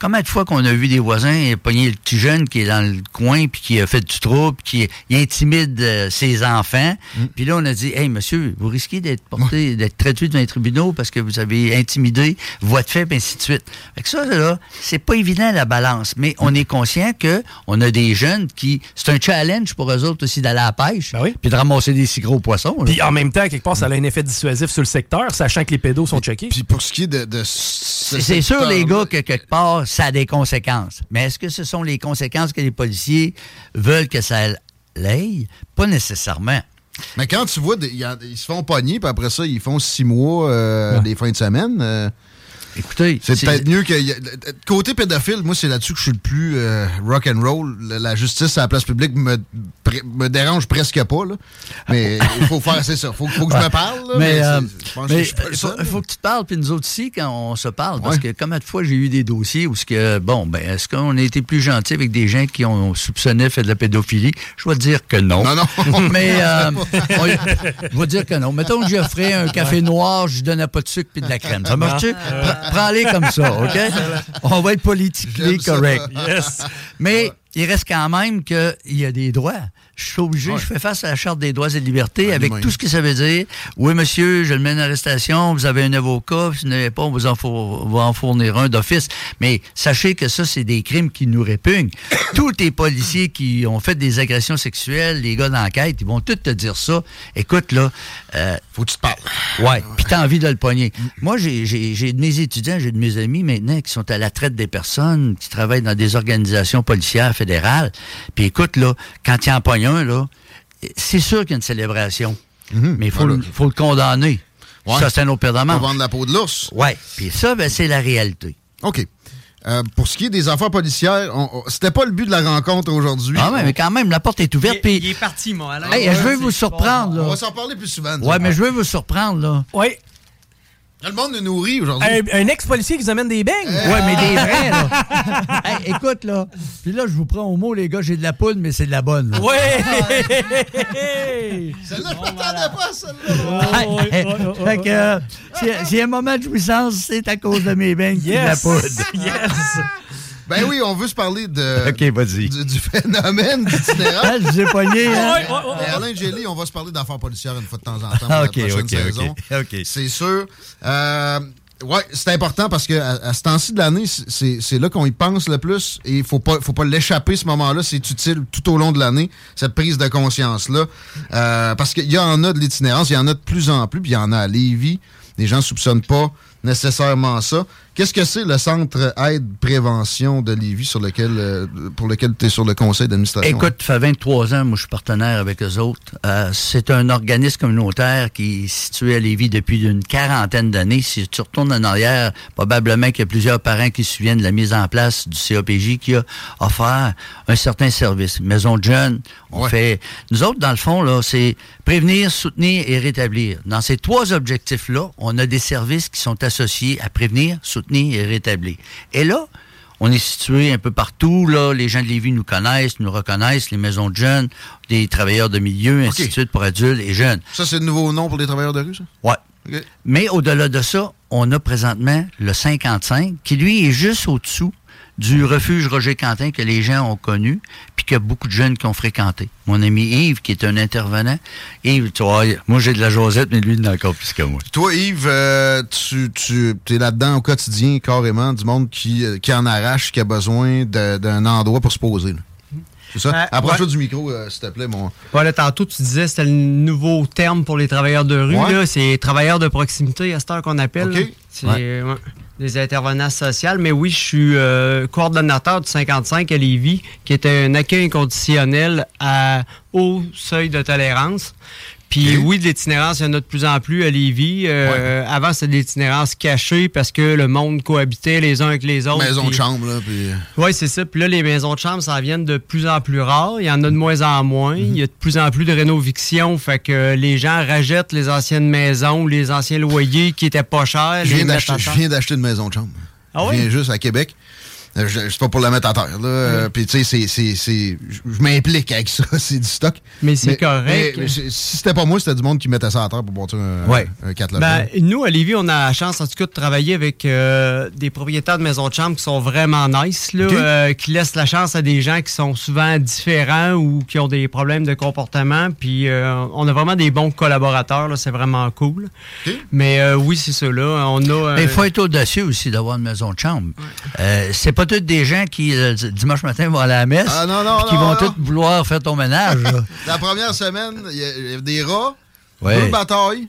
Combien de fois qu'on a vu des voisins pogner le petit jeune qui est dans le coin puis qui a fait du trouble, qui il intimide euh, ses enfants. Mm. Puis là, on a dit, hey, monsieur, vous risquez d'être porté, d'être traité devant les tribunaux parce que vous avez intimidé, voie de fait, puis ainsi de suite. Fait que ça, là, c'est pas évident la balance. Mais on est conscient que on a des jeunes qui, c'est un challenge pour eux autres aussi d'aller à la pêche, puis de ramasser des si gros poissons. là. Puis en même temps, quelque part, ça a un effet dissuasif sur le secteur, sachant que les pédos sont checkés. Puis pour ce qui est de. de C'est c'est sûr, les gars, que quelque part, ça a des conséquences. Mais est-ce que ce sont les conséquences que les policiers veulent que ça l'aille? Pas nécessairement. Mais quand tu vois, des- il y a- ils se font pogner, puis après ça, ils font six mois euh, des fins de semaine. euh, Écoutez, c'est c'est- peut-être mieux que. y a- Côté pédophile, moi, c'est là-dessus que je suis le plus euh, rock and roll. La, justice à la place publique me, me dérange presque pas. Là. Mais il faut faire, c'est ça. Faut, faut que je me parle. là, mais c'est- euh, mais il faut, il que tu te parles, puis nous autres aussi, quand on se parle, parce que combien de fois j'ai eu des dossiers où, ce que, bon, ben, est-ce qu'on a été plus gentil avec des gens qui ont soupçonné fait de la pédophilie? Je vais te dire que non. Non, non. mais euh, on- je vais dire que non. Mettons que j'offrais un café noir, je donnais pas de sucre puis de la crème. Ça marche-tu? Pre- Prends-les comme ça, OK? On va être politiquement correct. Yes. Mais il reste quand même qu'il y a des droits. Je suis obligé, je fais face à la Charte des droits et libertés avec tout ce que ça veut dire. Oui, monsieur, je le mène en arrestation, vous avez un avocat, si vous n'avez pas, on vous en, four- va en fournir un d'office. Mais sachez que ça, c'est des crimes qui nous répugnent. Tous les policiers qui ont fait des agressions sexuelles, les gars d'enquête, ils vont tous te dire ça. Écoute, là... euh, Faut que tu te parles. Ouais, puis t'as envie de le pogner. Moi, j'ai- de mes étudiants, j'ai de mes amis maintenant qui sont à la traite des personnes, qui travaillent dans des organisations policières fédérales. Puis écoute, là, quand il y en pogne là, c'est sûr qu'il y a une célébration. Mais il faut, Voilà. le- faut le condamner. Ouais. Ça, c'est un autre Pas manches. vendre la peau de l'ours. Ouais. Puis ça, ben, c'est la réalité. OK. Euh, pour ce qui est des affaires policières, on- on- c'était pas le but de la rencontre aujourd'hui. Ah ouais, mais quand même, la porte est ouverte. Il est parti, moi. Je veux vous surprendre, On là. va s'en parler plus souvent. autres. mais je veux vous surprendre, là. Oui. Le monde nous nourrit aujourd'hui. Un, un ex-policier qui nous amène des beignes. Ouais, mais des vrais, là. Hey, écoute, là. Puis là, je vous prends au mot, les gars, j'ai de la poudre, mais c'est de la bonne. là. Ouais! Celle-là, je m'attendais pas à celle-là. Hey, fait que, euh, si- s'il y a un moment de jouissance, c'est à cause de mes beignes qui de la Yes! poudre. Yes! Ben oui, on veut se parler de, du, du phénomène d'itinérance. Ah, je vous ai pogné, hein? Ouais, ouais, ouais, Mais ouais. Alain Gély, on va se parler d'affaires policières une fois de temps en temps pour Ah, la OK, prochaine OK, saison. OK. OK. C'est sûr. Euh, ouais, c'est important parce que à, à ce temps-ci de l'année, c'est c'est là qu'on y pense le plus et il faut pas, faut pas l'échapper ce moment-là. C'est utile tout au long de l'année, cette prise de conscience-là. Euh, parce qu'il y en a de l'itinérance, il y en a de plus en plus, puis il y en a à Lévis. Les gens soupçonnent pas nécessairement ça. Qu'est-ce que c'est le centre aide-prévention de Lévis sur lequel, euh, pour lequel tu es sur le conseil d'administration? Écoute, ça fait 23 ans, moi, je suis partenaire avec eux autres. Euh, c'est un organisme communautaire qui est situé à Lévis depuis une quarantaine d'années. Si tu retournes en arrière, probablement qu'il y a plusieurs parents qui se souviennent de la mise en place du CAPJ qui a offert un certain service. Maison de jeunes, on fait... Nous autres, dans le fond, là, c'est prévenir, soutenir et rétablir. Dans ces trois objectifs-là, on a des services qui sont associés à prévenir, soutenir et rétablir. Et là, on est situé un peu partout. Là. Les gens de Lévis nous connaissent, nous reconnaissent, les maisons de jeunes, les travailleurs de milieu, ainsi OK. de suite pour adultes et jeunes. Ça, c'est le nouveau nom pour les travailleurs de rue, ça? OK. Mais au-delà de ça, on a présentement le 55, qui lui est juste au-dessous du refuge Roger Quentin que les gens ont connu, puis qu'il y a beaucoup de jeunes qui ont fréquenté. Mon ami Yves, qui est un intervenant, Yves, tu vois, moi j'ai de la Josette, mais lui, il en a encore plus que moi. Toi, Yves, euh, tu, tu es là-dedans au quotidien, carrément, du monde qui, euh, qui en arrache, qui a besoin d'un endroit pour se poser. là. C'est ça? Euh, Approche-toi ouais. du micro, euh, s'il te plaît, mon. Voilà, tantôt, tu disais que c'était le nouveau terme pour les travailleurs de rue. Ouais. là. C'est travailleurs de proximité à cette heure qu'on appelle. OK. là. C'est Ouais. ouais, des intervenants sociaux. Mais oui, je suis euh, coordonnateur du 55 à Lévis, qui est un accueil inconditionnel à haut seuil de tolérance. Puis oui, de l'itinérance, il y en a de plus en plus à Lévis. Euh, Avant, c'était de l'itinérance cachée parce que le monde cohabitait les uns avec les autres. Maison de chambre, là. Puis... oui, c'est ça. Puis là, les maisons de chambre, ça viennent de plus en plus rares. Il y en a de moins en moins. Il y a de plus en plus de rénovations. Fait que les gens rachètent les anciennes maisons, les anciens loyers qui étaient pas chers. Je viens d'acheter je une maison de chambre. Ah je oui? viens juste à Québec. Euh, je- C'est pas pour la mettre à terre. Là. Euh, Puis, tu sais, c'est- c'est- c'est- je m'implique avec ça. C'est du stock. Mais c'est correct. mais si c'était pas moi, c'était du monde qui mettait ça à terre pour bâtir un, Ouais. un 4 Ben, nous, à Lévis, on a la chance, en tout cas, de travailler avec euh, des propriétaires de maisons de chambre qui sont vraiment nice, là, euh, qui laissent la chance à des gens qui sont souvent différents ou qui ont des problèmes de comportement. Puis, euh, on a vraiment des bons collaborateurs, là, c'est vraiment cool. Mais euh, oui, c'est ça, là. On a. euh, Mais il faut être audacieux aussi d'avoir une maison de chambre. Euh, c'est pas tous des gens qui, le dimanche matin, vont aller à la messe. Ah, non, non, qui vont tous vouloir faire ton ménage. La première semaine, il y, a- il y a des rats, Ouais. deux batailles,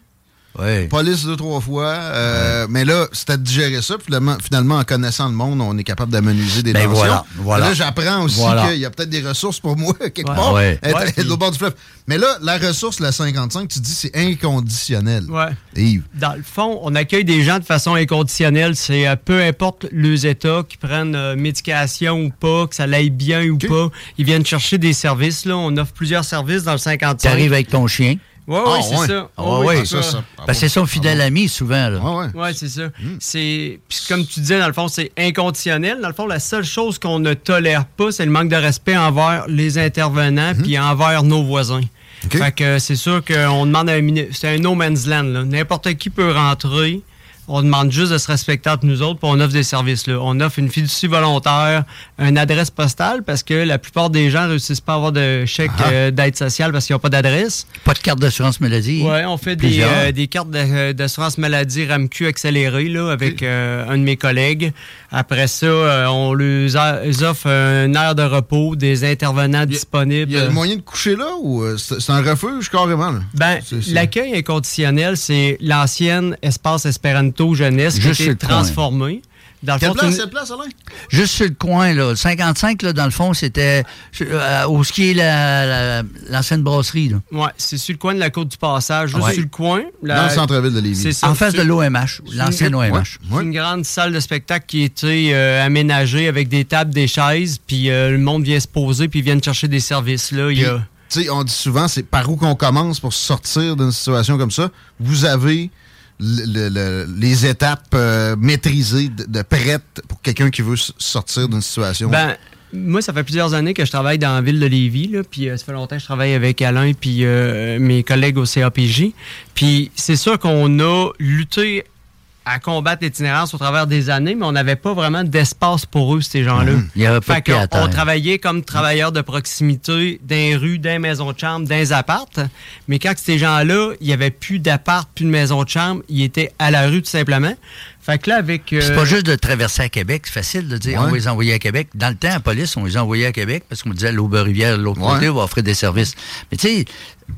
Ouais. police deux, trois fois. euh, Mais là, c'était de digérer ça. Finalement, finalement, en connaissant le monde, on est capable d'amenuiser des Ben tensions. voilà, Là, j'apprends aussi Voilà. qu'il y a peut-être des ressources pour moi, quelque Ouais. part, Ouais. être l'autre bord du fleuve. Mais là, la ressource, la 55, tu dis c'est inconditionnel. Ouais. Yves. Dans le fond, on accueille des gens de façon inconditionnelle. C'est euh, peu importe les états, qu'ils prennent euh, médication ou pas, que ça l'aille bien ou pas. Ils viennent chercher des services. Là. On offre plusieurs services dans le 55. Tu arrives avec ton chien? Oui, Ah, oui, c'est ouais. ça. Ah, Ouais, ouais, c'est ça, ça. Parce que c'est son fidèle ami, souvent. Là. Ouais, ouais. Oui, c'est ça. C'est puis comme tu disais dans le fond, c'est inconditionnel. Dans le fond, la seule chose qu'on ne tolère pas, c'est le manque de respect envers les intervenants puis envers nos voisins. Fait que euh, c'est sûr qu'on demande un mini- c'est un no man's land là. N'importe qui peut rentrer. On demande juste de se respecter entre nous autres, puis on offre des services là. On offre une fiducie volontaire, une adresse postale parce que la plupart des gens réussissent pas à avoir de chèque Ah. euh, d'aide sociale parce qu'ils n'ont pas d'adresse. Pas de carte d'assurance maladie. Oui, on fait des, euh, des cartes de- d'assurance maladie RAMQ accélérées là, avec euh, un de mes collègues. Après ça, euh, on leur offre un air de repos, des intervenants disponibles. Il y a moyen de coucher là ou euh, c'est un refuge carrément? Là? Ben, l'accueil inconditionnel, c'est l'ancienne espace Jeunesse qui a Juste été coin. Dans le Quelle fond, place, c'est une- cette place, Alain? Juste sur le coin, là. Le 55, là, dans le fond, c'était euh, où ce qui est la- la- l'ancienne brasserie. Là. Ouais, c'est sur le coin de la côte du Passage, juste Ouais. sur le coin. La- Dans le centre-ville de Lévis. Ça. En face de l'OMH, l'ancienne. OMH. C'est une grande salle de spectacle qui a été euh, aménagée avec des tables, des chaises, puis euh, le monde vient se poser, puis ils viennent chercher des services. Là. Il y a- Tu sais, on dit souvent, c'est par où qu'on commence pour sortir d'une situation comme ça. Vous avez le- le- le- les étapes euh, maîtrisées, de, de prêtes pour quelqu'un qui veut sortir d'une situation? Ben, moi, ça fait plusieurs années que je travaille dans la ville de Lévis, puis euh, ça fait longtemps que je travaille avec Alain puis euh, mes collègues au CAPJ. Puis c'est sûr qu'on a lutté à combattre l'itinérance au travers des années, mais on n'avait pas vraiment d'espace pour eux, ces gens-là. Il y avait pas Fait de on travaillait comme travailleurs de proximité rues, dans les maisons de chambre, dans les appartes. Mais quand ces gens-là, il n'y avait plus d'appart, plus de maison de chambre, ils étaient à la rue tout simplement. Fait que là, avec... C'est euh, pas juste de traverser à Québec, c'est facile de dire Ouais. on va les envoyer à Québec. Dans le temps, la police, on les a envoyés à Québec parce qu'on disait l'Aube-Rivière de l'autre Ouais. côté va offrir des services. Mais tu sais,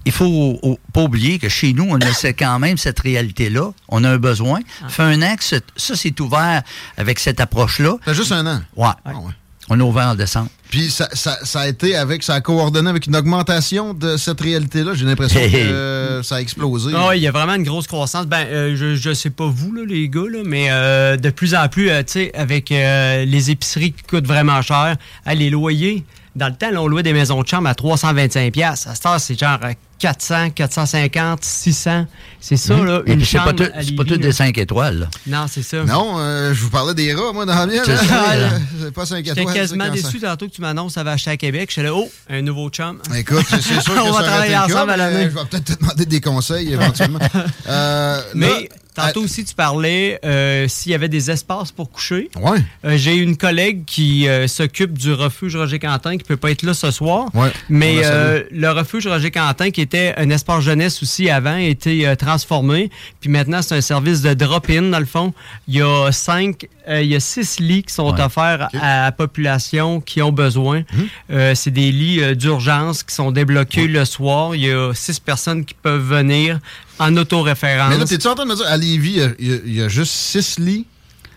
il faut au- pas oublier que chez nous, on a quand même cette réalité-là. On a un besoin. Ah. fait un an que ce- ça, c'est ouvert avec cette approche-là. Ça fait juste un an. Ouais. Ah ouais. On a ouvert en décembre. Puis ça, ça- ça a été avec, ça a coordonné avec une augmentation de cette réalité-là. J'ai l'impression que euh, ça a explosé. Ah ouais, il y a vraiment une grosse croissance. Ben, euh, je, je sais pas vous, là, les gars, là, mais euh, de plus en plus, euh, tu sais, avec euh, les épiceries qui coûtent vraiment cher, les loyers, dans le temps, là, on louait des maisons de chambre à 325 pièces. À cette heure, c'est genre euh, 400, 450, 600. C'est ça, Mhm. là, une c'est pas chambre tout- à c'est pas tout des 5 étoiles. là. Non, c'est ça. Non, euh, je vous parlais des rats, moi, dans la mienne. C'est ça, là. C'est pas 5 J'étais étoiles. quasiment c'est quand déçu tantôt que tu m'annonces ça va acheter à Québec. J'étais là, oh, un nouveau chum. Écoute, c'est sûr que On va ça été travailler cas, ensemble à l'année. Je vais peut-être te demander des conseils éventuellement. Euh, Mais là, tantôt aussi, tu parlais euh, s'il y avait des espaces pour coucher. Ouais. Euh, J'ai une collègue qui euh, s'occupe du refuge Roger Quentin qui peut pas être là ce soir. Ouais, Mais euh, le refuge Roger Quentin, qui était un espace jeunesse aussi avant, a été euh, transformé. Puis maintenant, c'est un service de drop-in, dans le fond. Il y a cinq, euh, il y a six lits qui sont offerts à la population qui ont besoin. Euh, c'est des lits euh, d'urgence qui sont débloqués le soir. Il y a six personnes qui peuvent venir en autoréférence. Mais là, t'es-tu en train de me dire, à Lévis, il y a- y, y juste 6 lits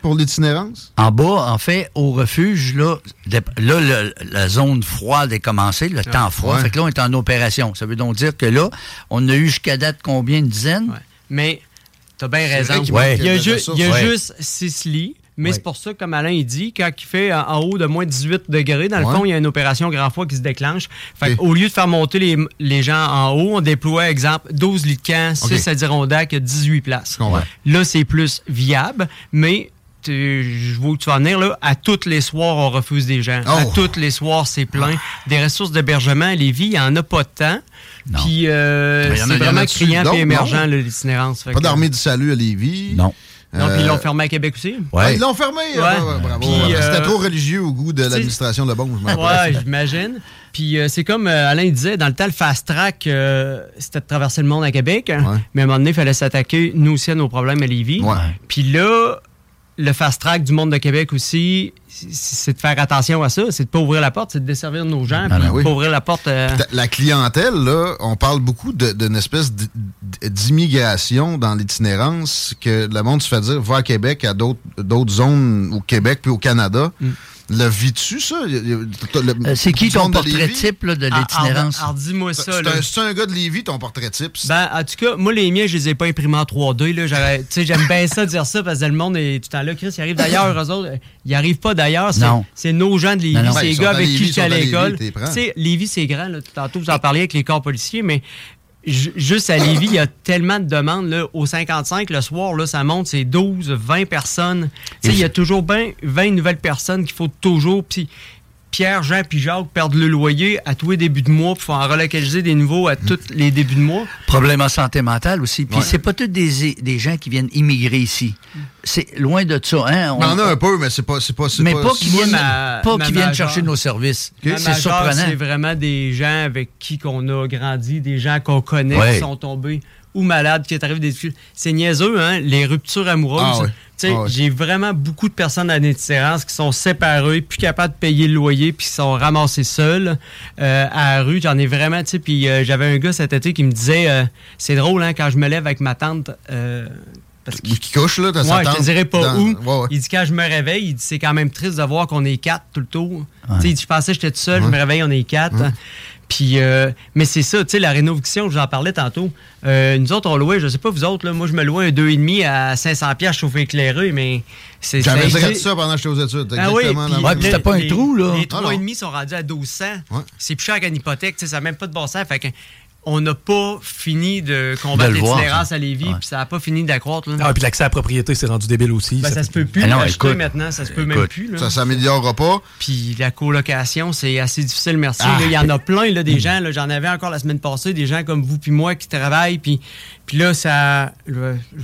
pour l'itinérance? En bas, en fait, au refuge, là, là le, la zone froide est commencée, le temps froid. Ouais. Fait que là, on est en opération. Ça veut donc dire que là, on a eu jusqu'à date combien? Une dizaine? Mais t'as bien raison. il y a, ju- y Ouais. juste six lits. Mais c'est pour ça, comme Alain il dit, quand il fait en en haut de moins 18 degrés, dans le fond, il y a une opération grand froid qui se déclenche. Fait Au lieu de faire monter les, les gens en haut, on déploie, exemple, 12 lits de camp, 6 Ok. Adirondack, 18 places. Là, c'est plus viable, mais je vois où tu vas venir, là. À tous les soirs, on refuse des gens. À Oh. tous les soirs, c'est plein. Des ressources d'hébergement à Lévis, il n'y en a pas de temps. Puis euh, c'est vraiment criant et émergent, l'itinérance. Pas d'armée du salut à Lévis? Non. Non, puis ils l'ont fermé à Québec aussi. Ah, ils l'ont fermé? Ouais. ah, ouais, bravo. Puis, C'était euh, trop religieux au goût de l'administration de Bon. je m'en Ouais, j'imagine. Puis euh, c'est comme euh, Alain disait, dans le temps, le fast track, euh, c'était de traverser le monde à Québec. Mais à un moment donné, il fallait s'attaquer, nous aussi, à nos problèmes à Lévis. Puis là, le fast track du monde de Québec aussi, c'est- de faire attention à ça. C'est de pas ouvrir la porte, c'est de desservir nos gens. Ah, puis ben oui. pas ouvrir la porte. euh, La clientèle, là, on parle beaucoup d'une espèce d'immigration dans l'itinérance que le monde se fait dire va à Québec, à d'autres d'autres zones au Québec puis au Canada. Le vis-tu, ça? Il il Euh, c'est qui ton portrait type là, de Ah, l'itinérance? alors, dis-moi ça. C'est là. un, c'est un gars de Lévis, ton portrait type? Ben, en tout cas, moi, les miens, je les ai pas imprimés en 3D. Là. J'aurais- Tu sais, j'aime bien ça dire ça parce que le monde est tout le temps là. Chris, ils arrivent d'ailleurs, eux autres. Ils arrivent pas d'ailleurs. C'est, Non. c'est nos gens de Lévis, c'est les gars avec Lévis, qui je suis sont à l'école. Lévis, c'est grand. Là. Tantôt, vous en parliez avec les corps policiers, mais juste à Lévis, il y a tellement de demandes. Là. Au 55, le soir, là, ça monte, c'est 12, 20 personnes. Il y a toujours ben 20 nouvelles personnes qu'il faut toujours. Puis Pierre, Jean puis Jacques perdent le loyer à tous les débuts de mois, puis il faut en relocaliser des nouveaux à tous les débuts de mois. Problème en santé mentale aussi. Puis Ouais. c'est pas tous des, des gens qui viennent immigrer ici. C'est loin de ça. Hein? Il y en a un peu, mais c'est pas, c'est pas, Mais pas, pas viennent, ma- pas ma qui viennent chercher nos services. C'est surprenant. C'est vraiment des gens avec qui qu'on a grandi, des gens qu'on connaît, Ouais. qui sont tombés ou malades, qui arrivent des difficultés. C'est niaiseux, hein? Les ruptures amoureuses. Ah ouais. Ouais. J'ai vraiment beaucoup de personnes en itinérance qui sont séparées, plus capables de payer le loyer, puis qui sont ramassés seuls euh, à la rue. J'en ai vraiment, tu sais, puis euh, j'avais un gars cet été qui me disait, euh, c'est drôle, hein, quand je me lève avec ma tante... parce Qui couche, là, sa Ouais, je te dirais pas dans- où. Ouais, ouais. Il dit quand je me réveille, il dit c'est quand même triste de voir qu'on est quatre tout le tour. Tu sais, il dit, je pensais que j'étais tout seul, je me réveille, on est quatre. Puis, euh, mais c'est ça, tu sais, la rénoviction, j'en parlais tantôt. Euh, nous autres, on louait, je sais pas vous autres, là, moi, je me louais un 2,5 à 500 pièces chauffé éclairé, mais c'est J'avais dit ça pendant que j'étais aux études. ah oui, exactement puis Ouais, c'était pas un les- trou, là. Les Ah non. 3,5 sont rendus à 1200. C'est plus cher qu'une hypothèque, tu sais, ça n'a même pas de bon sens. Fait que on n'a pas fini de combattre l'itinérance ça. à Lévis, puis ça n'a pas fini d'accroître. là. Ah, puis l'accès à la propriété, c'est rendu débile aussi. Ben, ça se peut plus Ah non, écoute, maintenant, ça se peut même plus. là. Ça s'améliorera pas. Puis la colocation, c'est assez difficile, merci. Ah. Il y en a plein, là, des gens. là, J'en avais encore la semaine passée, des gens comme vous puis moi qui travaillent. Puis, puis là, ça. Je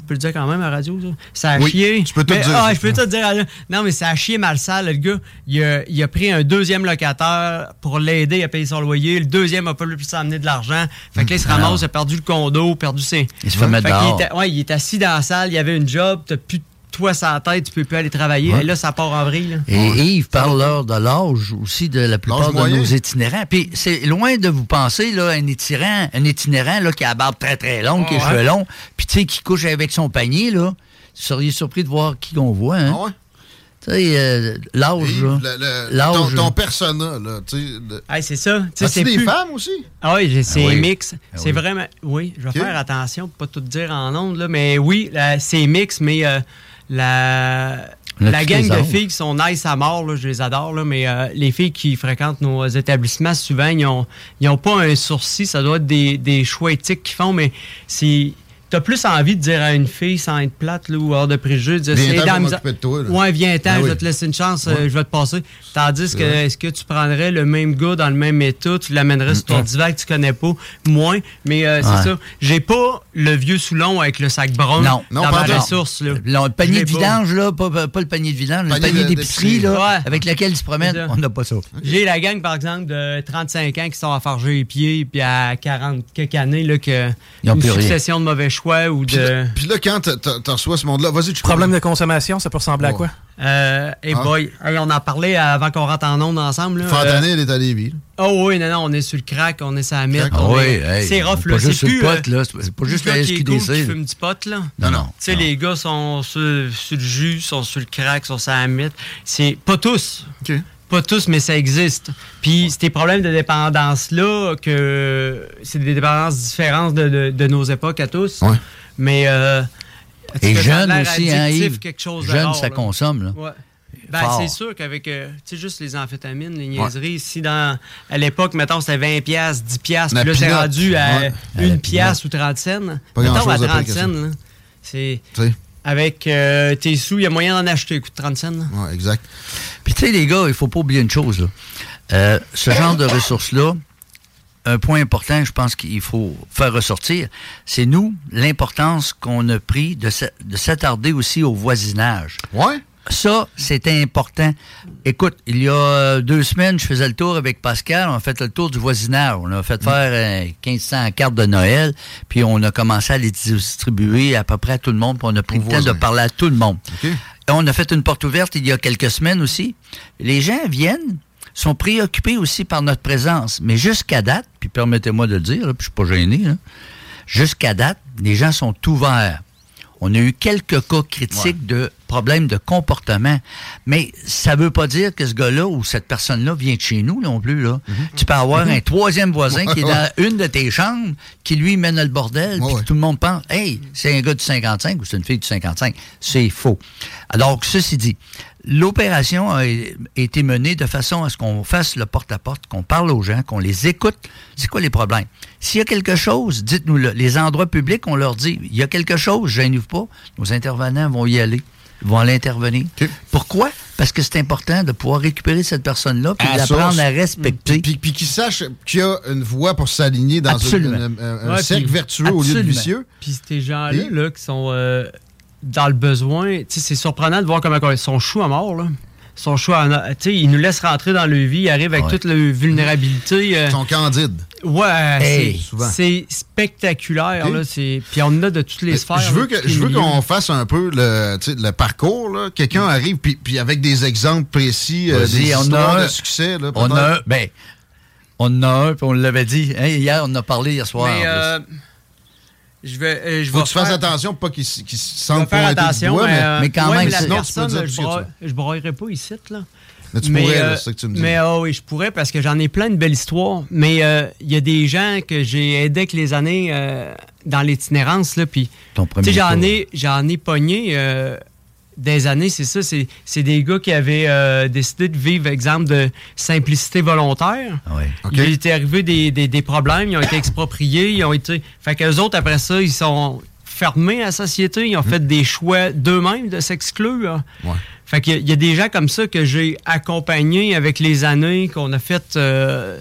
peux le dire quand même à la radio, ça. Ça a Oui, chié. tu peux tout Mais- dire, Ah, je peux tout dire. Non, mais ça a chié mal sale, le gars. Il a, il a pris un deuxième locataire pour l'aider à payer son loyer. Le deuxième a pas pu s'amener de l'argent. Fait que là, il se Alors. ramasse, il a perdu le condo, perdu ses. Il se fait mettre qu'il dehors. était- ouais, il est assis dans la salle, il y avait une job, t'as plus de toi sans tête, tu peux plus aller travailler. Ouais. Et là, ça part en vrille. là. Et Yves parle là de l'âge aussi de la plupart de moyen. nos itinérants. Puis c'est loin de vous penser, là, un itinérant, un itinérant là, qui a la barbe très très longue, qui a les Ouais. cheveux longs, puis tu sais, qui couche avec son panier, là. Vous seriez surpris de voir qui qu'on voit, hein? Ah ouais? Tu sais, euh, l'âge, ton, ton là. persona, là, tu sais. de- Hey, c'est ça. Tu sais, As-tu c'est des plus- femmes aussi? Ah oui, c'est Ah oui. mix. Ah c'est oui. vraiment. Oui, je vais faire attention pour pas tout dire en ondes, là, mais oui, c'est mix, mais euh, la. La gang de filles qui sont nice à mort, là, je les adore, là, mais euh, les filles qui fréquentent nos établissements, souvent, ils ont, ils ont pas un sourcil. Ça doit être des, des choix éthiques qu'ils font, mais c'est. T'as plus envie de dire à une fille sans être plate là, ou hors de préjugés, de dire c'est de toi, là. Ouais, viens-ten, Ah je vais te laisser une chance, euh, je vais te passer. Tandis que, est-ce que tu prendrais le même gars dans le même état, tu l'amènerais sur ton divan que tu connais pas, moins. Mais euh, c'est ça. J'ai pas le vieux Soulon avec le sac brun Non, dans non, ma ressource. Là. Non, le panier de vidange, là, pas, pas- le panier de vidange, le Panier d'épicerie, là, Ouais. avec lequel ils se promènent, C'est ça. on n'a pas ça. J'ai la gang, par exemple, de 35 ans qui sont à farger les pieds, puis à 40 quelques années, là, que Ils une rien. succession de mauvais choix ou Puis de... là, puis là, quand t'as reçois ce monde-là, vas-y, tu Problème de consommation, ça peut ressembler à quoi? Euh, hey Ah. boy, Hey, on en parlait avant qu'on rentre en ondes ensemble. là. Fentanyl Euh, est à Lévis. Oh oui, non, non, on est sur le crack, on est sur la mythe. Ah on oui, est- hey, c'est rough, pas là. juste C'est sur le plus. pot, euh, là. C'est pas juste le la qui est cool, SQDC, qui fume du pot, là. Non, non. Tu sais, les gars sont sur, sur le jus, sont sur le crack, sont sur la mythe. C'est pas tous. Pas tous, mais ça existe. Puis ces problèmes de dépendance-là, que c'est des dépendances différentes de, de- de nos époques à tous. Mais. euh, Et jeune aussi, hein, Yves? quelque chose Jeune, rare, ça là. consomme, là. Ouais. Ben, c'est sûr qu'avec, euh, tu sais, juste les amphétamines, les niaiseries, si dans, à l'époque, mettons, c'était 20 piastres, 10 piastres, puis là, c'est rendu à Ouais. une La piastre ou 30 cents. Mettons, à de 30 pire que ça. cents, là, c'est... Avec euh, tes sous, il y a moyen d'en acheter, coûte 30 cents. Ouais, exact. Puis tu sais, les gars, il faut pas oublier une chose. Là. Euh, ce genre de ressources-là, un point important, je pense qu'il faut faire ressortir, c'est nous, l'importance qu'on a pris de s'attarder aussi au voisinage. Ouais. Ça, c'était important. Écoute, il y a euh, deux semaines, je faisais le tour avec Pascal. On a fait le tour du voisinage. On a fait faire euh, 1500 cartes de Noël, puis on a commencé à les distribuer à peu près à tout le monde, puis on a pris le temps de parler à tout le monde. On a fait une porte ouverte il y a quelques semaines aussi. Les gens viennent, sont préoccupés aussi par notre présence. Mais jusqu'à date, puis permettez-moi de le dire, là, puis je suis pas gêné, là, jusqu'à date, les gens sont ouverts. On a eu quelques cas critiques de problèmes de comportement, mais ça veut pas dire que ce gars-là ou cette personne-là vient de chez nous non plus. Là. Tu peux avoir un troisième voisin qui est dans une de tes chambres, qui lui mène le bordel, puis tout le monde pense, hey, c'est un gars du 55 ou c'est une fille du 55. C'est faux. Alors, ceci dit, l'opération a été menée de façon à ce qu'on fasse le porte-à-porte, qu'on parle aux gens, qu'on les écoute. C'est quoi les problèmes? S'il y a quelque chose, dites-nous-le. Les endroits publics, on leur dit, il y a quelque chose, gênez-vous pas. Nos intervenants vont y aller, vont aller intervenir. Pourquoi? Parce que c'est important de pouvoir récupérer cette personne-là puis l'apprendre source. à respecter. Puis, puis qu'il sache qu'il y a une voie pour s'aligner dans une- Absolument. une- un, un Ouais, cercle puis- vertueux au lieu de vicieux. Puis ces gens-là, là, qui sont euh, dans le besoin, tu sais, c'est surprenant de voir comment ils sont chou à mort, là. Ils sont chou à... Tu sais, ils nous laissent rentrer dans leur vie, ils arrivent avec Ouais. toute leur vulnérabilité. euh, Ils sont candides. Ouais, Hey, c'est- spectaculaire, là. c'est- Puis on en a de toutes les sphères. Je veux qu'on fasse un peu le, tu sais, le parcours. là. Quelqu'un arrive puis, puis avec des exemples précis, euh, des on a histoires un- de succès. Là, On a un, ben, on en a un, puis on l'avait dit. Hein, hier, on en a parlé hier soir. en Mais plus. euh, je vais, euh, je Faut que tu fasses attention pour pas qu'ils qu'ils se sentent faire attention, mais, euh, mais, ouais, mais la sinon, tu peux personne, dire tout je, je broyerai pas ici, là. Mais tu pourrais, là, c'est ça que tu me dis. Mais ah oui, je pourrais parce que j'en ai plein de belles histoires. Mais euh, il y a des gens que j'ai aidés avec les années euh, dans l'itinérance, là, puis j'en ai, j'en ai pogné euh, des années, c'est ça. C'est, c'est des gars qui avaient euh, décidé de vivre, exemple, de simplicité volontaire. Il était arrivé des, des- des problèmes, ils ont été expropriés, ils ont été. Fait qu'eux autres, après ça, ils sont fermés à la société, ils ont fait des choix d'eux-mêmes de s'exclure. Fait qu'il y a- il y, a des gens comme ça que j'ai accompagnés avec les années, qu'on a fait. euh,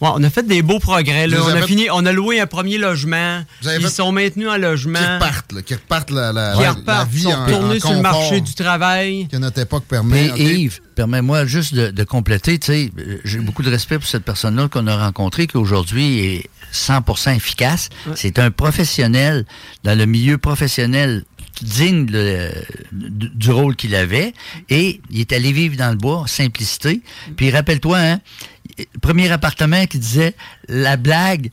ouais, on a fait des beaux progrès. Là. On avez a, fait- fini, on a loué un premier logement. Ils fait- sont maintenus en logement. Qui repartent, là, qui repartent la, la, Qui la- repartent, la vie sont en, en sur le marché du travail. que notre époque permet. Mais? Yves, permets-moi juste de, de compléter. Tu sais, j'ai beaucoup de respect pour cette personne-là qu'on a rencontrée, qui aujourd'hui est 100% efficace. C'est un professionnel dans le milieu professionnel digne du rôle qu'il avait et il est allé vivre dans le bois, simplicité. Puis rappelle-toi, hein, premier appartement qui disait la blague,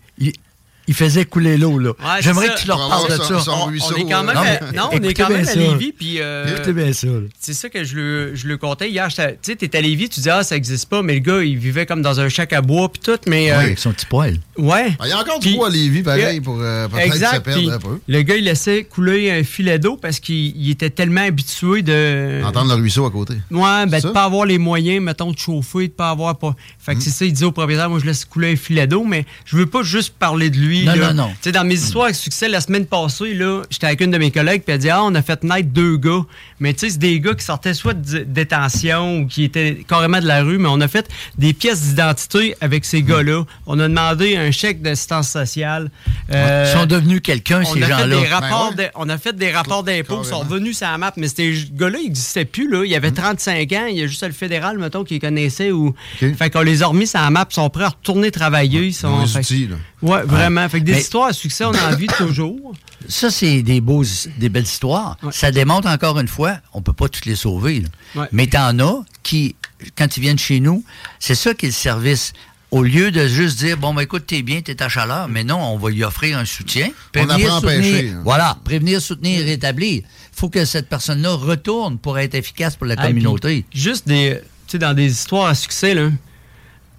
il, faisait couler l'eau là. Ouais, J'aimerais que tu leur parles de ça. son- son On- est quand même Non, à- non, on est quand même à ça. Lévis, puis, euh, Écoutez bien ça. C'est ça que je le, je le comptais hier. Tu sais, t'es à Lévis, tu dis, ah, ça existe pas, mais le gars, il vivait comme dans un chac à bois, puis tout, mais. euh, Ouais, avec son petit poil. Ouais. Ah, Il y a encore du bois à Lévis, pareil, pour euh, peut-être perdre un peu. Le gars, il laissait couler un filet d'eau parce qu'il il était tellement habitué de. Entendre le ruisseau à côté. Ouais, ben, de pas avoir les moyens, mettons, de chauffer, de pas avoir pas. Fait que c'est ça, il dit au propriétaire, moi, je laisse couler un filet d'eau, mais je veux pas juste parler de lui. Non, là. non, non. Tu sais, dans mes histoires avec succès, la semaine passée, là, j'étais avec une de mes collègues, puis elle dit, ah, on a fait naître deux gars. Mais tu sais, c'est des gars qui sortaient soit de détention ou qui étaient carrément de la rue, mais on a fait des pièces d'identité avec ces gars-là. On a demandé un chèque d'assistance sociale. Euh, Ils sont devenus quelqu'un, on ces a fait gens-là. des rapports Ben ouais. de- on a fait des rapports d'impôts, ils sont revenus sur la map, mais ces gars-là, ils n'existaient plus. Là. Il y avait 35 ans, il y a juste le fédéral, mettons, qui les connaissait. Ou... Fait qu'on les a remis sur la map, ils sont prêts à retourner travailler. Ils sont... Fait- outils, là. Ouais, vraiment. Fait que des Mais- histoires à succès, on a envie toujours. Ça, c'est des beaux, des belles histoires. Ça démontre encore une fois, on peut pas toutes les sauver. Ouais. Mais t'en as qui, quand ils viennent chez nous, c'est ça qui est le service au lieu de juste dire, bon, ben, écoute, t'es bien, t'es à chaleur, mais non, on va lui offrir un soutien. On apprend à soutenir, pêcher, hein. Voilà, prévenir, soutenir, rétablir. Il faut que cette personne-là retourne pour être efficace pour la Ah, communauté. puis Juste des, tu sais, dans des histoires à succès, là,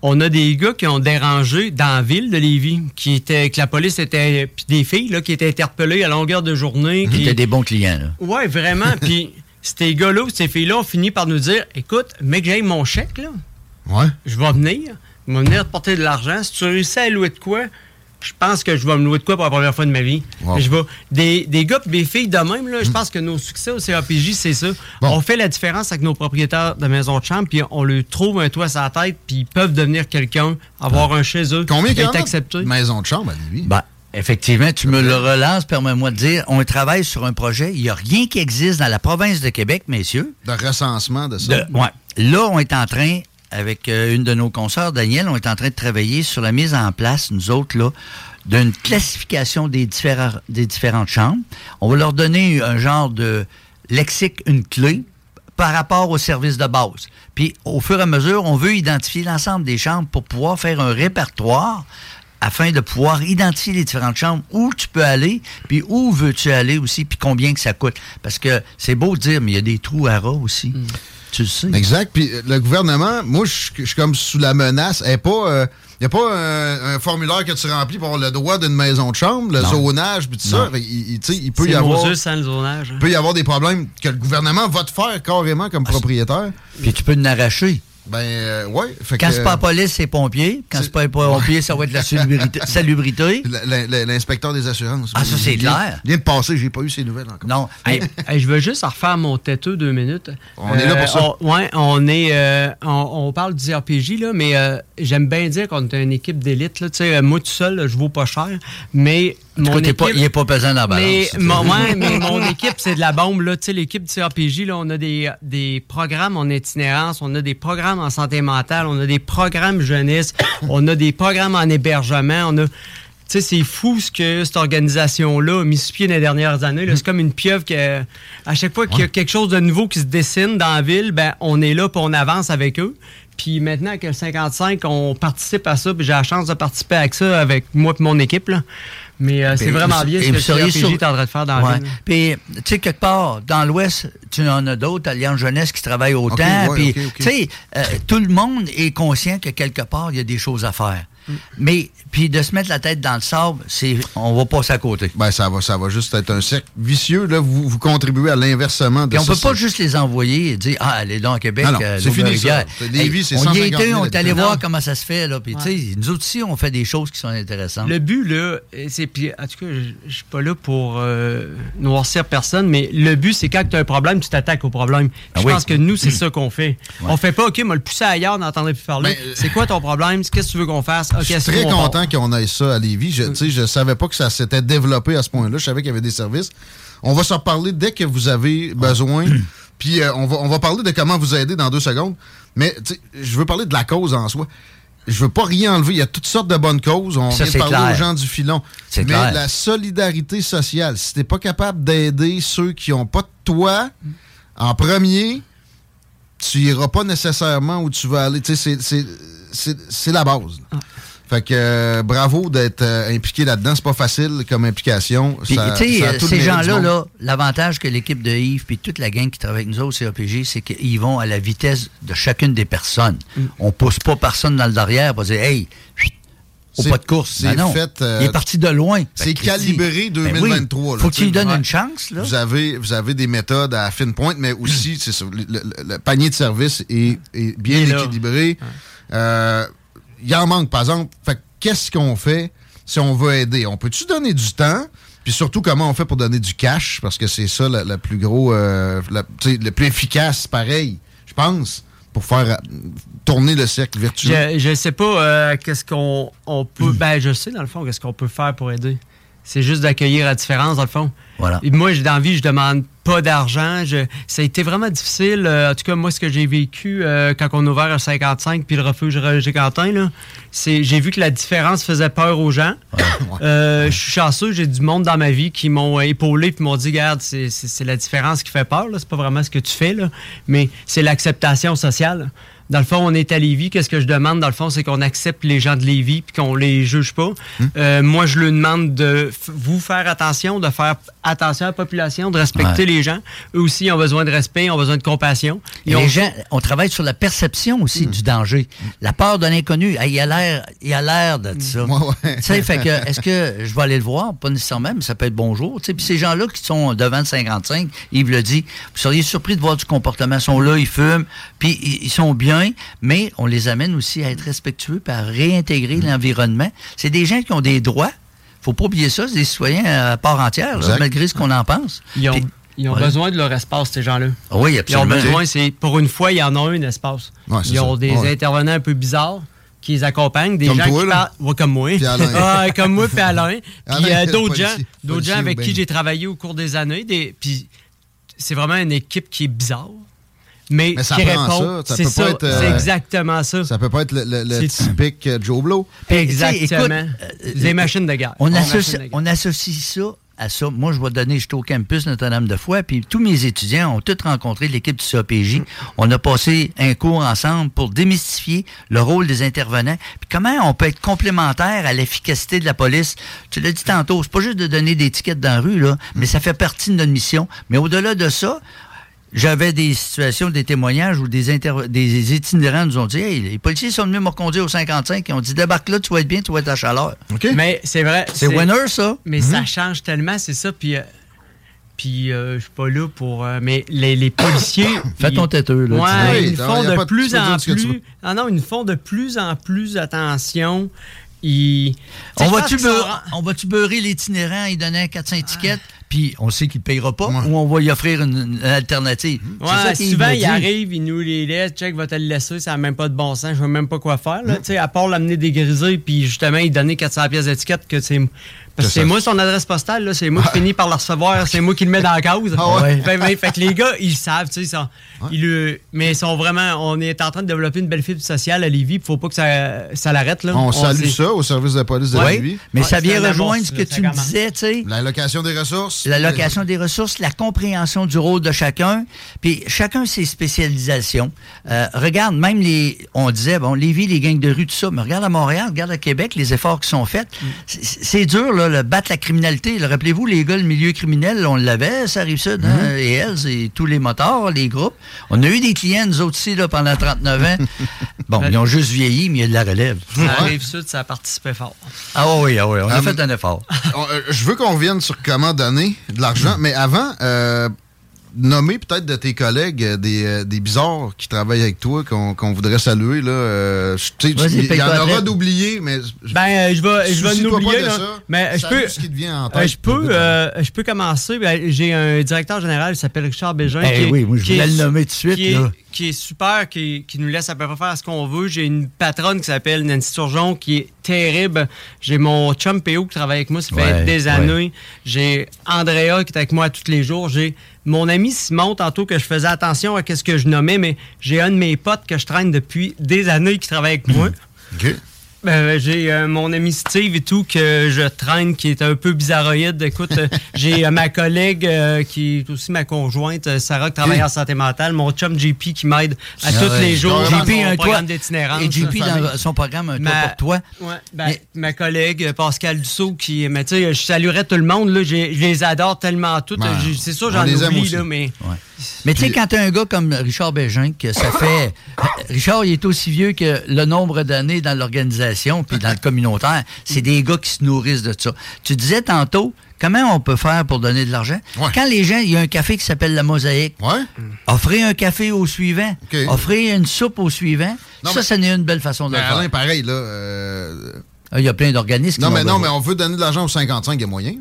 on a des gars qui ont dérangé dans la ville de Lévis, qui étaient, que la police était, puis des filles là, qui étaient interpellées à longueur de journée. qui C'était des bons clients, là. Ouais, vraiment. Puis ces gars-là ou ces filles-là ont fini par nous dire écoute, mec, j'ai mon chèque, là. Ouais. Je vais venir. Je vais venir te porter de l'argent. Si tu réussis à louer de quoi, je pense que je vais me louer de quoi pour la première fois de ma vie. Wow. Je vais, des, des gars et des filles de même, là, je pense que nos succès au CAPJ, c'est ça. On fait la différence avec nos propriétaires de maisons de chambre, puis on leur trouve un toit sur la tête, puis ils peuvent devenir quelqu'un, avoir un chez eux, Combien être a accepté. de maisons de chambre à Lévis? Ben, effectivement, tu me le relances, permets-moi de dire, on travaille sur un projet. Il n'y a rien qui existe dans la province de Québec, messieurs. De recensement de ça. De- ouais. Là, on est en train, avec euh, une de nos consoeurs, Daniel, on est en train de travailler sur la mise en place, nous autres, là, d'une classification des, des différentes chambres. On va leur donner un genre de lexique, une clé par rapport aux services de base. Puis, au fur et à mesure, on veut identifier l'ensemble des chambres pour pouvoir faire un répertoire afin de pouvoir identifier les différentes chambres, où tu peux aller, puis où veux-tu aller aussi, puis combien que ça coûte. Parce que c'est beau de dire, mais il y a des trous à rats aussi. Tu le sais. Exact. Puis euh, le gouvernement, moi, je suis comme sous la menace. Il n'y a pas un, un formulaire que tu remplis pour avoir le droit d'une maison de chambre, le Non. zonage, puis tout ça. Fait, il, peut y avoir. Moses sans le zonage. hein. Il peut y avoir des problèmes que le gouvernement va te faire carrément comme propriétaire. Puis tu peux l'arracher. Ben, euh, ouais. Fait Quand que- c'est pas la police, c'est pompier. Quand c'est pas les pompiers, ça va être la salubrité. L'inspecteur des assurances. Ah, ça, c'est clair. Vient de passer, j'ai pas eu ses nouvelles encore. Non. Hey, hey, je veux juste refaire mon têteux deux minutes. On est là pour ça. On, ouais, on est. euh, on, on parle du RPG, là, mais euh, j'aime bien dire qu'on est une équipe d'élite. là. Tu sais, euh, moi tout seul, je vaux pas cher. Mais mon cas, t'es équipe. pas- il est pas pesant dans la balance. Mais, mon, ouais, mais mon équipe, c'est de la bombe. Là. L'équipe du CRPJ, là, on a des, des programmes en itinérance, on a des programmes en santé mentale, on a des programmes jeunesse, on a des programmes en hébergement, on a. Tu sais, c'est fou ce que cette organisation-là a mis sur pied dans les dernières années. là. C'est comme une pieuvre qui, à chaque fois qu'il y a quelque chose de nouveau qui se dessine dans la ville, ben, on est là puis on avance avec eux. Puis maintenant, avec le 55, on participe à ça, puis j'ai la chance de participer avec ça avec moi et mon équipe. Là. Mais euh, c'est vraiment bien ce que vous le sur- est en train de faire dans la Ouais. ville. Puis, tu sais, quelque part, dans l'Ouest, tu en as d'autres, Alliance Jeunesse, qui travaillent autant. ouais, puis, tu sais, euh, tout le monde est conscient que quelque part, il y a des choses à faire. Mm. Mais, puis de se mettre la tête dans le sable, c'est, on va passer à côté. Ben, ça va, ça va juste être un cercle vicieux. Là, vous, vous contribuez à l'inversement de Puis on ça. peut pas juste les envoyer et dire Ah, allez donc à Québec, euh, c'est fini, ça. Lévis, c'est on y 150 était, 000 on est allé voir Non. comment ça se fait. Là, puis, tu sais, nous autres aussi, on fait des choses qui sont intéressantes. Le but, là, c'est. Puis, en tout cas, je suis pas là pour euh, noircir personne, mais le but, c'est quand tu as un problème, tu t'attaques au problème. Puis Ah je oui. pense que nous, c'est ça qu'on fait. Ouais. On fait pas, OK, moi, le pousser ailleurs, n'entendrait plus parler. Ben, euh, c'est quoi ton problème? Qu'est-ce que tu veux qu'on fasse? OK, Je suis très content qu'on ait ça à Lévis. Je, sais, je savais pas que ça s'était développé à ce point-là. Je savais qu'il y avait des services. On va s'en reparler dès que vous avez besoin. Puis euh, on, va, on va parler de comment vous aider dans deux secondes. Mais je veux parler de la cause en soi. Je veux pas rien enlever. Il y a toutes sortes de bonnes causes. On Ça, vient de parler clair. aux gens du filon. Mais clair. la solidarité sociale, si t'es pas capable d'aider ceux qui ont pas de toi en premier, tu iras pas nécessairement où tu veux aller. C'est- la base. Fait que euh, bravo d'être euh, impliqué là-dedans. C'est pas facile comme implication. Ça- ça a euh, tout ces gens-là, l'avantage que l'équipe de Yves puis toute la gang qui travaille avec nous autres, CAPG, c'est qu'ils vont à la vitesse de chacune des personnes. Mm. On pousse pas personne dans le derrière pour dire, hey, au pas de course. c'est Ben non. fait, euh, Il est parti de loin. C'est que, calibré Christy, 2023. ben là, Faut qu'il donne une chance, là. Vous avez, vous avez des méthodes à fine pointe, mais aussi, c'est ça, le, le- le panier de service est, est bien est équilibré. Euh, Il en manque, par exemple. Fait qu'est-ce qu'on fait si on veut aider? On peut-tu donner du temps? Puis surtout, comment on fait pour donner du cash? Parce que c'est ça, le plus gros, euh, la- le plus efficace, pareil, je pense, pour faire tourner le cercle virtuel. Je, je sais pas euh, qu'est-ce qu'on on peut. Ben, je sais, dans le fond, qu'est-ce qu'on peut faire pour aider. C'est juste d'accueillir la différence, dans le fond. Voilà. Et moi, j'ai d'envie, je demande pas d'argent. Je- Ça a été vraiment difficile. euh, en tout cas, moi, ce que j'ai vécu euh, quand on a ouvert à 55 puis le refuge Roger Quentin, là, c'est j'ai vu que la différence faisait peur aux gens. Euh, Je suis chanceux, j'ai du monde dans ma vie qui m'ont épaulé puis m'ont dit, regarde, c'est- c'est c'est la différence qui fait peur. là. C'est pas vraiment ce que tu fais, là, mais c'est l'acceptation sociale. Dans le fond, on est à Lévis. Qu'est-ce que je demande, dans le fond, c'est qu'on accepte les gens de Lévis puis qu'on les juge pas. Hmm. Euh, moi, je lui demande de vous faire attention, de faire attention à la population, de respecter Ouais. les gens. Eux aussi ont besoin de respect, ont besoin de compassion. Et Ils les gens, on travaille sur la perception aussi du danger. La peur de l'inconnu. Il a l'air, il a l'air de ça. Tu sais, fait que, est-ce que je vais aller le voir? Pas nécessairement, mais ça peut être bonjour. Tu sais, Puis ces gens-là qui sont devant le 55, Yves le dit, vous seriez surpris de voir du comportement. Ils sont là, ils fument, puis ils ils sont bien, mais on les amène aussi à être respectueux, puis à réintégrer l'environnement. C'est des gens qui ont des droits. faut pas oublier ça, c'est des citoyens à part entière, là, malgré ce qu'on en pense. Ils ont, ils besoin de leur espace, ces gens-là. Oui, Ils ont absolument. besoin, c'est pour une fois, il y en a un espace. Ouais, ils ont ça. des Ouais. intervenants un peu bizarres qui les accompagnent, des Comme gens toi, qui parlent. Ouais, comme moi. Ah, comme moi, puis Alain. Puis euh, d'autres gens, d'autres gens avec qui j'ai travaillé au cours des années. Des, puis c'est vraiment une équipe qui est bizarre. Mais, Mais ça qui prend répond. ça. Ça c'est peut ça, pas être, euh, c'est exactement ça. Ça peut pas être le, le- typique euh, Joe Blow. Exactement. euh, des machines de guerre. On Des associe, machines de guerre. on associe ça à ça. Moi, je vais donner, j'étais au campus Notre-Dame-de-Foy, puis tous mes étudiants ont tous rencontré l'équipe du CAPJ. On a passé un cours ensemble pour démystifier le rôle des intervenants, puis comment on peut être complémentaire à l'efficacité de la police? Tu l'as dit tantôt, c'est pas juste de donner des tickets dans la rue, là, mais ça fait partie de notre mission. Mais au-delà de ça, j'avais des situations, des témoignages où des, inter- des itinérants nous ont dit Hey, les policiers sont venus me reconduire au 55 et ont dit débarque là, tu vas être bien, tu vas être à chaleur. Mais c'est vrai. C'est winner, ça. Mais Mhm. ça change tellement, c'est ça. Puis, euh, puis euh, je suis pas là pour. euh, mais les, les policiers. Fais ton têteux, là, Ouais, dis-le. ils Non, font de plus en plus. veux. Ah non, ils font de plus en plus attention. Ils. On va-tu beurrer, va-tu beurrer l'itinérant et donner un 400 étiquettes, puis on sait qu'il ne payera pas, ou on va lui offrir une, une alternative? Ça Ouais, souvent, il arrive, il nous les laisse, check, va te le laisser, ça n'a même pas de bon sens, je veux même pas quoi faire, là, sais, à part l'amener dégrisé, puis justement, il donner 400 pièces d'étiquette, que c'est... Parce que C'est ça. moi son adresse postale, là, c'est moi qui finis par le recevoir, c'est moi qui le mets dans la cause. Ah ouais? Ben, ben, fait que les gars, ils savent, tu sais, ils sont- ils le- mais ils sont vraiment... On est en train de développer une belle fibre sociale à Lévis, faut pas que ça, ça l'arrête, là. On salue ça au service de police de Oui, Lévis. mais ça Ouais, vient rejoindre ce que tu ça me disais, tu sais. L'allocation des ressources. L'allocation des ressources, la compréhension du rôle de chacun, puis chacun ses spécialisations. Euh, regarde, même les, on disait, bon, Lévis, les gangs de rue, tout ça, mais regarde à Montréal, regarde à Québec, les efforts qui sont faits. Mm. C'est- C'est dur, là, le battre la criminalité. Rappelez-vous, les gars, le milieu criminel, on l'avait, ça arrive ça, Mm-hmm. et elles, et tous les motards, les groupes. On a eu des clients, nous autres aussi, là, pendant 39 ans. bon, ils ont juste vieilli, mais il y a de la relève. Ça arrive sud, ça a participé fort. Ah oui, ah oui, on a Euh, fait un effort. On- euh, je veux qu'on revienne sur comment donner de l'argent, mais avant, euh, nommer peut-être de tes collègues euh, des, euh, des bizarres qui travaillent avec toi, qu'on qu'on voudrait saluer. Là, Euh, il y, en pas aura d'oubliés, mais Ben, euh, je vais, je vais oublier, là. ça. Mais je peux, ce qui te vient en tête. je peux, euh, je peux commencer. Ben, J'ai un directeur général qui s'appelle Richard Bégin. Eh qui est- oui, moi, je qui voulais est le nommer tout de suite, Qui est, là. qui est super, qui, qui nous laisse à peu près faire ce qu'on veut. J'ai une patronne qui s'appelle Nancy Turgeon qui est terrible. J'ai mon chum PO qui travaille avec moi, ça fait Ouais, des ouais. années. J'ai Andrea qui est avec moi tous les jours. J'ai mon ami Simon, tantôt que je faisais attention à ce que je nommais, mais j'ai un de mes potes que je traîne depuis des années qui travaille avec moi. Ben, j'ai euh, mon ami Steve et tout que je traîne qui est un peu bizarroïde. Écoute, euh, j'ai euh, ma collègue euh, qui est aussi ma conjointe, Sarah, qui travaille en santé mentale, mon chum JP qui m'aide à tous ouais. les jours. JP, dans toit. programme d'itinérance. Et JP, dans son programme, un Ma- pour toi. Ouais, ben, ma collègue Pascal Dussault qui mais tu sais je saluerais tout le monde là, je les adore tellement toutes, Ben, c'est sûr j'en aime oublie là mais Mais tu sais, quand t'as un gars comme Richard Bégin, que ça fait. Richard, il est aussi vieux que le nombre d'années dans l'organisation puis dans le communautaire. C'est des gars qui se nourrissent de ça. Tu disais tantôt, comment on peut faire pour donner de l'argent? Quand les gens, il y a un café qui s'appelle La Mosaïque. Offrez un café au suivant. Offrez une soupe au suivant. Non, ça, mais- ça n'est une belle façon de Mais le faire. Alain, pareil, là. euh, Ah, Il y a plein d'organismes Non, qui mais non, besoin. mais on veut donner de l'argent aux 55, il y a moyen. là.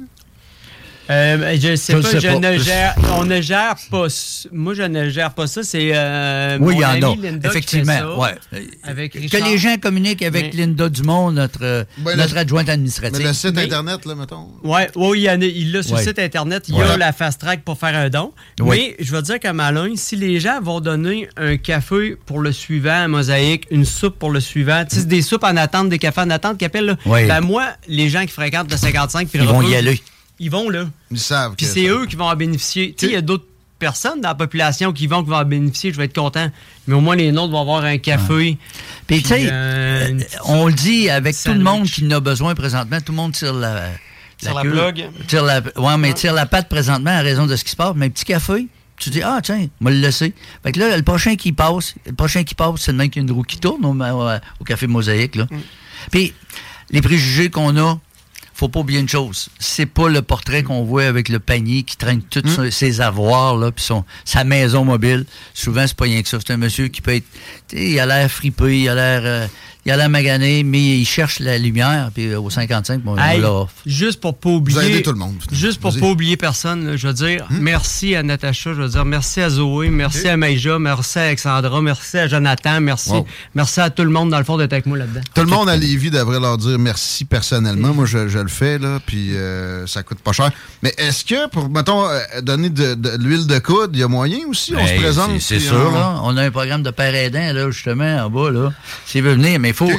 Euh, je sais Je le pas, sais je pas. ne gère, on ne gère pas. Moi, je ne gère pas ça. C'est euh, Oui, mon il y en a. Linda qui fait Effectivement. ça, ouais. Avec que les gens communiquent avec Mais- Linda Dumont, notre, euh, Ben, notre adjointe administrative. Mais le site Mais- Internet, là, mettons. Ouais, oui, il y en a- il l'a sur Ouais. le site internet, il y a la fast track pour faire un don. Oui. Mais je veux dire qu'à Malin, si les gens vont donner un café pour le suivant à Mosaïque, une soupe pour le suivant, tu sais, des soupes en attente, des cafés en attente qui appellent là. Oui. Ben moi, les gens qui fréquentent le 55 puis le Ils vont y aller. Ils vont là. Ils savent. Puis c'est eux qui vont en bénéficier. Tu sais, il y a d'autres personnes dans la population qui vont, qui vont en bénéficier, je vais être content. Mais au moins, les nôtres vont avoir un café. Puis, tu sais, euh, euh, on le dit avec tout le monde qui en a besoin présentement, tout le monde tire la. Tire la queue. Tire la, ouais, mais tire la patte présentement à raison de ce qui se passe. Mais un petit café, tu dis, ah, tiens, moi le laisser. Fait que là, le prochain qui passe, le prochain qui passe, c'est le mec qui a une roue qui tourne au, au- au café Mosaïque, là. Puis, les préjugés qu'on a, faut pas oublier une chose. C'est pas le portrait qu'on voit avec le panier qui traîne tous Hmm. ses avoirs, là, puis son, sa maison mobile. Souvent, c'est pas rien que ça. C'est un monsieur qui peut être, il a l'air fripé, il a l'air, euh, il a l'air magané, mais il cherche la lumière, puis euh, au 55, bon, Hey, on l'a juste pour pas oublier. Vous avez aidé tout le monde. Juste pour pas oublier personne, là, je veux dire Hmm? merci à Natacha, je veux dire merci à Zoé, merci à Maïja, merci à Alexandra, merci à Jonathan, merci, Wow. merci à tout le monde dans le fond d'être avec moi là-dedans. Tout le monde à Lévis devrait leur dire merci personnellement. Moi, je, je le fais, là, puis euh, ça coûte pas cher. Mais est-ce que, pour, mettons, euh, donner de, de l'huile de coude, il y a moyen aussi? On se Hey, présente. Ben, C'est sûr, on- là. On a un programme de père aidant, là, justement, en bas, là. S'il veut venir, mais faut.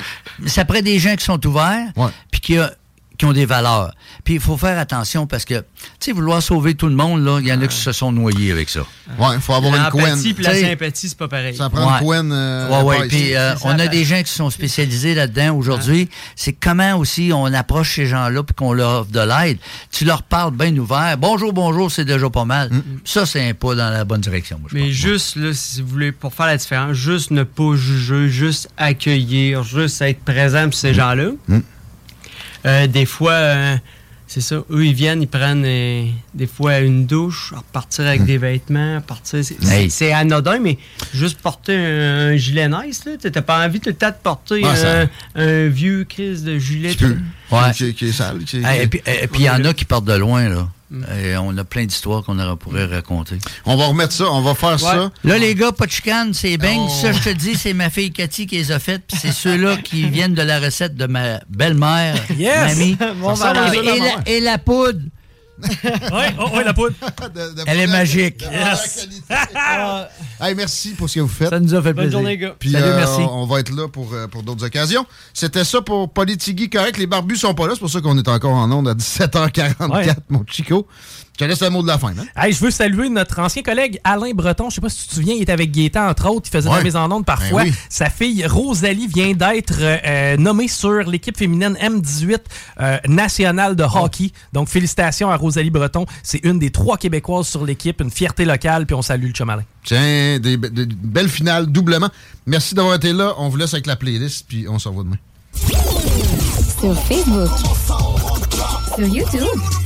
Ça prend des gens qui sont ouverts, puis qui, a- qui ont des valeurs. Puis il faut faire attention parce que, tu sais, vouloir sauver tout le monde, là, il y en a qui se sont noyés avec ça. Ouais, il faut avoir une couenne. La sympathie, c'est pas pareil. Ça prend Ouais. une couenne. euh, Ouais, ouais. Puis euh, on a des gens qui sont spécialisés là-dedans aujourd'hui. C'est comment aussi on approche ces gens-là puis qu'on leur offre de l'aide. Tu leur parles bien ouvert. Bonjour, bonjour, c'est déjà pas mal. Ça, c'est un pas dans la bonne direction. moi, Mais juste, là, si vous voulez, pour faire la différence, juste ne pas juger, juste accueillir, juste être présent pour ces gens-là. Euh, des fois, euh, c'est ça, eux, ils viennent, ils prennent euh, des fois une douche, repartir avec des vêtements, repartir. C'est anodin, mais juste porter un, un gilet nice, là. T'as pas envie tout le temps de porter Ouais, un, ça- un vieux crise de gilet. Ouais. Qui, qui est sale. qui- Hey, et puis et puis, il y en a qui partent de loin, là. Mm. Et on a plein d'histoires qu'on aurait- pourrait raconter. On va remettre ça, on va faire ça. Là, les gars, pas de chicane, c'est bien. Oh. Ça, je te dis, c'est ma fille Cathy qui les a faites. Puis c'est ceux-là qui viennent de la recette de ma belle-mère, Yes! mamie. Bon, la, et la poudre. Ouais, oh, ouais, la poudre. Elle est magique. Yes. Hey, merci pour ce que vous faites. Ça nous a fait Bonne plaisir. journée, gars. Puis Salut, euh, merci. on va être là pour, euh, pour d'autres occasions. C'était ça pour Politigui correct. Les barbus sont pas là, c'est pour ça qu'on est encore en onde à 17h44, Ouais. mon Chico. Je te laisse le mot de la fin. Hein? Hey, je veux saluer notre ancien collègue Alain Breton. Je sais pas si tu te souviens, il était avec Gaétan, entre autres. Il faisait Ouais. la mise en onde parfois. Ben oui. Sa fille Rosalie vient d'être euh, euh, nommée sur l'équipe féminine M18 euh, nationale de hockey. Donc, félicitations à Rosalie Breton. C'est une des trois Québécoises sur l'équipe, une fierté locale, puis on salue le chum Alain. Tiens, des, be- des belles finales doublement. Merci d'avoir été là. On vous laisse avec la playlist, puis on se revoit demain. Sur Facebook. Sur YouTube.